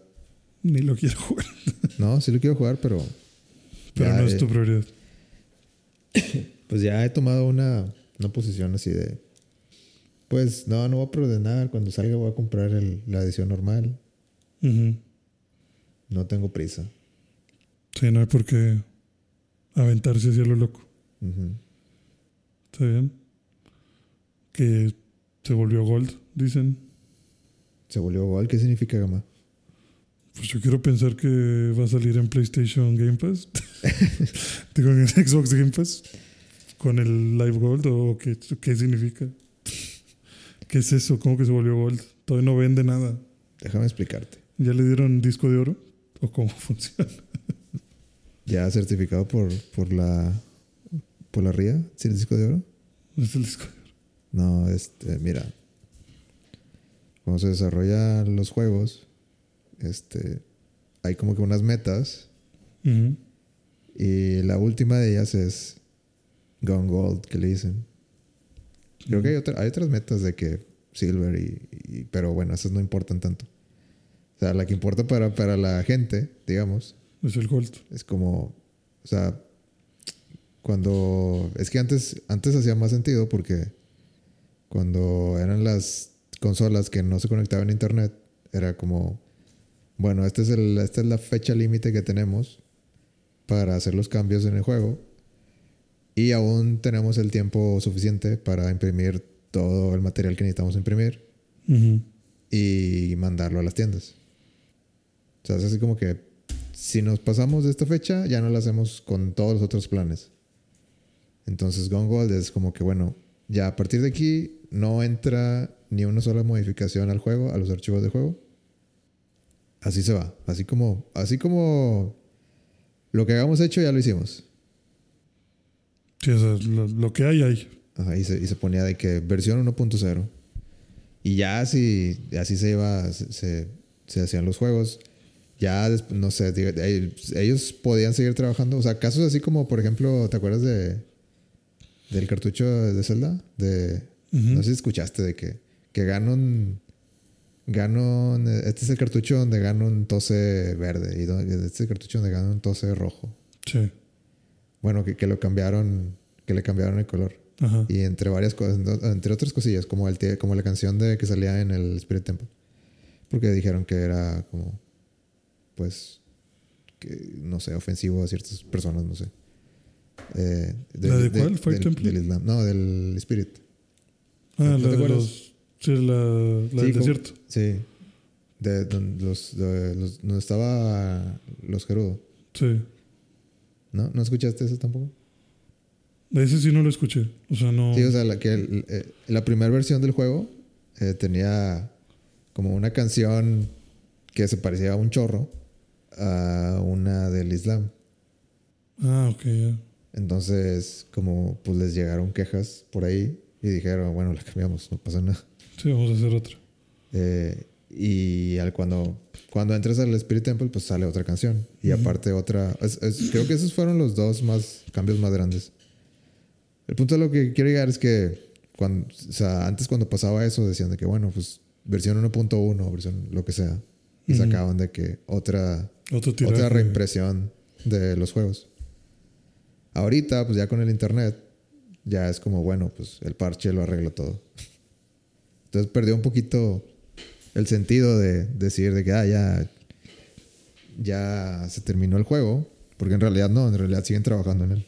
Ni lo quiero jugar. no, sí lo quiero jugar, pero. Pero no es tu prioridad. Pues ya he tomado una, una posición así de. Pues no, no voy a preordenar. Cuando salga voy a comprar el- la edición normal. No tengo prisa. Sí, no hay por qué aventarse hacia lo loco. ¿Está bien? Que se volvió Gold, dicen. Se volvió gol. ¿Qué significa gama? Pues yo quiero pensar que va a salir en PlayStation Game Pass. Digo, en Xbox Game Pass. Con el Live Gold o qué, qué significa. ¿Qué es eso? ¿Cómo que se volvió Gold? Todavía no vende nada. Déjame explicarte. ¿Ya le dieron disco de oro? ¿O cómo funciona? Ya certificado por, por la por la RIA, ¿sí el disco de oro? No es el disco de oro. No, este, mira. Cuando se desarrollan los juegos, este, hay como que unas metas y la última de ellas es Gone Gold, que le dicen. Creo que hay, otra- hay otras metas de que Silver y, y- pero bueno, esas no importan tanto. O sea, la que importa para, para la gente, digamos, Es el Gold. es como, o sea, cuando, es que antes, antes hacía más sentido porque cuando eran las consolas que no se conectaban a internet, era como, bueno, este es el, esta es la fecha límite que tenemos para hacer los cambios en el juego y aún tenemos el tiempo suficiente para imprimir todo el material que necesitamos imprimir y mandarlo a las tiendas. O sea, es así como que si nos pasamos de esta fecha, ya no lo hacemos con todos los otros planes. Entonces, Gone Gold es como que, bueno, ya a partir de aquí no entra ni una sola modificación al juego, a los archivos de juego. Así se va. Así como, así como lo que habíamos hecho ya lo hicimos. Sí, o sea, lo, lo que hay, hay. Ajá, y, se, y se ponía de que versión 1.0. Y ya así, así se iba, se, se, se hacían los juegos. Ya, no sé, ellos podían seguir trabajando. O sea, casos así como, por ejemplo, ¿te acuerdas de del cartucho de Zelda? De, No sé si escuchaste de que, que Ganon, Ganon, este es el cartucho donde Ganon tose verde y este es el cartucho donde Ganon tose rojo. Sí. Bueno, que, que lo cambiaron, que le cambiaron el color. Ajá. Y entre varias cosas, entre otras cosillas, como, el, como la canción de que salía en el Spirit Temple. Porque dijeron que era como, pues, que, no sé, ofensivo a ciertas personas, no sé. Eh, ¿La de cuál? ¿Fire Temple? del Islam. No, del Spirit. Ah, ¿No la te de los. Sí, la, la Sí, del desierto. Sí. De, donde, los, de los- donde estaba los Gerudo. Sí. ¿No? ¿No escuchaste eso tampoco? De ese sí no lo escuché. O sea, no. Sí, o sea, la, que el- eh, la primera versión del juego eh, tenía como una canción que se parecía a un chorro a una del Islam. Ah, ok, ya. Entonces, como pues les llegaron quejas por ahí y dijeron, bueno, la cambiamos, no pasa nada. Sí, vamos a hacer otra. Eh, y al cuando, cuando entras al Spirit Temple, pues sale otra canción. Y Ujú. aparte otra... es- es- creo que esos fueron los dos más cambios más grandes. El punto de lo que quiero llegar es que cuando, o sea, antes cuando pasaba eso decían de que, bueno, pues versión 1.1, versión lo que sea. Y Ujú. sacaban de que otra, otra reimpresión de los juegos. Ahorita, pues ya con el internet, ya es como, bueno, pues el parche lo arregla todo. Entonces perdió un poquito el sentido de decir de que, ah, ya, ya se terminó el juego, porque en realidad no, en realidad siguen trabajando en él,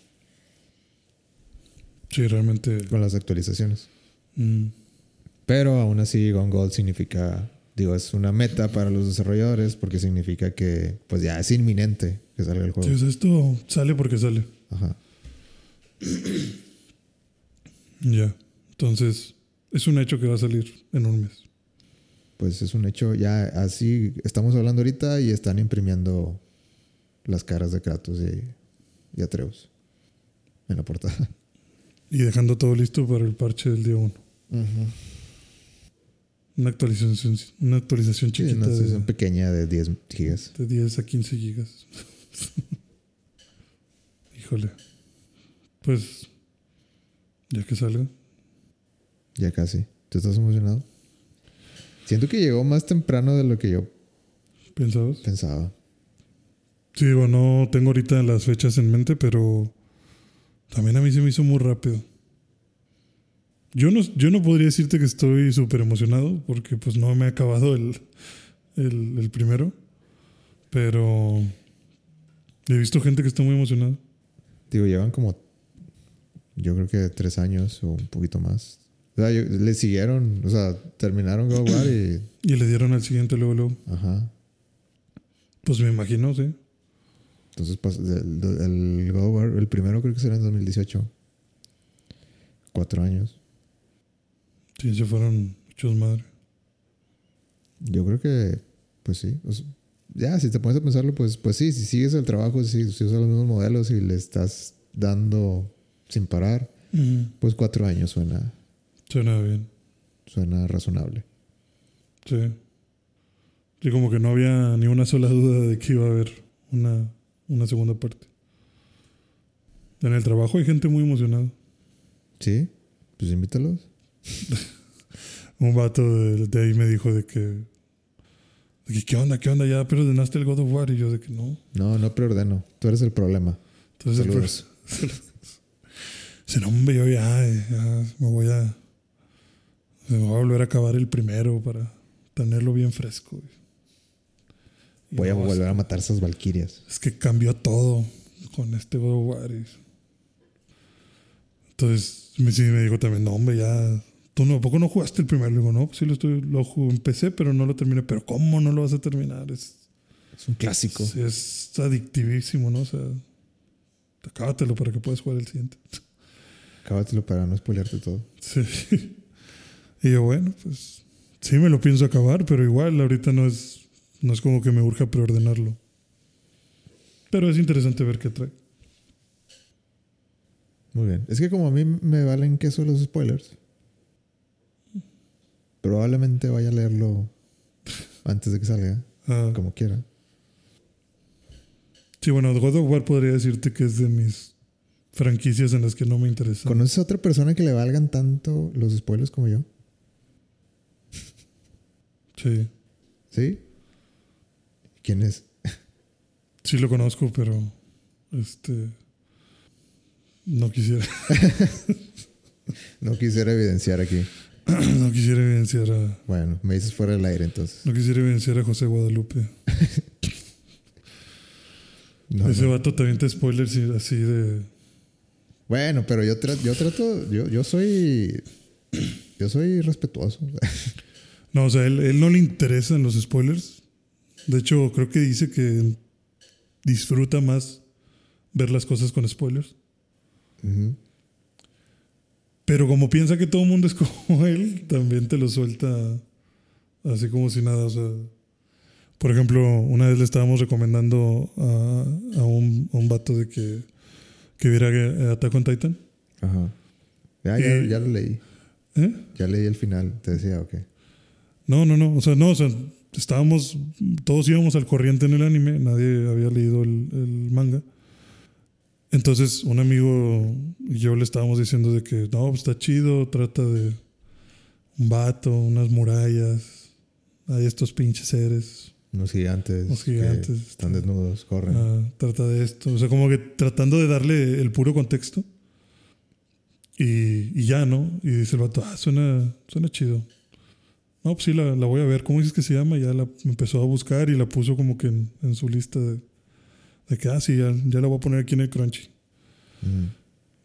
Sí, realmente. con las actualizaciones. mm, Pero aún así, Gone Gold significa, digo, es una meta para los desarrolladores, porque significa que, pues ya es inminente que salga el juego. sí, esto sale porque sale. Ajá. Ya. Entonces, es un hecho que va a salir en un mes. Pues es un hecho, ya así estamos hablando ahorita y están imprimiendo las caras de Kratos y, y Atreus en la portada. Y dejando todo listo para el parche del día 1. Una actualización, una actualización Sí, chiquita una de, sesión pequeña de 10 gigas. de 10 a 15 gigas. Híjole. Pues, ya que salga. Ya casi. ¿Tú estás emocionado? Siento que llegó más temprano de lo que yo ¿Pensabas? pensaba. Sí, digo, no tengo ahorita las fechas en mente, pero también a mí se me hizo muy rápido. Yo no, yo no podría decirte que estoy súper emocionado, porque pues no me ha acabado el, el, el primero, pero he visto gente que está muy emocionada. Digo, llevan como, yo creo que tres años o un poquito más. O sea, yo- le siguieron, o sea, terminaron God of War y, Y le dieron al siguiente luego, luego. ajá. Pues me imagino, sí. Entonces, pas- el, el God of War, el primero creo que será en 2018. Cuatro años. Sí, se fueron muchos madre. Yo creo que, pues sí. o sea, ya, si te pones a pensarlo, pues, pues sí, si sigues el trabajo, si, si usas los mismos modelos y le estás dando sin parar, pues cuatro años suena, Suena bien. suena razonable. Sí. Sí, como que no había ni una sola duda de que iba a haber una, una segunda parte. En el trabajo hay gente muy emocionada. Sí, pues invítalos. Un vato de, de ahí me dijo de que, de que, ¿qué onda? ¿Qué onda? ¿Ya preordenaste el God of War? Y yo de que no. No, no preordeno. Tú eres el problema. Entonces, el Saludos. Dice, no, hombre, yo ya, ya me voy a. Me voy a volver a acabar el primero para tenerlo bien fresco. Y Voy a no, volver a matar esas valquirias. Es que cambió todo con este God of War. Entonces, me, sí, me dijo también, no, hombre, ya. ¿Tú no, ¿a poco no jugaste el primero? Le digo, no, pues sí lo, estoy, lo jugué, empecé, pero no lo terminé. Pero ¿cómo no lo vas a terminar? Es, Es un clásico. es, es adictivísimo, ¿no? O sea, acábatelo para que puedas jugar el siguiente. Acábatelo para no spoilearte todo. Sí. Y yo, bueno, pues sí me lo pienso acabar, pero igual ahorita no es, no es como que me urja preordenarlo. Pero es interesante ver qué trae. Muy bien. Es que como a mí me valen queso los spoilers, probablemente vaya a leerlo antes de que salga, Ah, como quiera. sí, bueno, God of War podría decirte que es de mis franquicias en las que no me interesa. ¿Conoces a otra persona que le valgan tanto los spoilers como yo? Sí, ¿Sí? ¿Quién es? sí lo conozco, pero este no quisiera, No quisiera evidenciar aquí. no quisiera evidenciar a, Bueno, me dices fuera del aire entonces. no quisiera evidenciar a José Guadalupe. No, Ese no. vato también te spoilers así de Bueno, pero yo, tra- yo trato, yo, yo soy, yo soy respetuoso. No, o sea, él, él no le interesan los spoilers. De hecho, creo que dice que disfruta más ver las cosas con spoilers. Pero como piensa que todo el mundo es como él, también te lo suelta así como si nada. O sea, por ejemplo, una vez le estábamos recomendando a, a un, a un vato de que, que viera eh, Attack on Titan. Ajá. Ya, ya, Y- ya lo leí. ¿Eh? Ya leí el final. Te decía, ok. No, no, no. O sea, no, o sea, estábamos, todos íbamos al corriente en el anime, nadie había leído el, el manga. Entonces, un amigo y yo le estábamos diciendo de que no, pues está chido, trata de un vato, unas murallas, hay estos pinches seres, Unos gigantes. Unos que gigantes. están desnudos, corren. ah, trata de esto. O sea, como que tratando de darle el puro contexto. Y, y ya, ¿no? Y dice el vato, ah, suena, suena chido. No, pues sí, la, la voy a ver. ¿Cómo dices que se llama? Ya la empezó a buscar y la puso como que en, en su lista de, de que, ah, sí, ya, ya la voy a poner aquí en el Crunchy.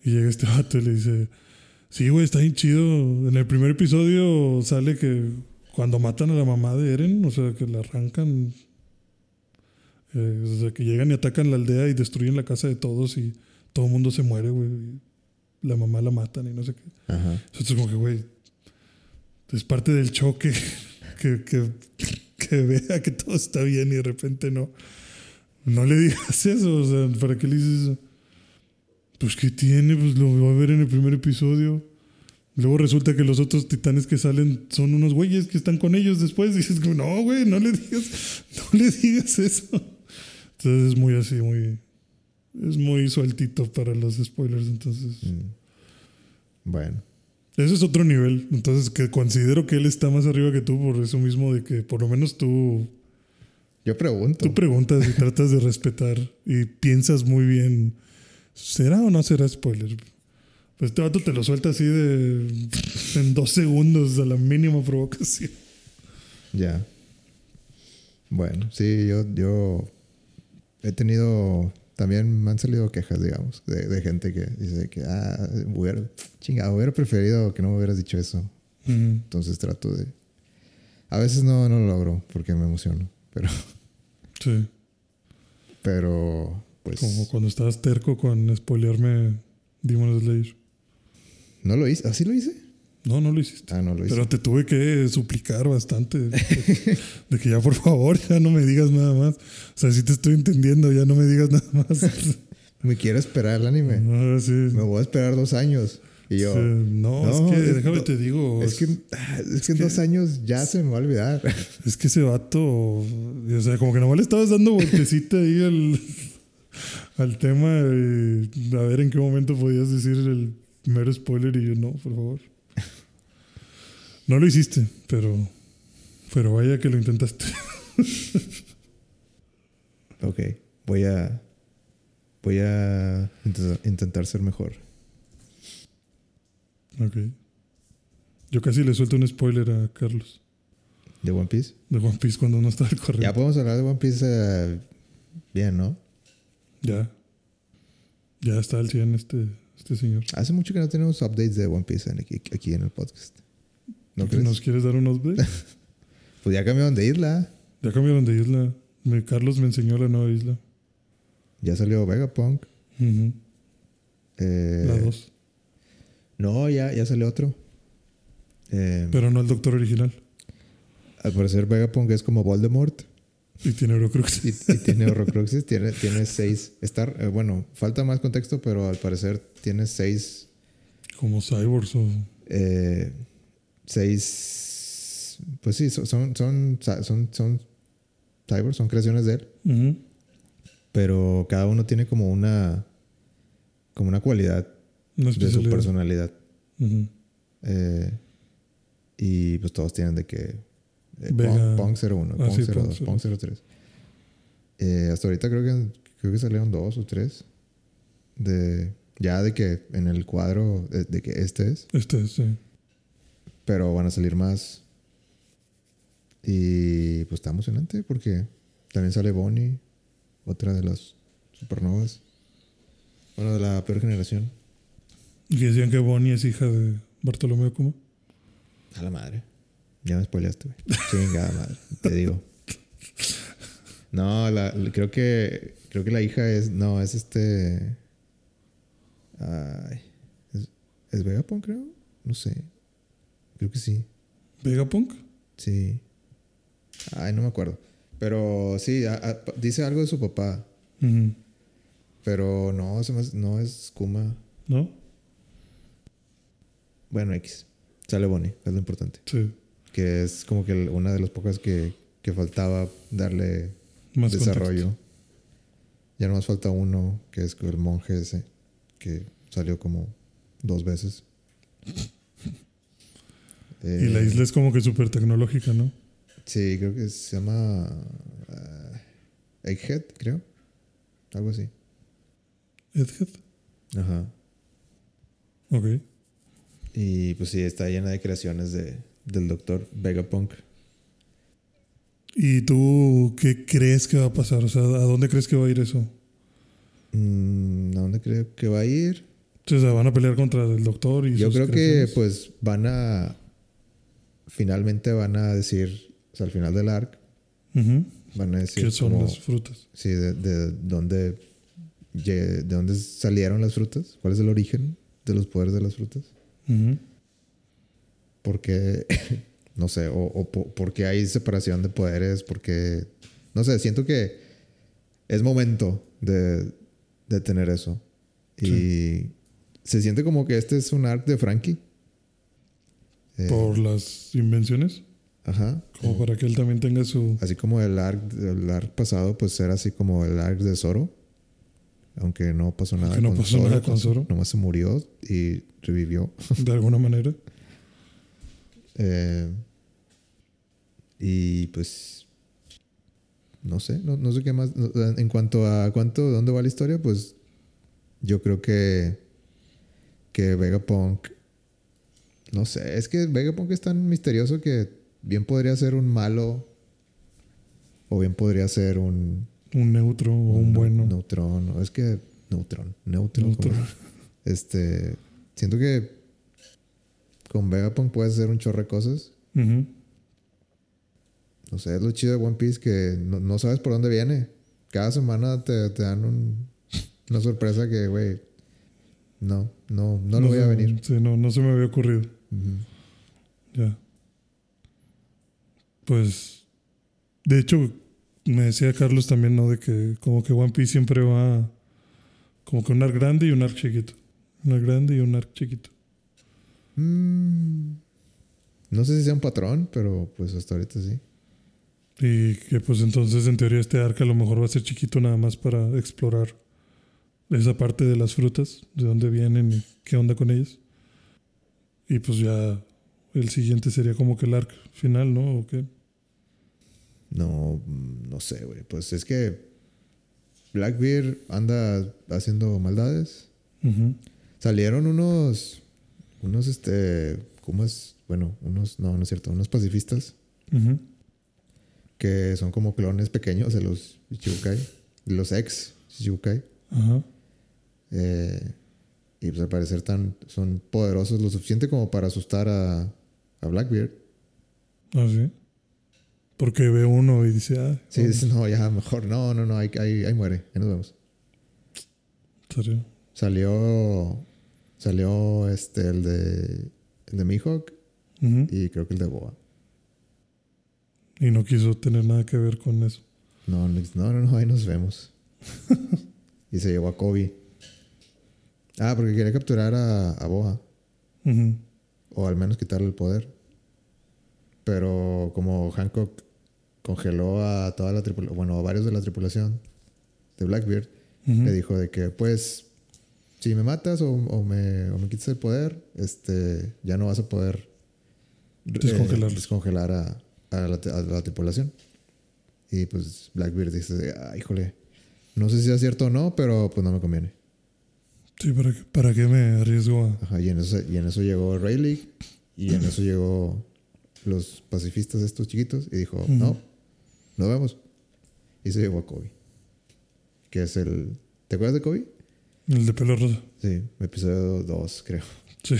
Y llega este vato y le dice, sí, güey, está bien chido. En el primer episodio sale que cuando matan a la mamá de Eren, o sea, que la arrancan, eh, o sea, que llegan y atacan la aldea y destruyen la casa de todos y todo el mundo se muere, güey. La mamá la matan y no sé qué. Ajá. Entonces, como que, güey, es parte del choque que, que, que vea que todo está bien y de repente no. No le digas eso, o sea, ¿para qué le dices eso? Pues, ¿qué tiene? Pues lo voy a ver en el primer episodio. Luego resulta que los otros titanes que salen son unos güeyes que están con ellos después. Y dices, no, güey, no le digas, no le digas eso. Entonces es muy así, muy. Es muy sueltito para los spoilers. Entonces. Mm. Bueno. Ese es otro nivel. Entonces, que considero que él está más arriba que tú por eso mismo de que por lo menos tú, Yo pregunto. tú preguntas y tratas de respetar y piensas muy bien, ¿será o no será spoiler? Pues este vato te lo suelta así de en dos segundos a la mínima provocación. Ya. Bueno, sí, yo, yo he tenido, también me han salido quejas, digamos, de, de gente que dice que, ah, hubiera, chinga, hubiera preferido que no me hubieras dicho eso. Entonces trato de... A veces no, no lo logro porque me emociono, pero Sí. Pero, pues. Como cuando estabas terco con spoilearme Demon Slayer. ¿No lo hice? ¿Así lo hice? No, no lo hiciste. Ah, no lo hice. Pero te tuve que suplicar bastante. De, de que ya, por favor, ya no me digas nada más. O sea, sí te estoy entendiendo, ya no me digas nada más. Me quiero esperar el anime. Ah, sí. Me voy a esperar dos años. Y yo. Sí, no, No, es que es- déjame no, te digo. Es que, ah, es que en dos años ya se me va a olvidar. Es que ese vato, o sea, como que nomás le estabas dando vueltecita ahí al, al tema a ver en qué momento podías decir el mero spoiler y yo no, por favor. No lo hiciste, pero, pero vaya que lo intentaste. ok. Voy a. Voy a intentar, ser mejor. Ok. Yo casi le suelto un spoiler a Carlos ¿De One Piece? de One Piece cuando no estaba al Ya corriente. podemos hablar de One Piece eh, bien, ¿no? Ya. Ya está al 100 este, este señor. Hace mucho que no tenemos updates de One Piece aquí, aquí en el podcast. ¿No crees? ¿Nos quieres dar un update? Pues ya cambiaron de isla. Ya cambiaron de isla. Carlos me enseñó la nueva isla. Ya salió Vegapunk. Ujú. Eh, La 2. No, ya, ya salió otro. Eh, Pero no el doctor original. al parecer Vegapunk es como Voldemort. Y tiene Eurocrux. Y, y tiene Horrocruxes. tiene, tiene seis. Está, eh, bueno, falta más contexto, pero al parecer tiene seis. Como cyborgs o. eh, seis. Pues sí, son, son, son, son, son cyborgs, son creaciones de él. Pero cada uno tiene como una. Como una cualidad Una de su personalidad. Eh, y pues todos tienen de que. Eh, Pong, Pong 01, Ah, Pong sí, 02, Pong Pong 03. Eh, hasta ahorita creo que, creo que salieron dos o tres. De, ya de que en el cuadro de, de que este es. Este es, sí. Pero van a salir más. Y pues está emocionante porque también sale Bonnie, otra de las supernovas. Bueno, de la peor generación. Y decían que Bonnie es hija de Bartolomeo Kuma. A la madre. Ya me spoileaste, güey. Chingada madre. Te digo. No, la, creo que. Creo que la hija es. No, es este. Ay. ¿Es, ¿es Vegapunk, creo? No sé. Creo que sí. Vegapunk. Sí. Ay, no me acuerdo. Pero sí, a- a- dice algo de su papá. Pero no, no es Kuma. ¿No? Bueno, X. Sale Bonnie, es lo importante. Sí. Que es como que una de las pocas que, que faltaba darle Más desarrollo. Ya nomás falta uno, que es el monje ese, que salió como dos veces. contexto. Y la Eh, isla es como que súper tecnológica, ¿no? Sí, creo que se llama ah, Egghead, creo. Algo así. Edhead. Ajá. Ok. Y pues sí, está llena de creaciones de, del doctor Vegapunk. ¿Y tú qué crees que va a pasar? O sea, ¿a dónde crees que va a ir eso? Mm, ¿A dónde creo que va a ir? O sea, van a pelear contra el doctor y Yo sus creo que pues van a... Finalmente van a decir, o sea, al final del arc, van a decir ¿Qué son como- las frutas? Sí, de, de dónde, de dónde salieron las frutas, cuál es el origen de los poderes de las frutas. Porque, no sé, o, o po- porque hay separación de poderes, porque, no sé, siento que es momento de, de tener eso. Y se siente como que este es un arc de Frankie. Eh, Por las invenciones. Ajá. Como para que él también tenga su... Así como el arc, el arc pasado, pues era así como el arc de Zoro. Aunque no pasó nada, Aunque no con, pasó Zoro, nada con Zoro. Nomás se murió y revivió. De alguna manera. Eh, y pues. No sé, no, no sé qué más. En cuanto a cuánto, dónde va la historia, pues. Yo creo que. Que Vegapunk. No sé, es que Vegapunk es tan misterioso que bien podría ser un malo. O bien podría ser un. Un neutro o un bueno. Neutrón. o Es que. Neutrón. Neutro. Neutro. Este. Siento que. Con Vegapunk puedes hacer un chorro de cosas. Ujú. No sé, es lo chido de One Piece que no, no sabes por dónde viene. cada semana te, te dan un, una sorpresa que, güey, no, no, no, lo voy a venir. Sí, no, no se me había ocurrido. Ya. Pues, de hecho, me decía Carlos también, ¿no? De que como que One Piece siempre va como que un arc grande y un arc chiquito. Un arc grande y un arc chiquito. Mm, no sé si sea un patrón, pero pues hasta ahorita sí. Y que pues entonces en teoría este arc a lo mejor va a ser chiquito nada más para explorar esa parte de las frutas, de dónde vienen y qué onda con ellas. Y pues ya el siguiente sería como que el arc final, ¿no? ¿O qué? No, mm, no sé, güey. Pues es que Blackbeard anda haciendo maldades. Salieron unos, unos, este, ¿cómo es? Bueno, unos, no, no es cierto, unos pacifistas Ujú. que son como clones pequeños de los Shichibukai, de los ex Shichibukai. Ajá. Eh, y pues al parecer tan, son poderosos lo suficiente como para asustar a, a Blackbeard. Ah, sí. Porque ve uno y dice, ah, Sí, dice, no, ya mejor, no, no, no, ahí, ahí, ahí muere, ahí nos vemos. Salió, salió este, el de, el de Mihawk y creo que el de Boa. Y no quiso tener nada que ver con eso. No, no, no, no, ahí nos vemos. y se llevó a Kobe. Ah, porque quería capturar a, a Boa. O al menos quitarle el poder. Pero como Hancock congeló a toda la tripulación, bueno, a varios de la tripulación de Blackbeard, Ujú. le dijo de que, pues, si me matas o, o me, o me quitas el poder, este, ya no vas a poder eh, Descongelarlos. descongelar a, a la, a la tripulación. Y pues Blackbeard dice, ah, híjole, no sé si es cierto o no, pero pues no me conviene. Sí, ¿para qué, ¿para qué me arriesgo? Ajá, y en eso, y en eso llegó Rayleigh y en eso llegó los pacifistas estos chiquitos y dijo, Ujú. no, nos vemos. Y se llevó a Kobe. Que es el... ¿Te acuerdas de Kobe? El de pelo rosa. Sí, episodio 2, creo. Sí.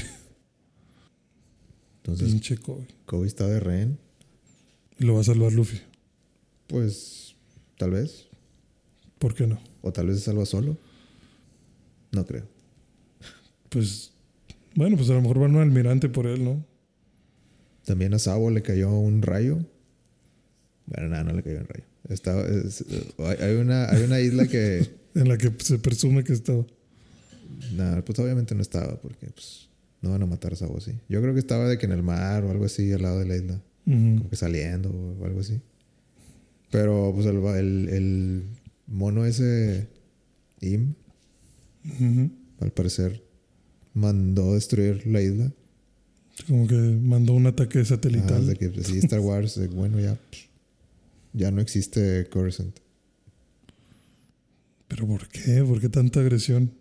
Entonces, Pinche Kobe. Kobe está de rehén. Y lo va a salvar Luffy. Pues, tal vez. ¿Por qué no? O tal vez se salva solo. No creo. Pues... Bueno, pues a lo mejor van un almirante por él, ¿no? También a Sabo le cayó un rayo. Bueno, nada, no le cayó un rayo. Estaba, es- hay, hay una, hay una isla que... En la que se presume que estaba. Nada, pues obviamente no estaba porque pues, no van a matar a Sabo así. Yo creo que estaba de que en el mar o algo así al lado de la isla. Como que saliendo o algo así. Pero pues el, el, el mono ese Im, al parecer, mandó destruir la isla. Como que mandó un ataque Ah, satelital. de que pues, sí, Star Wars, de, bueno, ya, pff, ya no existe Coruscant. ¿Pero por qué? ¿Por qué tanta agresión?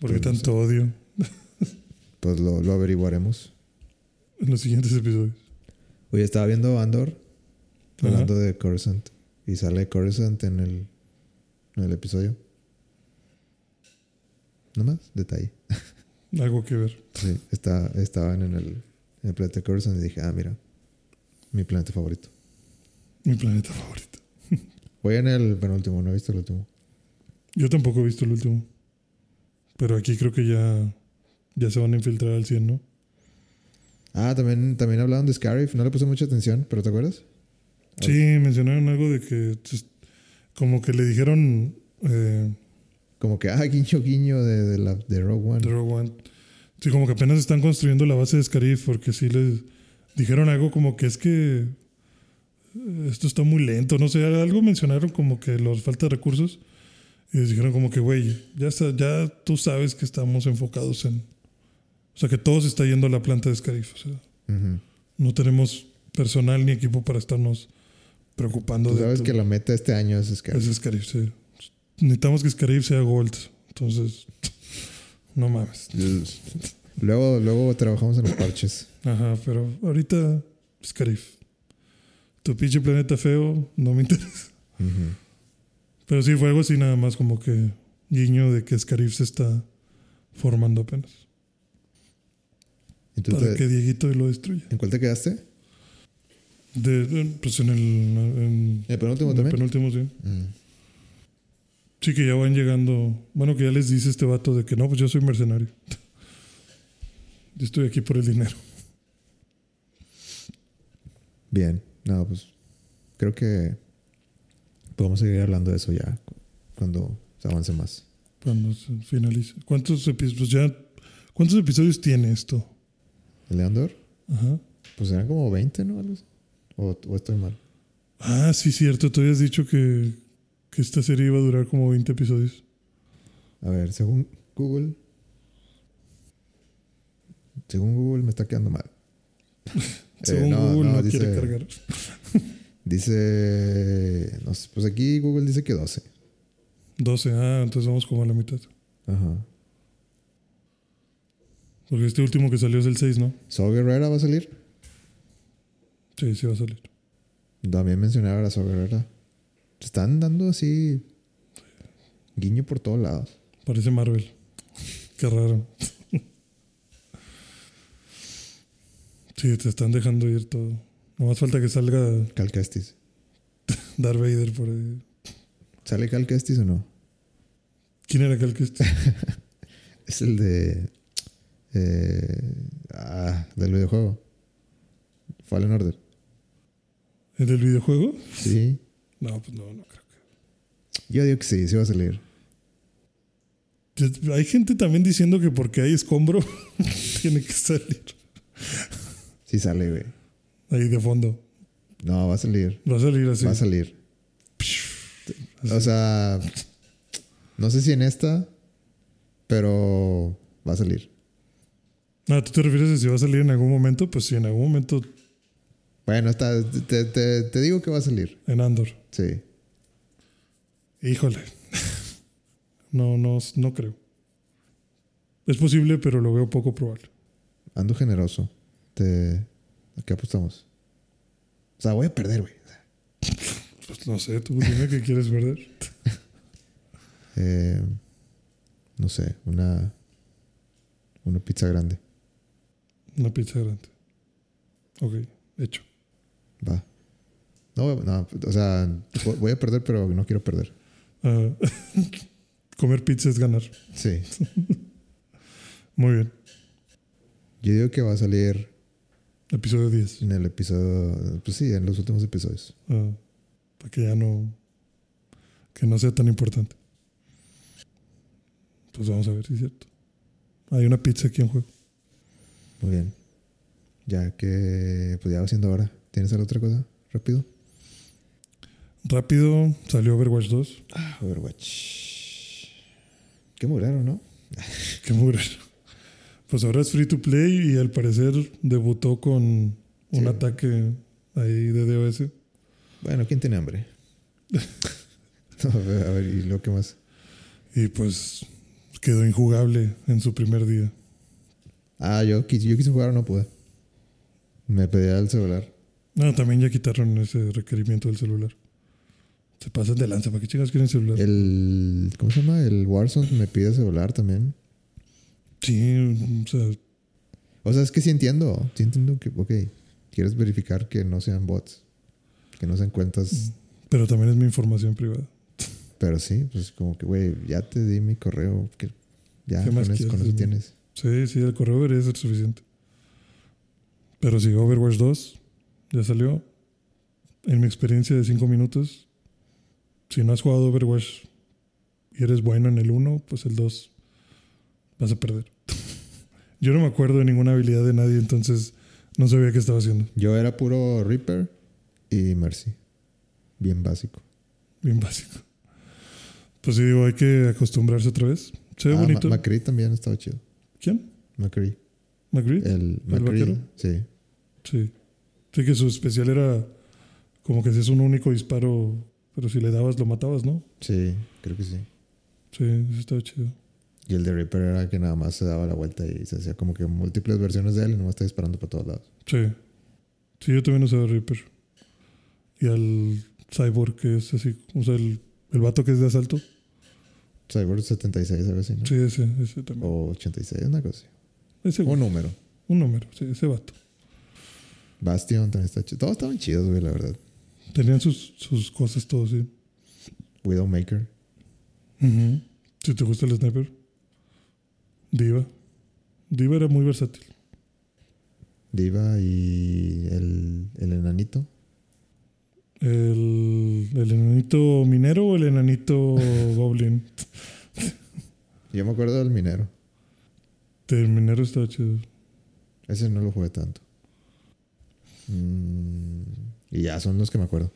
¿Por qué Pues no tanto odio Pues lo, lo averiguaremos. en los siguientes episodios? Oye, estaba viendo Andor, Ajá. hablando de Coruscant. Y sale Coruscant en el, en el episodio. No más, detalle. Algo que ver. Sí, está, estaban en el, en el planeta Coruscant y dije, ah, mira, mi planeta favorito. Mi planeta favorito. Voy en el penúltimo, no he visto el último. Yo tampoco he visto el último. Pero aquí creo que ya, ya se van a infiltrar al 100, ¿no? Ah, también, también hablaron de Scarif, no le puse mucha atención, pero ¿te acuerdas? Sí, mencionaron algo de que pues, como que le dijeron eh, Como que, ah, guiño, guiño de, de, la, de Rogue One. de Rogue One. Sí, como que apenas están construyendo la base de Scarif porque sí les dijeron algo como que es que eh, esto está muy lento, no sé, algo mencionaron como que los falta de recursos y les dijeron como que, güey, ya, está- ya tú sabes que estamos enfocados en... O sea, que todo se está yendo a la planta de Scarif. O sea, Ujú. no tenemos personal ni equipo para estarnos preocupando Tú de sabes tu- que la meta este año es Scarif. es Scarif, sí. Necesitamos que Scarif sea Gold. Entonces, no mames. Luego, luego trabajamos en los parches. Ajá, pero ahorita Scarif. Tu pinche planeta feo no me interesa. Ujú. Pero sí, fue algo así nada más como que guiño de que Scarif se está formando apenas. ¿Y tú para que Dieguito lo destruya. ¿En cuál te quedaste? De, de- pues en el. En, ¿El penúltimo en el también? penúltimo, sí. Mm. Sí, que ya van llegando. Bueno, que ya les dice este vato de que no, pues yo soy mercenario. Yo estoy aquí por el dinero. Bien, no, pues creo que podemos seguir hablando de eso ya cu- cuando se avance más. Cuando se finalice. ¿Cuántos episodios? ya. ¿Cuántos episodios tiene esto? ¿El de Andor? Ajá. Pues eran como 20, ¿no? O, o estoy mal. Ah, sí, cierto. Tú habías dicho que, que esta serie iba a durar como 20 episodios. A ver, según Google. Según Google me está quedando mal. Según Eh, no, Google no, no, quiere cargar. Dice. No sé, pues aquí Google dice que 12. 12. Ah, entonces vamos como a la mitad. Ajá. Porque este último que salió es el 6, ¿no? ¿Saw Guerrera va a salir? Sí, sí va a salir. También mencionaba a Saw Guerrera. Están dando así. Guiño por todos lados. Parece Marvel. Qué raro. Sí, te están dejando ir todo. No más falta que salga Cal Kestis. Darth Vader por ahí. ¿Sale Cal Kestis o no? ¿Quién era que este? Es el de. eh, ah, del videojuego. Fallen Order. ¿El del videojuego? Sí. No, pues no, no creo Yo digo que sí, sí va a salir. que. Hay gente también diciendo que porque hay escombro tiene que salir Sí sale, güey. Ahí de fondo. No, va a salir. Va a salir así. Va a salir. O sea, no sé si en esta, pero va a salir. Ah, ¿tú te refieres a si va a salir en algún momento? Pues sí, en algún momento Bueno, está, te, te- te digo que va a salir. en Andor. Sí. Híjole. No, no, no creo. Es posible, pero lo veo poco probable. Ando generoso. Te, ¿A qué apostamos? O sea, voy a perder, güey. Pues no sé, tú dime qué quieres perder. Eh, no sé, una, una pizza grande. Una pizza grande. Ok, hecho. Va. No, no, o sea, vo- voy a perder, pero no quiero perder. Ah, comer pizza es ganar. Sí. Muy bien. Yo digo que va a salir Episodio 10. en el episodio. Pues sí, en los últimos episodios. Ah, para que ya no. Que no sea tan importante. Pues vamos a ver si es cierto. Hay una pizza aquí en juego. Muy bien. Ya que, pues ya va siendo hora. ¿Tienes alguna otra cosa? Rápido. Rápido salió Overwatch 2. Ah, Overwatch. Qué muy raro, ¿no? Qué mugre. Pues ahora es free to play y al parecer debutó con un Sí. ataque ahí de DOS. Bueno, ¿quién tiene hambre? No, a, ver, a ver, ¿y lo que más? Y pues quedó injugable en su primer día. Ah, yo, quis- yo quise jugar, no pude. Me pedía el celular. No, también ya quitaron ese requerimiento del celular. Se pasan de lanza. ¿Para qué chingas quieren celular? El. ¿Cómo se llama? El Warzone me pide celular también. Sí, o sea, O sea, es que sí entiendo. Sí entiendo que, ok, quieres verificar que no sean bots. Que no sean cuentas. pero también es mi información privada. Pero sí, pues como que, güey, ya te di mi correo. Que ya ¿Qué con con eso tienes. Sí, sí, el correo debería ser suficiente. Pero sí, Overwatch 2 ya salió. En mi experiencia de 5 minutos, si no has jugado Overwatch y eres bueno en el 1, pues el 2 vas a perder. Yo no me acuerdo de ninguna habilidad de nadie, entonces no sabía qué estaba haciendo. Yo era puro Reaper y Mercy. Bien básico. Bien básico. Pues sí, digo, hay que acostumbrarse otra vez. Se ve Ah, bonito. Ma- McCree también estaba chido. ¿Quién? McCree. ¿McGree? El, McCree, vaquero? Sí. Sí. Sí, que su especial era como que hacías un único disparo, pero si le dabas lo matabas, ¿no? Sí, creo que sí. Sí, eso estaba chido. Y el de Reaper era que nada más se daba la vuelta y se hacía como que múltiples versiones de él y nomás está disparando por todos lados. Sí. Sí, yo también usaba Reaper. Y al Cyborg, que es así, o sea, el, el vato que es de asalto. Cyber 76, algo así, ¿no? Sí, ese, ese también. O 86, una cosa así. Ese Un número. Un número, sí, ese vato. Bastion también está chido. Todos estaban chidos, güey, la verdad. Tenían sus, sus cosas todos, sí. Widowmaker. Ujú. Si te gusta el sniper. Diva. Diva era muy versátil. Diva y el, el enanito. El, el enanito minero o el enanito goblin. Yo me acuerdo del minero. El minero estaba chido. Ese no lo jugué tanto. Mm, y ya son los que me acuerdo.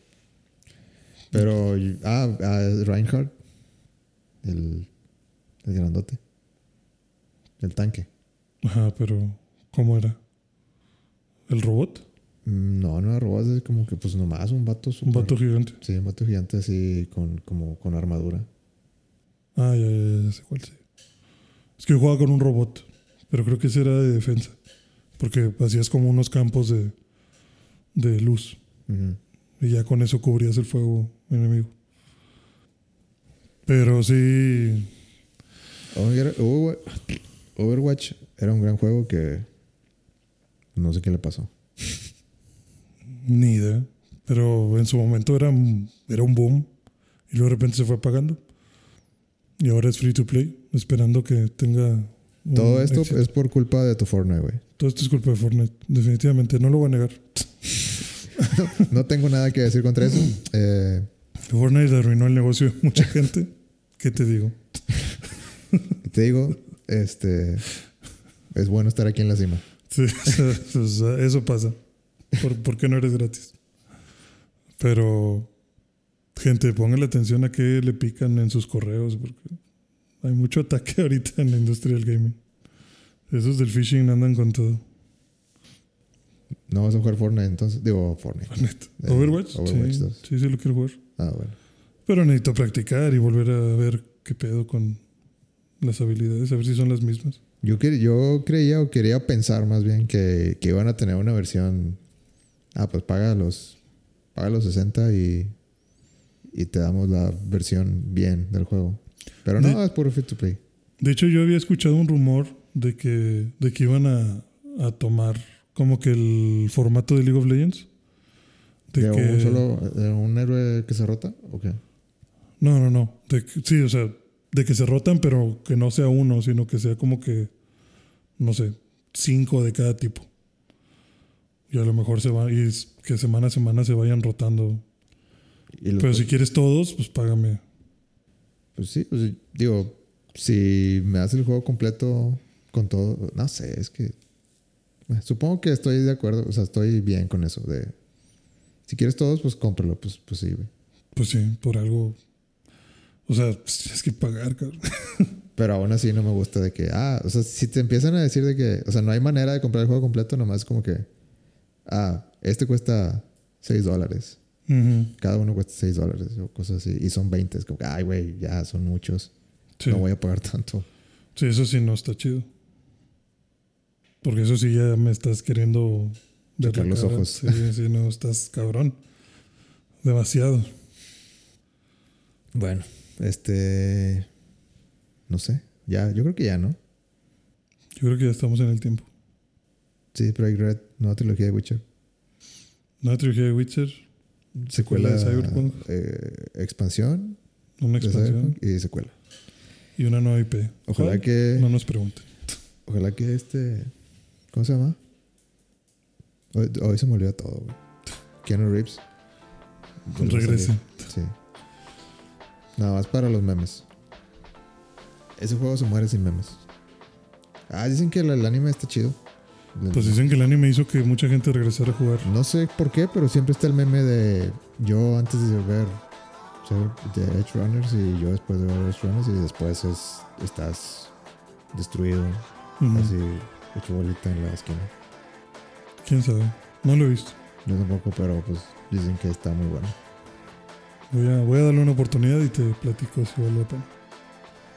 Pero, ah, ah, Reinhardt. El, el grandote. El tanque. Ajá, pero ¿cómo era? ¿El robot? Mm, No, no era robot, es como que pues nomás un vato Un super- vato gigante. Sí, un vato gigante así con, como, con armadura. Ah, ya, ya, ya sé cuál sí. Es que yo jugaba con un robot, pero creo que ese era de defensa. Porque hacías como unos campos de, de luz. Y ya con eso cubrías el fuego enemigo. Pero sí. Over- Over- Overwatch era un gran juego que no sé qué le pasó. Ni idea. Pero en su momento era, un- era un boom. Y luego de repente se fue apagando. Y ahora es free to play. Esperando que tenga. Todo esto éxito. es por culpa de tu Fortnite, güey. Todo esto es culpa de Fortnite. Definitivamente. No lo voy a negar. No tengo nada que decir contra eso. Eh, Fortnite arruinó el negocio de mucha gente. ¿Qué te digo? te digo, este es bueno estar aquí en la cima. Sí, o sea, eso pasa. ¿Por, por qué no eres gratis? Pero, gente, pónganle atención a qué le pican en sus correos, porque hay mucho ataque ahorita en la industria del gaming. Esos del phishing andan con todo. No vas a jugar Fortnite entonces. Digo, Fortnite. Neta. Eh, Overwatch, Overwatch sí, 2. sí, sí lo quiero jugar. Ah, bueno. Pero necesito practicar y volver a ver qué pedo con las habilidades, a ver si son las mismas. Yo, quer- yo creía o quería pensar más bien que, que iban a tener una versión. Ah, pues paga los, paga los 60 y, y te damos la versión bien del juego. Pero no, De- es puro free to play. De hecho, yo había escuchado un rumor de que, de que iban a, a tomar como que el formato de League of Legends. De ¿De que, un solo de un héroe que se rota? ¿O qué? No, no, no. De sí, o sea, de que se rotan, pero que no sea uno, sino que sea como que, no sé, cinco de cada tipo. Y a lo mejor se van, y que semana a semana se vayan rotando. Y Pero si quieres todos, pues págame. Pues sí, pues, digo, si me das el juego completo con todo, no sé, es que supongo que estoy de acuerdo, o sea, estoy bien con eso de si quieres todos, pues cómpralo, pues pues sí, güey. Pues sí, por algo. O sea, pues tienes que pagar, cabrón. Pero aún así no me gusta de que, ah, o sea, si te empiezan a decir de que, o sea, no hay manera de comprar el juego completo, nomás como que, ah, este cuesta 6 dólares, cada uno cuesta 6 dólares o cosas así, y son 20, es como que, ay, güey, ya son muchos, Sí. no voy a pagar tanto. Sí, eso sí no está chido. Porque eso sí ya me estás queriendo Sacar los ojos. Sí, sí, no, estás cabrón. Demasiado. Bueno, este. No sé. Ya, yo creo que ya, ¿no? Yo creo que ya estamos en el tiempo. Sí, Project Red, nueva trilogía de Witcher. Una trilogía de Witcher, Secuela de Cyberpunk. eh, expansión una expansión y secuela. y una nueva IP. Ojalá ¿Cuál? que. No nos pregunten. Ojalá que este. ¿Cómo se llama? Hoy, hoy se me olvida todo, güey. Keanu Reeves. A Regrese. Sí. Nada más para los memes. Ese juego se muere sin memes. Ah, dicen que el, el anime está chido. Pues dicen que el anime hizo que mucha gente regresara a jugar. No sé por qué, pero siempre está el meme de yo antes de ver de Edge Runners y yo después de ver Edge Runners y después es, estás destruido, así hecho bolita en la esquina. ¿Quién sabe? No lo he visto. Yo tampoco, pero pues dicen que está muy bueno. Voy a, voy a darle una oportunidad y te platico si vale la pena.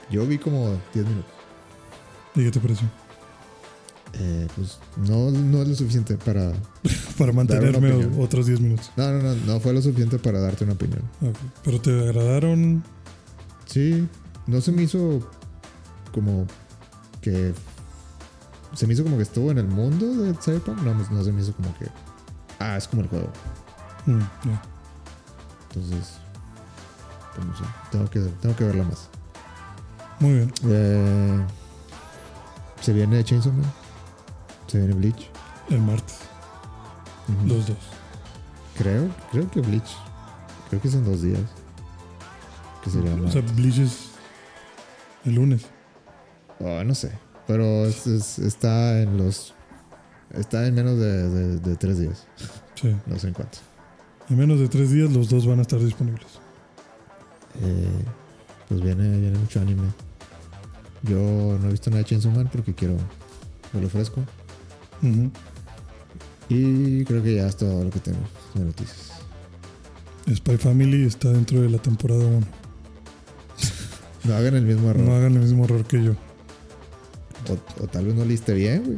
Yo vi como 10 minutos. ¿Y qué te pareció? Eh, pues no, no es lo suficiente para... Para mantenerme otros 10 minutos. No, no, no, no fue lo suficiente para darte una opinión. Pero te agradaron. Sí, no se me hizo como que... Se me hizo como que estuvo en el mundo de Cyberpunk. No, no se me hizo como que Ah, es como el juego. Mm, ya. Entonces, no sé. Tengo que, tengo que verla más. Muy bien. Eh, se viene Chainsaw Man. Se viene Bleach. El martes. Los dos. Creo, creo que Bleach. Creo que son dos días. Que sería O sea. Bleach es el lunes. Oh, no sé. Pero es- es- está en los. Está en menos de, de- de tres días. Sí. No sé en cuánto. En menos de tres días los dos van a estar disponibles. Eh, pues viene, viene mucho anime. Yo no he visto nada de Chainsaw Man porque quiero verlo fresco. Ujú. Y creo que ya es todo lo que tengo de noticias. Spy Family está dentro de la temporada 1. No hagan el mismo error. No hagan el mismo error que yo. O, o tal vez no leíste bien, güey.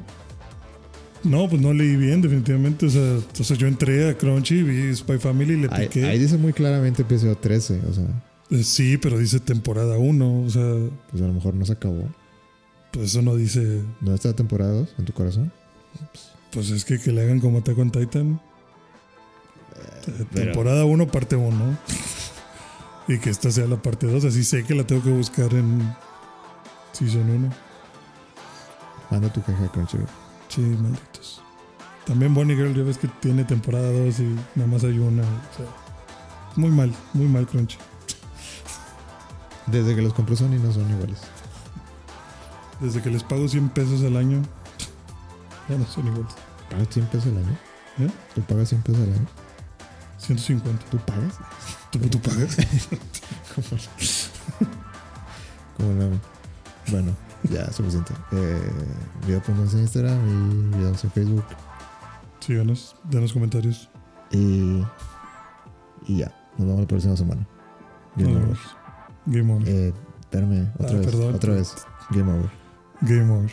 No, pues no leí bien, definitivamente. O sea, o sea, yo entré a Crunchy, vi Spy Family, le Ahí, piqué. ahí dice muy claramente episodio 13. O sea, Sí, pero dice temporada 1. O sea, pues a lo mejor no se acabó. pues eso no dice. ¿No está temporada 2 en tu corazón? Pues es que que le hagan como Attack on Titan. Eh, pero- Temporada 1, parte 1. y que esta sea la parte 2. Así sé que la tengo que buscar en Season 1. Manda tu caja Crunchyroll. Sí, malditos. También Bonnie Girl, ya ves que tiene temporada 2 y nada más hay una. O sea, muy mal, muy mal Crunchy. Desde que los compré Sony no son iguales. Desde que les pago 100 pesos al año, ya no son iguales. ¿Pagas 100 pesos al año? ¿Eh? ¿Tú pagas 100 pesos al año? 150. ¿Tú pagas? ¿Tú, tú pagas? Como no. Bueno, ya, suficiente. Eh, video.11 en Instagram y videos en Facebook. Síganos, denos comentarios. Y, y ya, nos vemos la próxima semana. Game Nos vemos. Game over. Eh, espérame, otra Ah, vez. perdón. Otra vez. Game over. Game over.